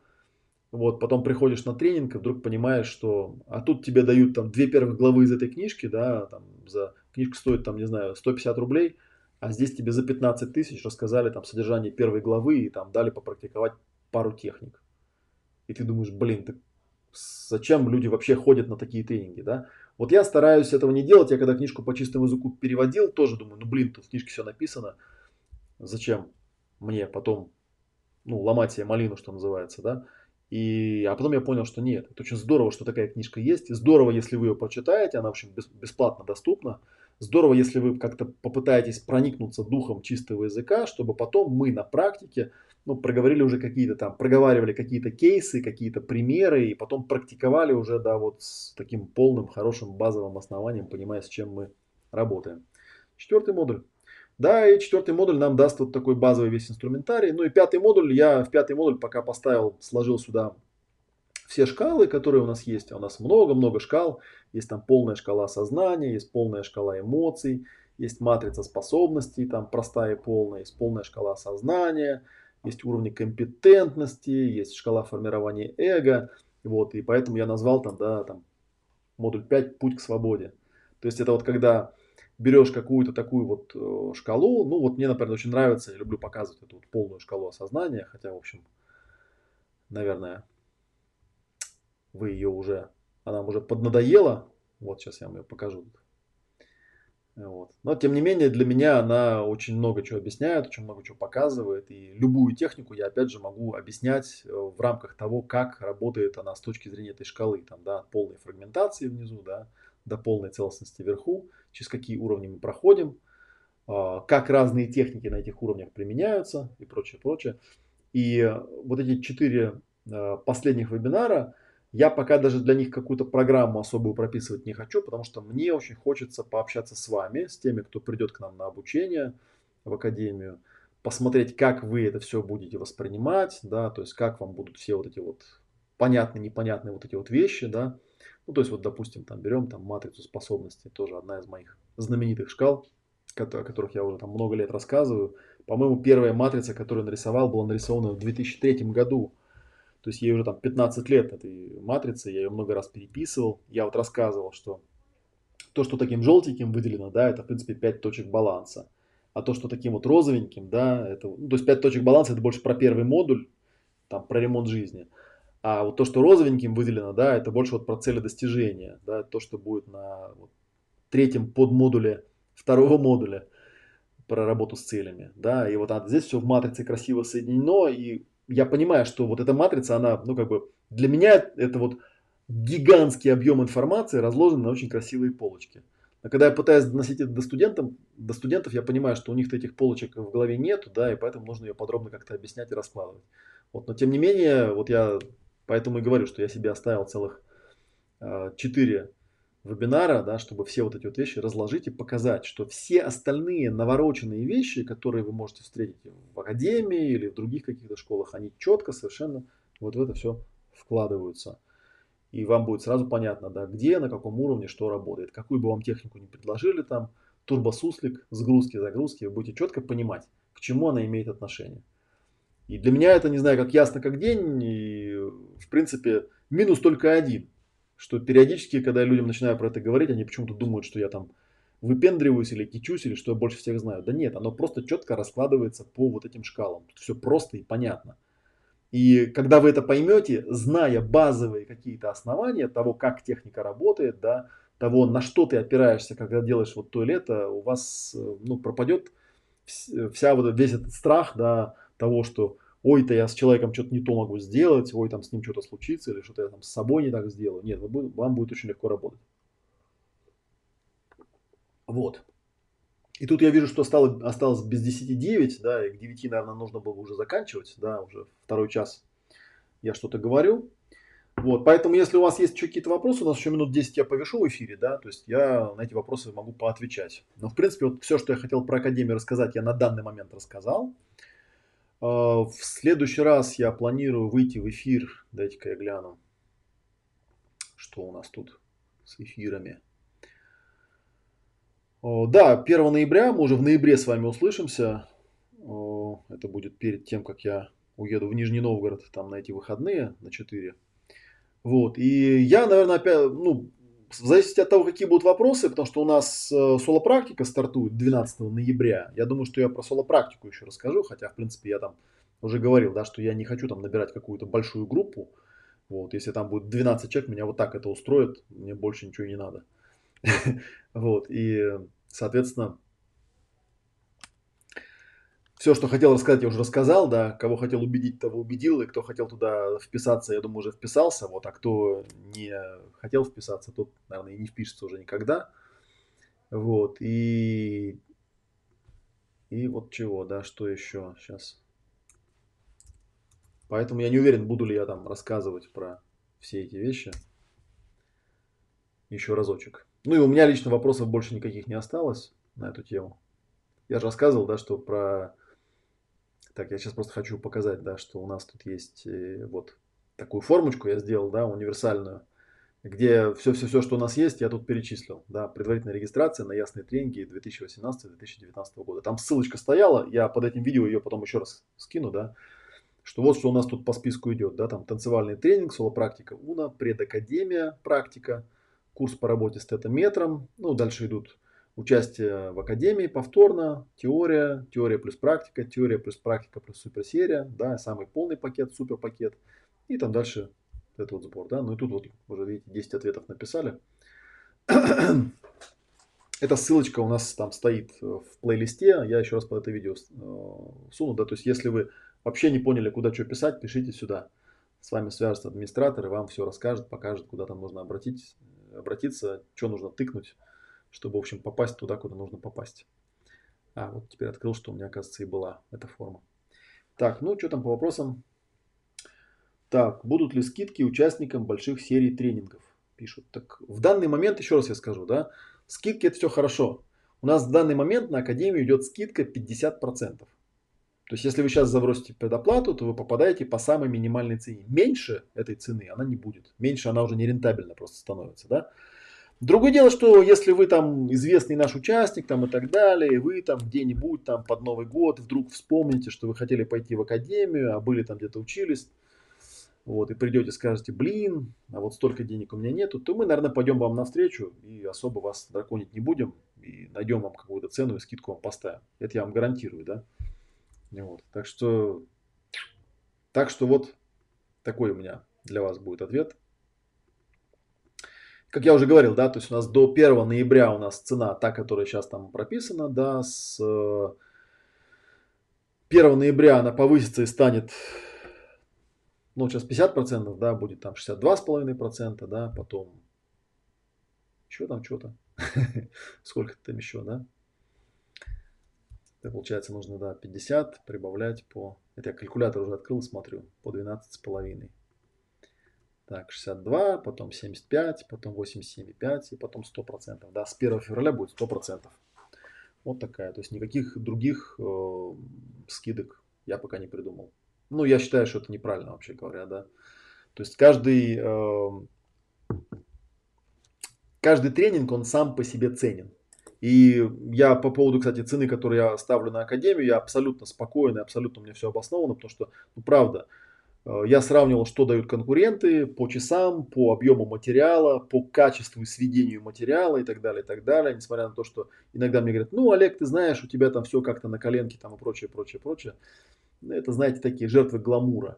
вот, потом приходишь на тренинг и вдруг понимаешь, что... А тут тебе дают там две первых главы из этой книжки, да, там за... Книжка стоит там, не знаю, 150 рублей, а здесь тебе за 15 тысяч рассказали там содержание первой главы и там дали попрактиковать пару техник. И ты думаешь, блин, так зачем люди вообще ходят на такие тренинги, да? Вот я стараюсь этого не делать. Я когда книжку по чистому языку переводил, тоже думаю, ну блин, тут в книжке все написано. Зачем мне потом ну, ломать себе малину, что называется, да? И, а потом я понял, что нет, это очень здорово, что такая книжка есть. Здорово, если вы ее прочитаете, она, в общем, бесплатно доступна. Здорово, если вы как-то попытаетесь проникнуться духом чистого языка, чтобы потом мы на практике ну, проговорили уже какие-то там, проговаривали какие-то кейсы, какие-то примеры, и потом практиковали уже, да, вот с таким полным, хорошим базовым основанием, понимая, с чем мы работаем. Четвертый модуль. Да, и четвертый модуль нам даст вот такой базовый весь инструментарий. Ну и пятый модуль, я в пятый модуль пока поставил, сложил сюда все шкалы, которые у нас есть. А у нас много-много шкал. Есть там полная шкала сознания, есть полная шкала эмоций, есть матрица способностей, там простая и полная, есть полная шкала сознания, есть уровни компетентности, есть шкала формирования эго. Вот, и поэтому я назвал там, да, там, модуль 5 «Путь к свободе». То есть это вот когда берешь какую-то такую вот э, шкалу, ну вот мне, например, очень нравится, я люблю показывать эту вот полную шкалу осознания, хотя, в общем, наверное, вы ее уже, она уже поднадоела, вот сейчас я вам ее покажу. Вот. Но тем не менее для меня она очень много чего объясняет, очень много чего показывает. И любую технику я опять же могу объяснять э, в рамках того, как работает она с точки зрения этой шкалы. Там, да, от полной фрагментации внизу да, до полной целостности вверху, через какие уровни мы проходим, а, как разные техники на этих уровнях применяются и прочее, прочее. И вот эти четыре э, последних вебинара – я пока даже для них какую-то программу особую прописывать не хочу, потому что мне очень хочется пообщаться с вами, с теми, кто придет к нам на обучение в академию, посмотреть, как вы это все будете воспринимать, да, то есть как вам будут все вот эти вот понятные, непонятные вот эти вот вещи, да. Ну, то есть вот, допустим, там берем там матрицу способностей, тоже одна из моих знаменитых шкал, о которых я уже там много лет рассказываю. По-моему, первая матрица, которую нарисовал, была нарисована в 2003 году. То есть ей уже там 15 лет этой матрицы, я ее много раз переписывал. Я вот рассказывал, что то, что таким желтеньким выделено, да, это в принципе 5 точек баланса. А то, что таким вот розовеньким, да, это, ну, то есть 5 точек баланса это больше про первый модуль, там, про ремонт жизни. А вот то, что розовеньким выделено, да, это больше вот про цели достижения, да, то, что будет на вот, третьем подмодуле второго модуля про работу с целями, да, и вот а, здесь все в матрице красиво соединено, и я понимаю, что вот эта матрица, она, ну, как бы, для меня это вот гигантский объем информации разложен на очень красивые полочки. А когда я пытаюсь доносить это до студентов, до студентов, я понимаю, что у них этих полочек в голове нету, да, и поэтому нужно ее подробно как-то объяснять и раскладывать. Вот, но тем не менее, вот я поэтому и говорю, что я себе оставил целых э, 4 вебинара, да, чтобы все вот эти вот вещи разложить и показать, что все остальные навороченные вещи, которые вы можете встретить в академии или в других каких-то школах, они четко совершенно вот в это все вкладываются. И вам будет сразу понятно, да, где, на каком уровне, что работает. Какую бы вам технику не предложили там, турбосуслик, сгрузки, загрузки, вы будете четко понимать, к чему она имеет отношение. И для меня это, не знаю, как ясно как день, и в принципе минус только один – что периодически, когда я людям начинаю про это говорить, они почему-то думают, что я там выпендриваюсь или кичусь, или что я больше всех знаю. Да нет, оно просто четко раскладывается по вот этим шкалам. Тут все просто и понятно. И когда вы это поймете, зная базовые какие-то основания того, как техника работает, да, того, на что ты опираешься, когда делаешь вот то или это, у вас ну, пропадет вся вот весь этот страх да, того, что ой-то я с человеком что-то не то могу сделать, ой, там с ним что-то случится, или что-то я там с собой не так сделаю. Нет, вам будет очень легко работать. Вот. И тут я вижу, что осталось, осталось без 10-9, да, и к 9, наверное, нужно было уже заканчивать, да, уже второй час я что-то говорю. Вот, поэтому, если у вас есть еще какие-то вопросы, у нас еще минут 10 я повешу в эфире, да, то есть я на эти вопросы могу поотвечать. Но, в принципе, вот все, что я хотел про Академию рассказать, я на данный момент рассказал. А, в следующий раз я планирую выйти в эфир. Дайте-ка я гляну, что у нас тут с эфирами. Да, 1 ноября, мы уже в ноябре с вами услышимся. Это будет перед тем, как я уеду в Нижний Новгород там на эти выходные, на 4. Вот, и я, наверное, опять, ну, в зависимости от того, какие будут вопросы, потому что у нас э, соло-практика стартует 12 ноября. Я думаю, что я про соло-практику еще расскажу, хотя, в принципе, я там уже говорил, да, что я не хочу там набирать какую-то большую группу. Вот, если там будет 12 человек, меня вот так это устроит, мне больше ничего не надо. Вот, и, соответственно, все, что хотел рассказать, я уже рассказал, да, кого хотел убедить, того убедил, и кто хотел туда вписаться, я думаю, уже вписался, вот, а кто не хотел вписаться, тот, наверное, и не впишется уже никогда, вот, и, и вот чего, да, что еще сейчас. Поэтому я не уверен, буду ли я там рассказывать про все эти вещи еще разочек. Ну и у меня лично вопросов больше никаких не осталось на эту тему. Я же рассказывал, да, что про... Так, я сейчас просто хочу показать, да, что у нас тут есть э, вот такую формочку я сделал, да, универсальную, где все-все-все, что у нас есть, я тут перечислил. Да, предварительная регистрация на ясные тренинги 2018-2019 года. Там ссылочка стояла, я под этим видео ее потом еще раз скину, да, что вот что у нас тут по списку идет, да, там танцевальный тренинг, соло-практика УНА, предакадемия, практика, курс по работе с тетометром, ну, дальше идут участие в академии повторно, теория, теория плюс практика, теория плюс практика плюс суперсерия, да, самый полный пакет, супер пакет, и там дальше этот вот сбор, да, ну и тут вот уже видите 10 ответов написали. Эта ссылочка у нас там стоит в плейлисте, я еще раз под это видео э, суну, да, то есть если вы вообще не поняли, куда что писать, пишите сюда. С вами свяжется администратор и вам все расскажет, покажет, куда там нужно обратить, обратиться, что нужно тыкнуть, чтобы, в общем, попасть туда, куда нужно попасть. А, вот теперь открыл, что у меня, оказывается, и была эта форма. Так, ну что там по вопросам? Так, будут ли скидки участникам больших серий тренингов? Пишут. Так, в данный момент, еще раз я скажу, да, скидки это все хорошо. У нас в данный момент на Академию идет скидка 50%. То есть, если вы сейчас забросите предоплату, то вы попадаете по самой минимальной цене. Меньше этой цены она не будет. Меньше она уже не рентабельна просто становится. Да? Другое дело, что если вы там известный наш участник там, и так далее, вы там где-нибудь там под Новый год вдруг вспомните, что вы хотели пойти в академию, а были там где-то учились, вот, и придете, скажете, блин, а вот столько денег у меня нету, то мы, наверное, пойдем вам навстречу и особо вас драконить не будем, и найдем вам какую-то цену и скидку вам поставим. Это я вам гарантирую, да. Вот. Так что, так что вот такой у меня для вас будет ответ. Как я уже говорил, да, то есть у нас до 1 ноября у нас цена, та, которая сейчас там прописана, да, с 1 ноября она повысится и станет, ну, сейчас 50%, да, будет там 62,5%, да, потом, что там, что-то, сколько там еще, да, это получается нужно, да, 50 прибавлять по... Это я калькулятор уже открыл, смотрю, по 12,5. Так, 62, потом 75, потом 87,5 и потом 100%. Да, с 1 февраля будет 100%. Вот такая. То есть никаких других э, скидок я пока не придумал. Ну, я считаю, что это неправильно вообще говоря, да. То есть каждый, э, каждый тренинг, он сам по себе ценен. И я по поводу, кстати, цены, которую я ставлю на Академию, я абсолютно спокоен абсолютно меня все обосновано, потому что, ну, правда, я сравнивал, что дают конкуренты по часам, по объему материала, по качеству и сведению материала и так далее, и так далее. Несмотря на то, что иногда мне говорят, ну, Олег, ты знаешь, у тебя там все как-то на коленке там и прочее, прочее, прочее. Ну, это, знаете, такие жертвы гламура.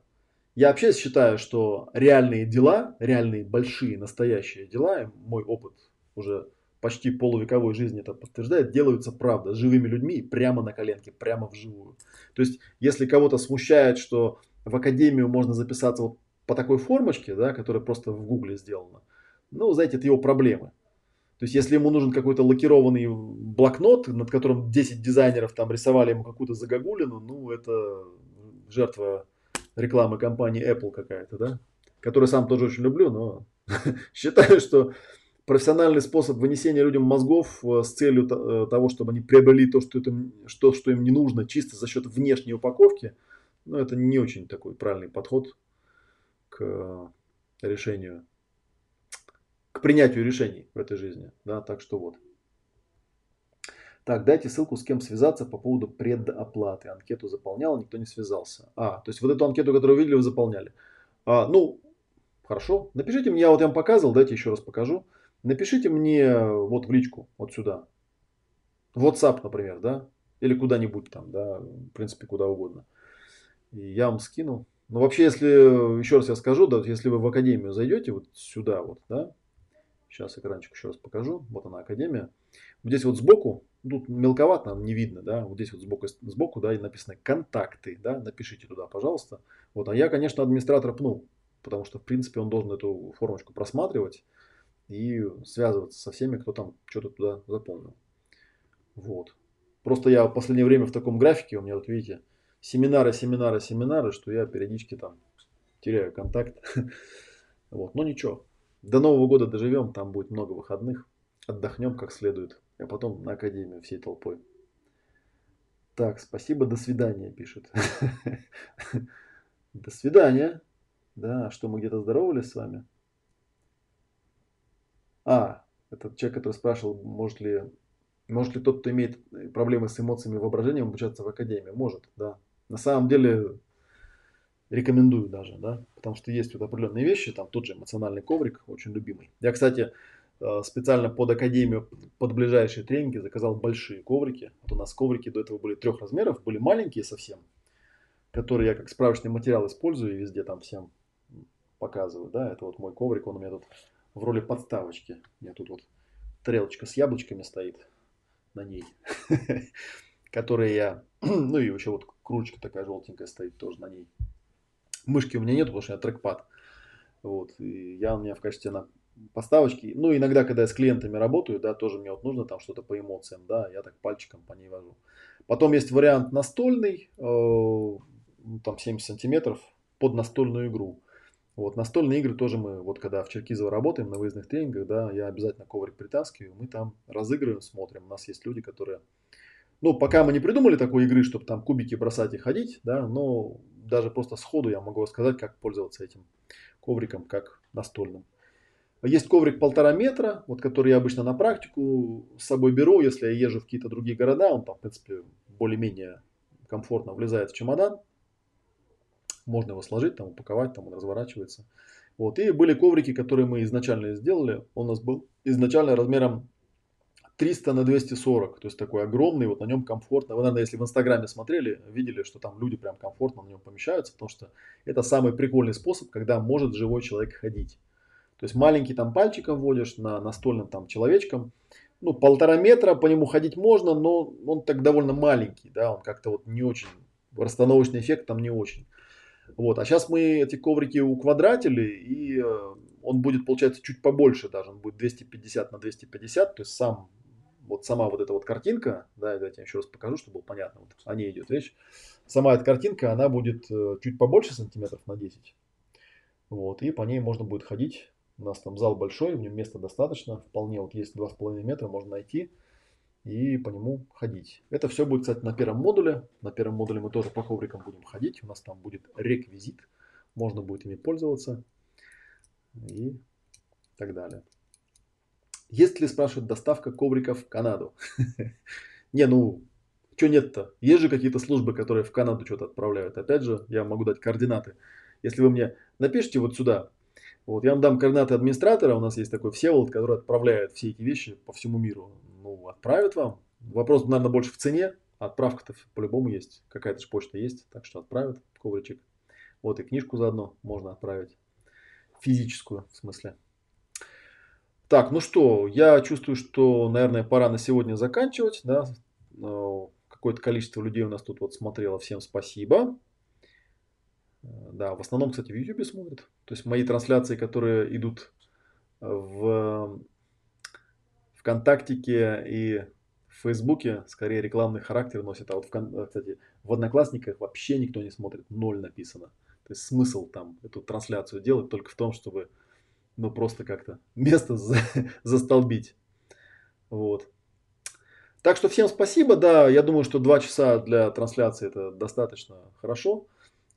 Я вообще считаю, что реальные дела, реальные большие, настоящие дела, мой опыт уже почти полувековой жизни это подтверждает, делаются правда, живыми людьми, прямо на коленке, прямо вживую. То есть, если кого-то смущает, что в академию можно записаться вот по такой формочке, да, которая просто в гугле сделана, ну, знаете, это его проблемы. То есть, если ему нужен какой-то лакированный блокнот, над которым 10 дизайнеров там рисовали ему какую-то загогулину, ну, это жертва рекламы компании Apple какая-то, да, которую сам тоже очень люблю, но считаю, что профессиональный способ вынесения людям мозгов э, с целью э, того, чтобы они приобрели то, что, это, что, что им не нужно, чисто за счет внешней упаковки, ну, это не очень такой правильный подход к решению, к принятию решений в этой жизни. Да, так что вот. Так, дайте ссылку, с кем связаться по поводу предоплаты. Анкету заполнял, никто не связался. А, то есть вот эту анкету, которую видели, вы заполняли. А, ну, хорошо. Напишите мне, я вот я вам показывал, дайте еще раз покажу. Напишите мне вот в личку, вот сюда. WhatsApp, например, да? Или куда-нибудь там, да, в принципе, куда угодно. Я вам скину. Ну, вообще, если, еще раз я скажу, да, если вы в академию зайдете, вот сюда вот, да, сейчас экранчик еще раз покажу, вот она академия, вот здесь вот сбоку, тут мелковато, не видно, да, вот здесь вот сбоку, сбоку, да, и написано контакты, да, напишите туда, пожалуйста. Вот, а я, конечно, администратор пну, потому что, в принципе, он должен эту формочку просматривать и связываться со всеми, кто там что-то туда заполнил. Вот. Просто я в последнее время в таком графике, у меня вот видите, семинары, семинары, семинары, что я периодически там теряю контакт. Вот, но ничего. До Нового года доживем, там будет много выходных. Отдохнем как следует. А потом на академию всей толпой. Так, спасибо, до свидания, пишет. До свидания. Да, что мы где-то здоровались с вами? А, этот человек, который спрашивал, может ли, может ли тот, кто имеет проблемы с эмоциями и воображением, обучаться в академии. Может, да. На самом деле рекомендую даже, да, потому что есть вот определенные вещи, там тот же эмоциональный коврик, очень любимый. Я, кстати, э, специально под академию, под ближайшие тренинги заказал большие коврики. Вот у нас коврики до этого были трех размеров, были маленькие совсем, которые я как справочный материал использую и везде там всем показываю, да, это вот мой коврик, он у меня тут в роли подставочки. У меня тут вот тарелочка с яблочками стоит на ней, которые я, ну и еще вот кружечка такая желтенькая стоит тоже на ней. Мышки у меня нет, потому что у меня трекпад. Вот, и я у меня в качестве на поставочки, ну, иногда, когда я с клиентами работаю, да, тоже мне вот нужно там что-то по эмоциям, да, я так пальчиком по ней вожу. Потом есть вариант настольный, э, ну, там 70 сантиметров под настольную игру. Вот, настольные игры тоже мы, вот когда в Черкизово работаем на выездных тренингах, да, я обязательно коврик притаскиваю, мы там разыгрываем, смотрим. У нас есть люди, которые, ну, пока мы не придумали такой игры, чтобы там кубики бросать и ходить, да, но даже просто сходу я могу рассказать, как пользоваться этим ковриком, как настольным. Есть коврик полтора метра, вот который я обычно на практику с собой беру, если я езжу в какие-то другие города, он там, в принципе, более-менее комфортно влезает в чемодан. Можно его сложить, там, упаковать, там он разворачивается. Вот. И были коврики, которые мы изначально сделали. Он у нас был изначально размером 300 на 240, то есть такой огромный, вот на нем комфортно. Вы, наверное, если в Инстаграме смотрели, видели, что там люди прям комфортно на нем помещаются, потому что это самый прикольный способ, когда может живой человек ходить. То есть маленький там пальчиком вводишь на настольным там человечком, ну полтора метра по нему ходить можно, но он так довольно маленький, да, он как-то вот не очень, расстановочный эффект там не очень. Вот, а сейчас мы эти коврики уквадратили, и э, он будет, получается, чуть побольше даже, он будет 250 на 250, то есть сам вот сама вот эта вот картинка, да, давайте я еще раз покажу, чтобы было понятно, вот о ней идет речь. Сама эта картинка, она будет э, чуть побольше сантиметров на 10. Вот, и по ней можно будет ходить. У нас там зал большой, в нем места достаточно, вполне вот есть 2,5 метра, можно найти и по нему ходить. Это все будет, кстати, на первом модуле. На первом модуле мы тоже по коврикам будем ходить. У нас там будет реквизит. Можно будет ими пользоваться и так далее. Есть ли, спрашивают, доставка ковриков в Канаду? Не, ну, что нет-то? Есть же какие-то службы, которые в Канаду что-то отправляют. Опять же, я могу дать координаты. Если вы мне напишите вот сюда, вот я вам дам координаты администратора, у нас есть такой Всеволод, который отправляет все эти вещи по всему миру. Ну, отправят вам. Вопрос, наверное, больше в цене. Отправка-то по-любому есть. Какая-то же почта есть, так что отправят ковричек. Вот и книжку заодно можно отправить. Физическую, в смысле. Так, ну что, я чувствую, что, наверное, пора на сегодня заканчивать. Да? Э, какое-то количество людей у нас тут вот смотрело. Всем спасибо. Да, в основном, кстати, в YouTube смотрят. То есть мои трансляции, которые идут в ВКонтактике и в Фейсбуке, скорее рекламный характер носят. А вот, в, кстати, в Одноклассниках вообще никто не смотрит. Ноль написано. То есть смысл там эту трансляцию делать только в том, чтобы ну просто как-то место за, застолбить. Вот. Так что всем спасибо, да, я думаю, что два часа для трансляции это достаточно хорошо.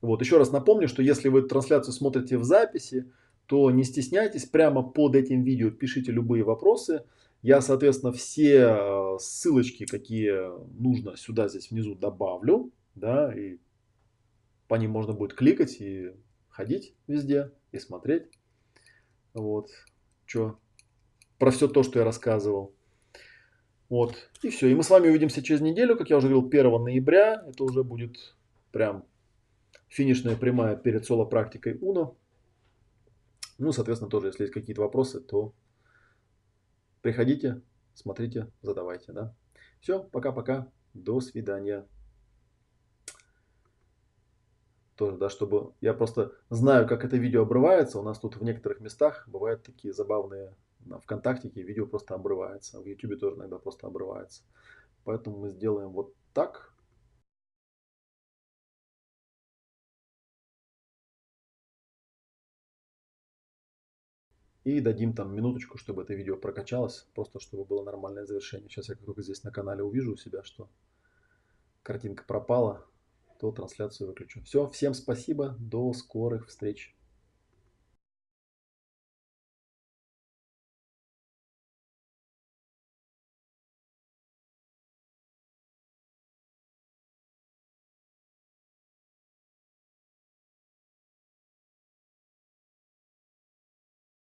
Вот, еще раз напомню, что если вы трансляцию смотрите в записи, то не стесняйтесь, прямо под этим видео пишите любые вопросы. Я, соответственно, все э, ссылочки, какие нужно, сюда здесь внизу добавлю, да, и по ним можно будет кликать и ходить везде и смотреть. Вот. Что? Про все то, что я рассказывал. Вот. И все. И мы с вами увидимся через неделю, как я уже говорил, 1 ноября. Это уже будет прям финишная прямая перед соло-практикой Уно. Ну, соответственно, тоже, если есть какие-то вопросы, то приходите, смотрите, задавайте, да. Все, пока-пока, до свидания. Тоже, да, чтобы... Я просто знаю, как это видео обрывается. У нас тут в некоторых местах бывают такие забавные... На ВКонтакте видео просто обрывается. В Ютубе тоже иногда просто обрывается. Поэтому мы сделаем вот так. И дадим там минуточку, чтобы это видео прокачалось, просто чтобы было нормальное завершение. Сейчас я только здесь на канале увижу у себя, что картинка пропала, то трансляцию выключу. Все, всем спасибо, до скорых встреч.